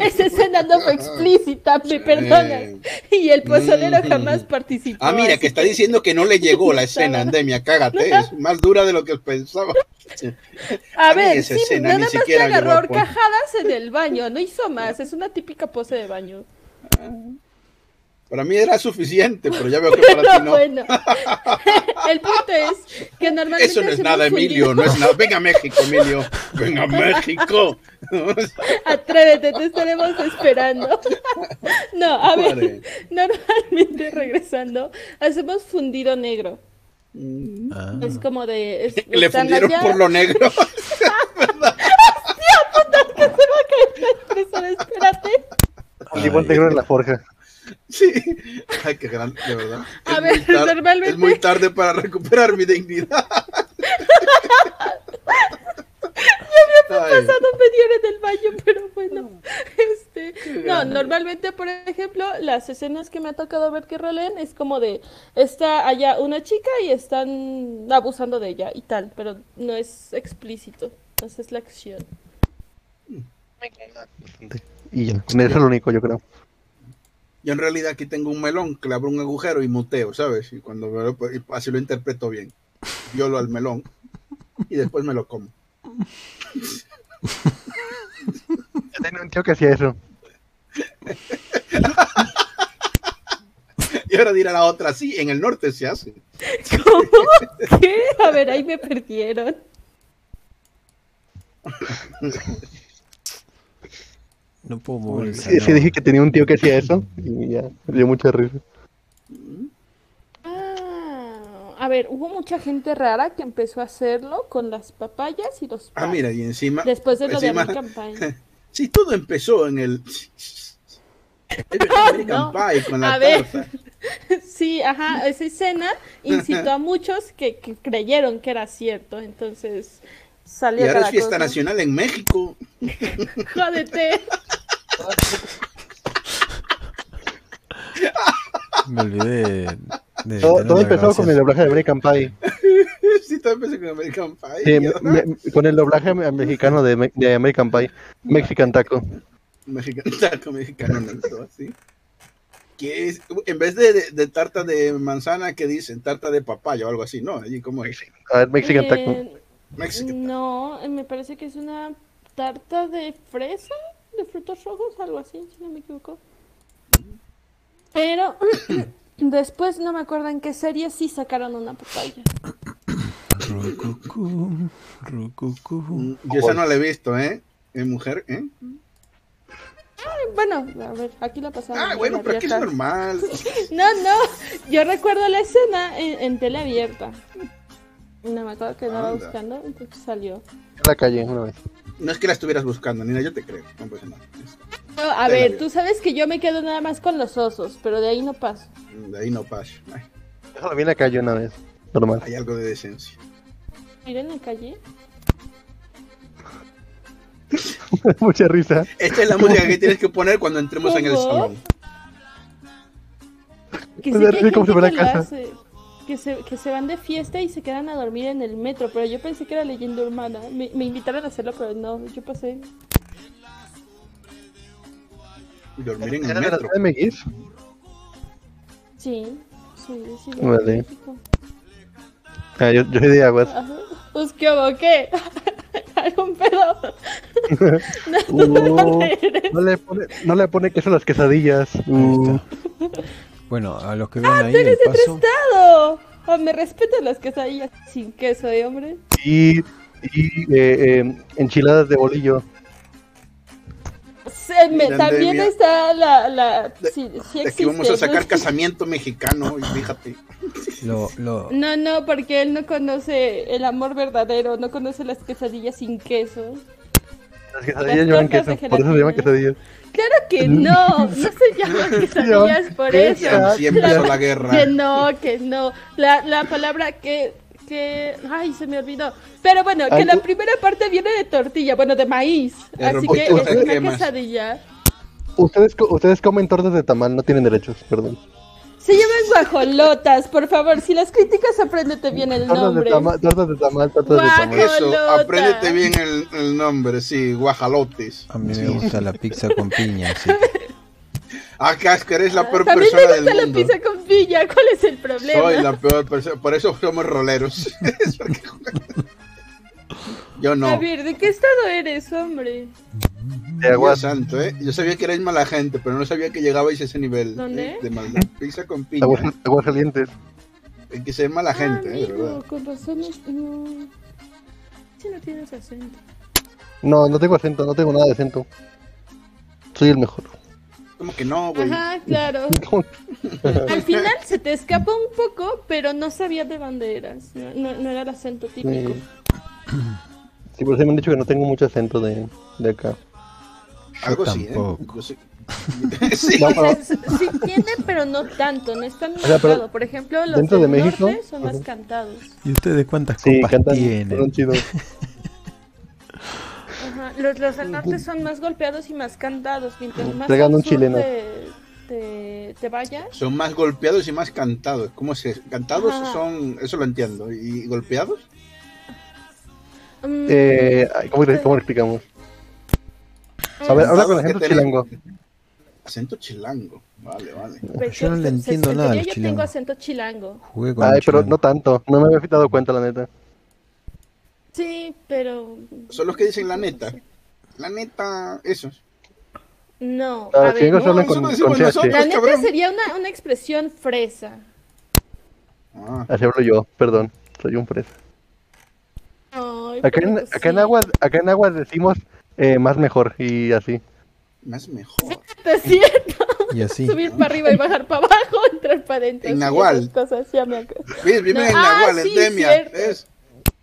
Esa escena no fue explícita, me perdonas. Y el pozolero jamás participó. Ah, mira, que está diciendo que no le llegó la escena, Endemia, cágate, es más dura de lo que pensaba. A ver, sí, escena nada ni más te siquiera agarró horcajadas en el baño, no hizo más, es una típica pose de baño. Para mí era suficiente, pero ya veo que para ti Pero no. bueno, el punto es que normalmente Eso no es nada, Emilio, fundido- no es nada. Venga a México, Emilio. Venga a México. Atrévete, te estaremos esperando. No, a ver, normalmente regresando, hacemos fundido negro. Mm. Ah, Es como de... es- Le están fundieron allá- por lo negro. Eso, espérate. Un limón negro en la forja. Sí. Ay, qué grande, de verdad. A Es ver, normalmente- Es muy tarde para recuperar mi dignidad. Ay, pasado media hora en el baño, pero bueno. Este, no, normalmente, por ejemplo, las escenas que me ha tocado ver que rolen es como de está allá una chica y están abusando de ella y tal, pero no es explícito. Esa es la acción. Y ya, con eso es lo único, yo creo. Yo en realidad aquí tengo un melón que le abro un agujero y muteo, ¿sabes? Y cuando me lo- y así lo interpreto bien. Yo lo al melón y después me lo como. Yo tenía un tío que hacía eso. Y ahora dirá la otra, sí, en el norte se hace. ¿Cómo? ¿Qué? A ver, ahí me perdieron. No puedo mover el Sí, dije que tenía un tío que hacía eso y ya, me dio mucha risa. Ah, a ver, hubo mucha gente rara que empezó a hacerlo con las papayas y los Ah, mira, y encima. Después de lo de encima- American Pie. Sí, todo empezó en el. el American No. Pie con la A ver. Sí, ajá, esa escena incitó a muchos que, que creyeron que era cierto, entonces Y salió ahora es fiesta cosa. nacional en México. Jódete. Me olvidé de. Todo, todo empezó con el doblaje de American Pie. sí, todo empezó con American Pie. Sí, y me- con el doblaje me- mexicano de, me- de American Pie. Mexican Taco. Mexican taco mexicano neto, así. Que es, en vez de, de- de tarta de manzana, que dicen? Tarta de papaya o algo así, ¿no? Allí como es. A ver, Mexican Taco. Eh, Mexican no, eh, me parece que es una tarta de fresa, de frutos rojos, algo así, si no me equivoco. Pero después no me acuerdo en qué serie sí sacaron una papaya. Rucucú, rucucú. Mm, Yo esa no la he visto, ¿eh? ¿Es mujer? ¿eh? Bueno, a ver, aquí la pasaron. Ah, en bueno, pero aquí es normal. No, no, yo recuerdo la escena en, en tele abierta. No me acuerdo que andaba Anda. buscando, entonces salió. En la calle, una vez. No es que la estuvieras buscando, Nina, yo te creo. No pasa nada. No, a ver, tú sabes que yo me quedo nada más con los osos, pero de ahí no paso. De ahí no pasa. Ay, lo vi en la calle una vez. Normal. hay algo de decencia. Ir en la calle. Mucha risa. Esta es la música que tienes que poner cuando entremos en el salón. Que sí que hay gente va a que la lo hace, Que se, que se van de fiesta y se quedan a dormir en el metro, pero yo pensé que era leyenda urbana. Me, me invitaron a hacerlo, pero no, yo pasé. Dormir en el ¿Era de metro. CDMX? Sí, sí, sí. Vale. Ah, yo, yo soy de Aguas. Pues qué qué. ¿Algún pedo? no, Uh, no, le pone, no le pone queso a las quesadillas. Mm, Bueno, a los que ven ahí ¡Tú el eres de paso. otro estado! Oh, me respetan las quesadillas sin queso, ¿eh, hombre? y y eh, eh, enchiladas de bolillo. Se me- también está la... la De- sí, sí De aquí vamos a sacar ¿no? casamiento mexicano, y fíjate. Lo, lo, No, no, porque él no conoce el amor verdadero, no conoce las quesadillas sin queso. Las quesadillas llevan queso, por eso se llaman quesadillas. Claro que no, no se llaman quesadillas por eso. empezó la guerra. Que no, que no. La, la palabra que, que... Ay, se me olvidó. Pero bueno, que Ay, la primera parte viene de tortilla, bueno, de maíz. Así que es ¿qué una quesadilla. Ustedes, ustedes comen tortas de tamal, no tienen derechos, perdón. Se llaman guajolotas, por favor. Si las críticas, apréndete bien el nombre. tortas de tamal, tortas de tamal. Eso, apréndete bien el, el nombre, sí, guajalotes. a mí me Sí. gusta la pizza con piña, así que Acá es que eres la peor También me persona gusta del la mundo. pizza con piña. ¿Cuál es el problema? Soy la peor persona, por eso somos roleros. Yo A ver, ¿de qué estado eres, hombre? De aguas. santo, ¿eh? Yo sabía que erais mala gente, pero no sabía que llegabais a ese nivel ¿Dónde? ¿eh? de maldad. Pizza con piña. Aguas, aguas calientes. Hay que ser mala gente, ah, ¿eh? De verdad. con razón no... no. Si no tienes acento. No, no tengo acento, no tengo nada de acento. Soy el mejor. Como que no, güey. Ajá, claro. Al final se te escapa un poco, pero no sabía de dónde eras. No, no- no era el acento típico. Sí. Sí, por eso me han dicho que no tengo mucho acento de, de acá. Algo sí, ¿eh? Yo sí. No, O sea, pero sí tiene, pero no tanto, no es tan sea, pero marcado. Por ejemplo, los dentro del de México, norte son más cantados. ¿Y ustedes cuántas sí, copas cantan, tienen? Ajá, Los, los del norte son más golpeados y más cantados. Mientras más al un sur chileno. Te, te, te vayas, Son más golpeados y más cantados. ¿Cómo se? Cantados Ajá. son, eso lo entiendo. ¿Y golpeados? Mm, Eh, ¿cómo, le- ¿Cómo lo explicamos? A ver, mm, habla con acento chilango. Acento chilango. Vale, vale. pues Yo no le se- entiendo en nada Yo chilango. tengo acento chilango. Jugué con Ay, pero chilango. no tanto. No me había dado cuenta, la neta. Sí, pero. Son los que dicen la neta. La neta, esos. No, Ah, a tiene ver, que hacerlo no, con, eso no con decimos CH. nosotros. la neta cabrón. sería una, una expresión fresa. Ah, Así hablo yo, perdón. Soy un fresa. Ay, Acá en, acá en sí. aguas, acá en aguas decimos eh, más mejor y así. más mejor. Es cierto. Y así. Subir para arriba y bajar para abajo, entrar para adentro. En sí, Nahual. cosas, ya me No, en ah, Nahual, sí, en Demia. cierto. Es,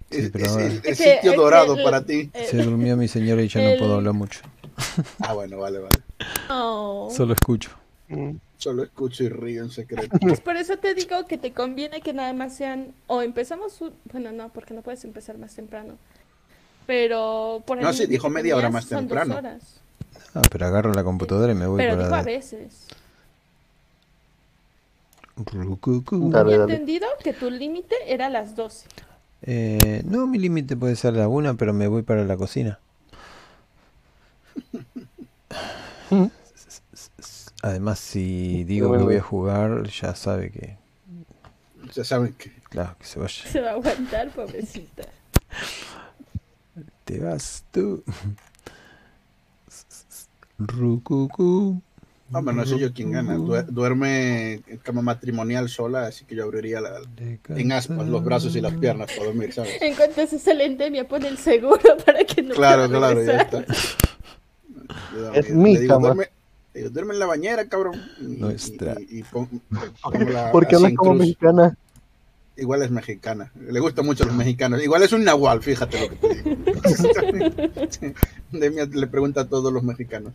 Sí, es- pero es el, Es sitio es que dorado el- para ti. Se durmió mi señora y ya no puedo hablar mucho. Ah, bueno, vale, vale. oh. Solo escucho. Mm. Solo escucho y río en secreto. Pues por eso te digo que te conviene que nada más sean. O empezamos. un- Bueno, no, porque no puedes empezar más temprano. Pero por No, sí, dijo media hora más temprano. horas. Ah, pero agarro la computadora y me voy Pero para dijo a veces. Rucucu. Dale, dale. entendido que tu límite era las 12. Eh, no, mi límite puede ser la una, pero me voy para la cocina. Además, si digo que voy a jugar, ya sabe que, Ya saben que. claro, que se vaya. Se va a aguantar, pobrecita. Te vas tú. Rucucu. Hombre, no sé yo quién gana. Duer- duerme en cama matrimonial sola, así que yo abriría la- en aspas los brazos y las piernas para dormir, ¿sabes? En cuanto se sale en endemia, pone el seguro para que no Claro, pueda claro, ya está. Yo Es mi cama. Duerme, le digo, duerme en la bañera, cabrón. Y, Nuestra. y- y pon- pongo la- Porque hablas como mexicana. Igual es mexicana. Le gustan mucho a los mexicanos. Igual es un nahual, fíjate lo que te digo. Demia le pregunta a todos los mexicanos.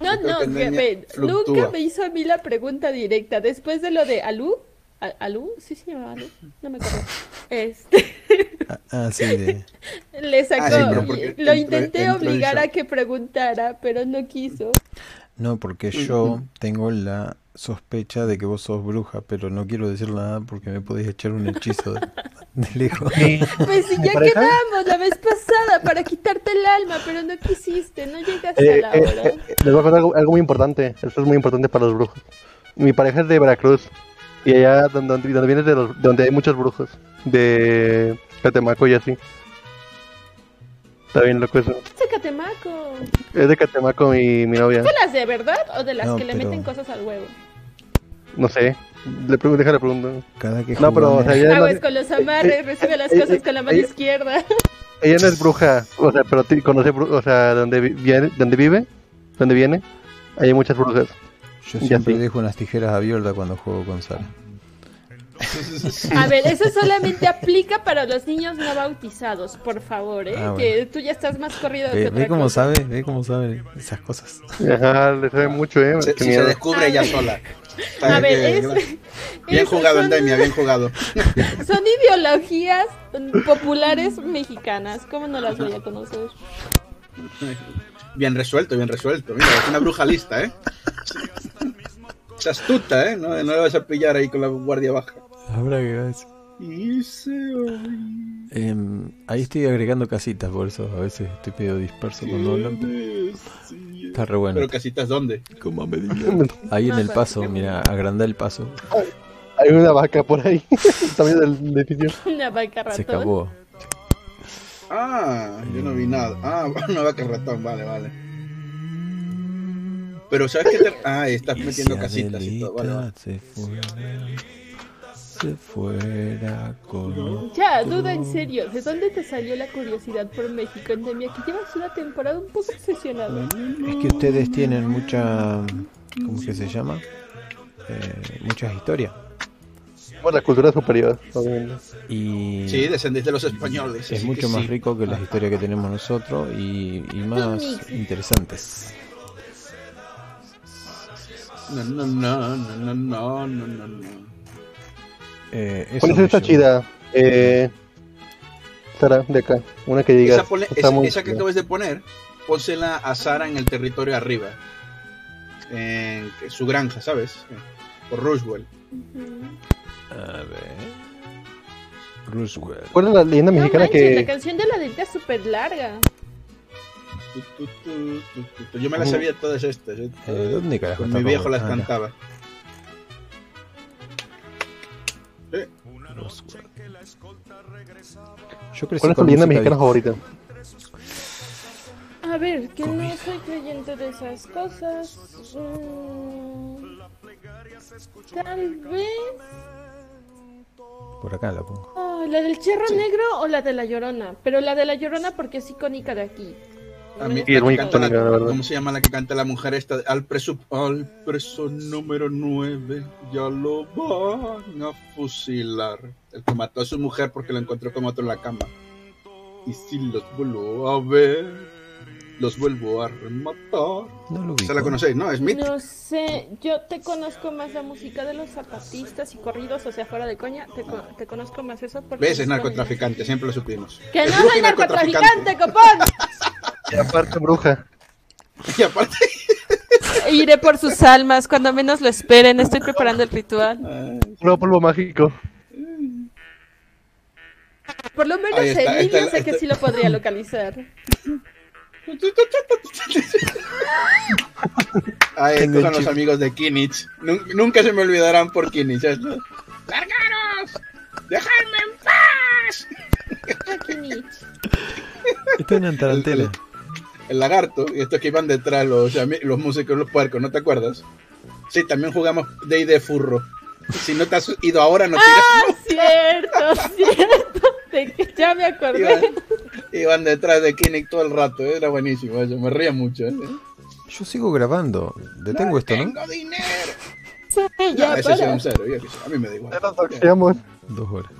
No, no, que nunca me hizo a mí la pregunta directa. Después de lo de Alú, ¿A- ¿Alú? Sí se llamaba Alú, no me acuerdo. Este, Ah, ah, sí, de... Le sacó, lo intenté entró obligar a que preguntara, pero no quiso. No, porque yo tengo la sospecha de que vos sos bruja, pero no quiero decir nada porque me podéis echar un hechizo de, de lejos. Pues si ¿Mi ya quedamos la vez pasada para quitarte el alma, pero no quisiste, no llegaste Eh, a la eh, hora. eh, les voy a contar algo, algo muy importante. Esto es muy importante para los brujos. Mi pareja es de Veracruz. Y allá donde, donde, donde viene de, los- de donde hay muchos brujos. De Catemaco y así. Está bien loco eso. Este Catemaco. Es de Catemaco mi, mi novia. ¿De las de verdad o de las No, que le meten cosas al huevo? No sé. Le pregunto, déjale. Cada que No, pero o sea, jugamos- ella, no, con los amarres, recibe las eh, cosas eh, con la mano eh, izquierda. ella no es bruja. O sea, pero conoce, o sea, donde vi- viene, donde vive, donde viene, hay muchas brujas. Yo siempre sí. dejo unas tijeras abiertas cuando juego con Sara. A ver, eso solamente aplica para los niños no bautizados, por favor, ¿eh? Ah, bueno. Que tú ya estás más corrido que Ve, ve cómo cosa. sabe, ve cómo sabe esas cosas. Ajá, le sabe mucho, eh. Se- si se descubre ella sola. A ver, Que- es, Bien es- jugado, son, Endemia, bien jugado. son ideologías populares mexicanas. ¿Cómo no las voy a conocer? Bien resuelto, bien resuelto. Mira, es una bruja lista, ¿eh? Es astuta, ¿eh? No, no le vas a pillar ahí con la guardia baja. Habrá que se oye. Em, ahí estoy agregando casitas, por eso a veces estoy medio disperso cuando hablan. Está re bueno. Pero casitas, ¿dónde? Como. Ahí en el paso, mira, agranda el paso. Hay una vaca por ahí. También del edificio. Una vaca ratón. Se acabó. Ah, yo no vi nada. Ah, una vaca ratón, vale, vale. Pero ¿sabes qué? Te... Ah, estás Y metiendo si casitas y todo, vale, se fuera, se fuera con... Ya, duda en serio, ¿de dónde te salió la curiosidad por México, Endemia? Que llevas una temporada un poco obsesionado. Es que ustedes tienen mucha... ¿Cómo que se llama? Eh, muchas historias. Por la cultura superior, obviamente. Y sí, descendiente de los españoles. Es mucho más sí. rico que las historias que tenemos nosotros y, y más interesantes. No, no, no, no, no, no, no. Eh, ¿Cuál esta chida? Eh, Sara, de acá. Una que diga. Esa, pone, esa, esa, que acabas de poner, pónsela a Sara en el territorio arriba. En su granja, ¿sabes? Por Rushwell. Uh -huh. A ver... Roosevelt. ¿Cuál es la leyenda No mexicana manches, la que. canción de la delta es súper larga. Tu, tu, tu, tu, tu, tu. Yo me las sabía todas estas. ¿eh? Eh, ¿Dónde carajo Con está mi viejo las Ah, cantaba. Eh. Yo crecí ¿Cuál es tu leyenda mexicana favorita? A A ver, que Comida. no soy creyente de esas cosas. Mm, tal vez. Por acá la pongo. Ah, ¿La del Cherro Negro o la de la Llorona? Pero la de la Llorona porque es icónica de aquí. A mí, Sí, es muy la- icónica, la verdad. ¿Cómo se llama la que canta la mujer esta? Al preso, al preso número 9, ya lo van a fusilar. El que mató a su mujer porque lo encontró con otro en la cama. Y si los vuelvo a ver, los vuelvo a rematar. No lo ¿Se la conocéis? No, es mítica. No sé, yo te conozco más la música de los zapatistas y corridos, o sea, fuera de coña, te, co- te conozco más eso porque... ¿Ves? Es narcotraficante, siempre lo supimos. ¡Que Es no bruja soy narcotraficante, copón! Y aparte, bruja. Y aparte, Iré por sus almas, cuando menos lo esperen, estoy preparando el ritual. Nuevo polvo mágico. Por lo menos está, Emilio está- sé que está- sí lo podría localizar. Ay, estos son los amigos de Kinich. Nun- Nunca se me olvidarán por Kinich. esto. ¡Largaros! ¡Dejadme en paz! Esto es una tarantela. El lagarto y estos que iban detrás, los, los músicos, los puercos, ¿no te acuerdas? Sí, también jugamos Day de Furro. Si no te has ido ahora, no tiras. Cierto, cierto. Que ya me acordé. iban detrás de Kinect todo el rato, ¿eh? era buenísimo eso, me reía mucho. ¿eh? Yo sigo grabando. Detengo esto, ¿no? Tengo dinero. Ya, ya, ese es un cero, yo qué sé, a mí me da igual. Nos. Dos horas.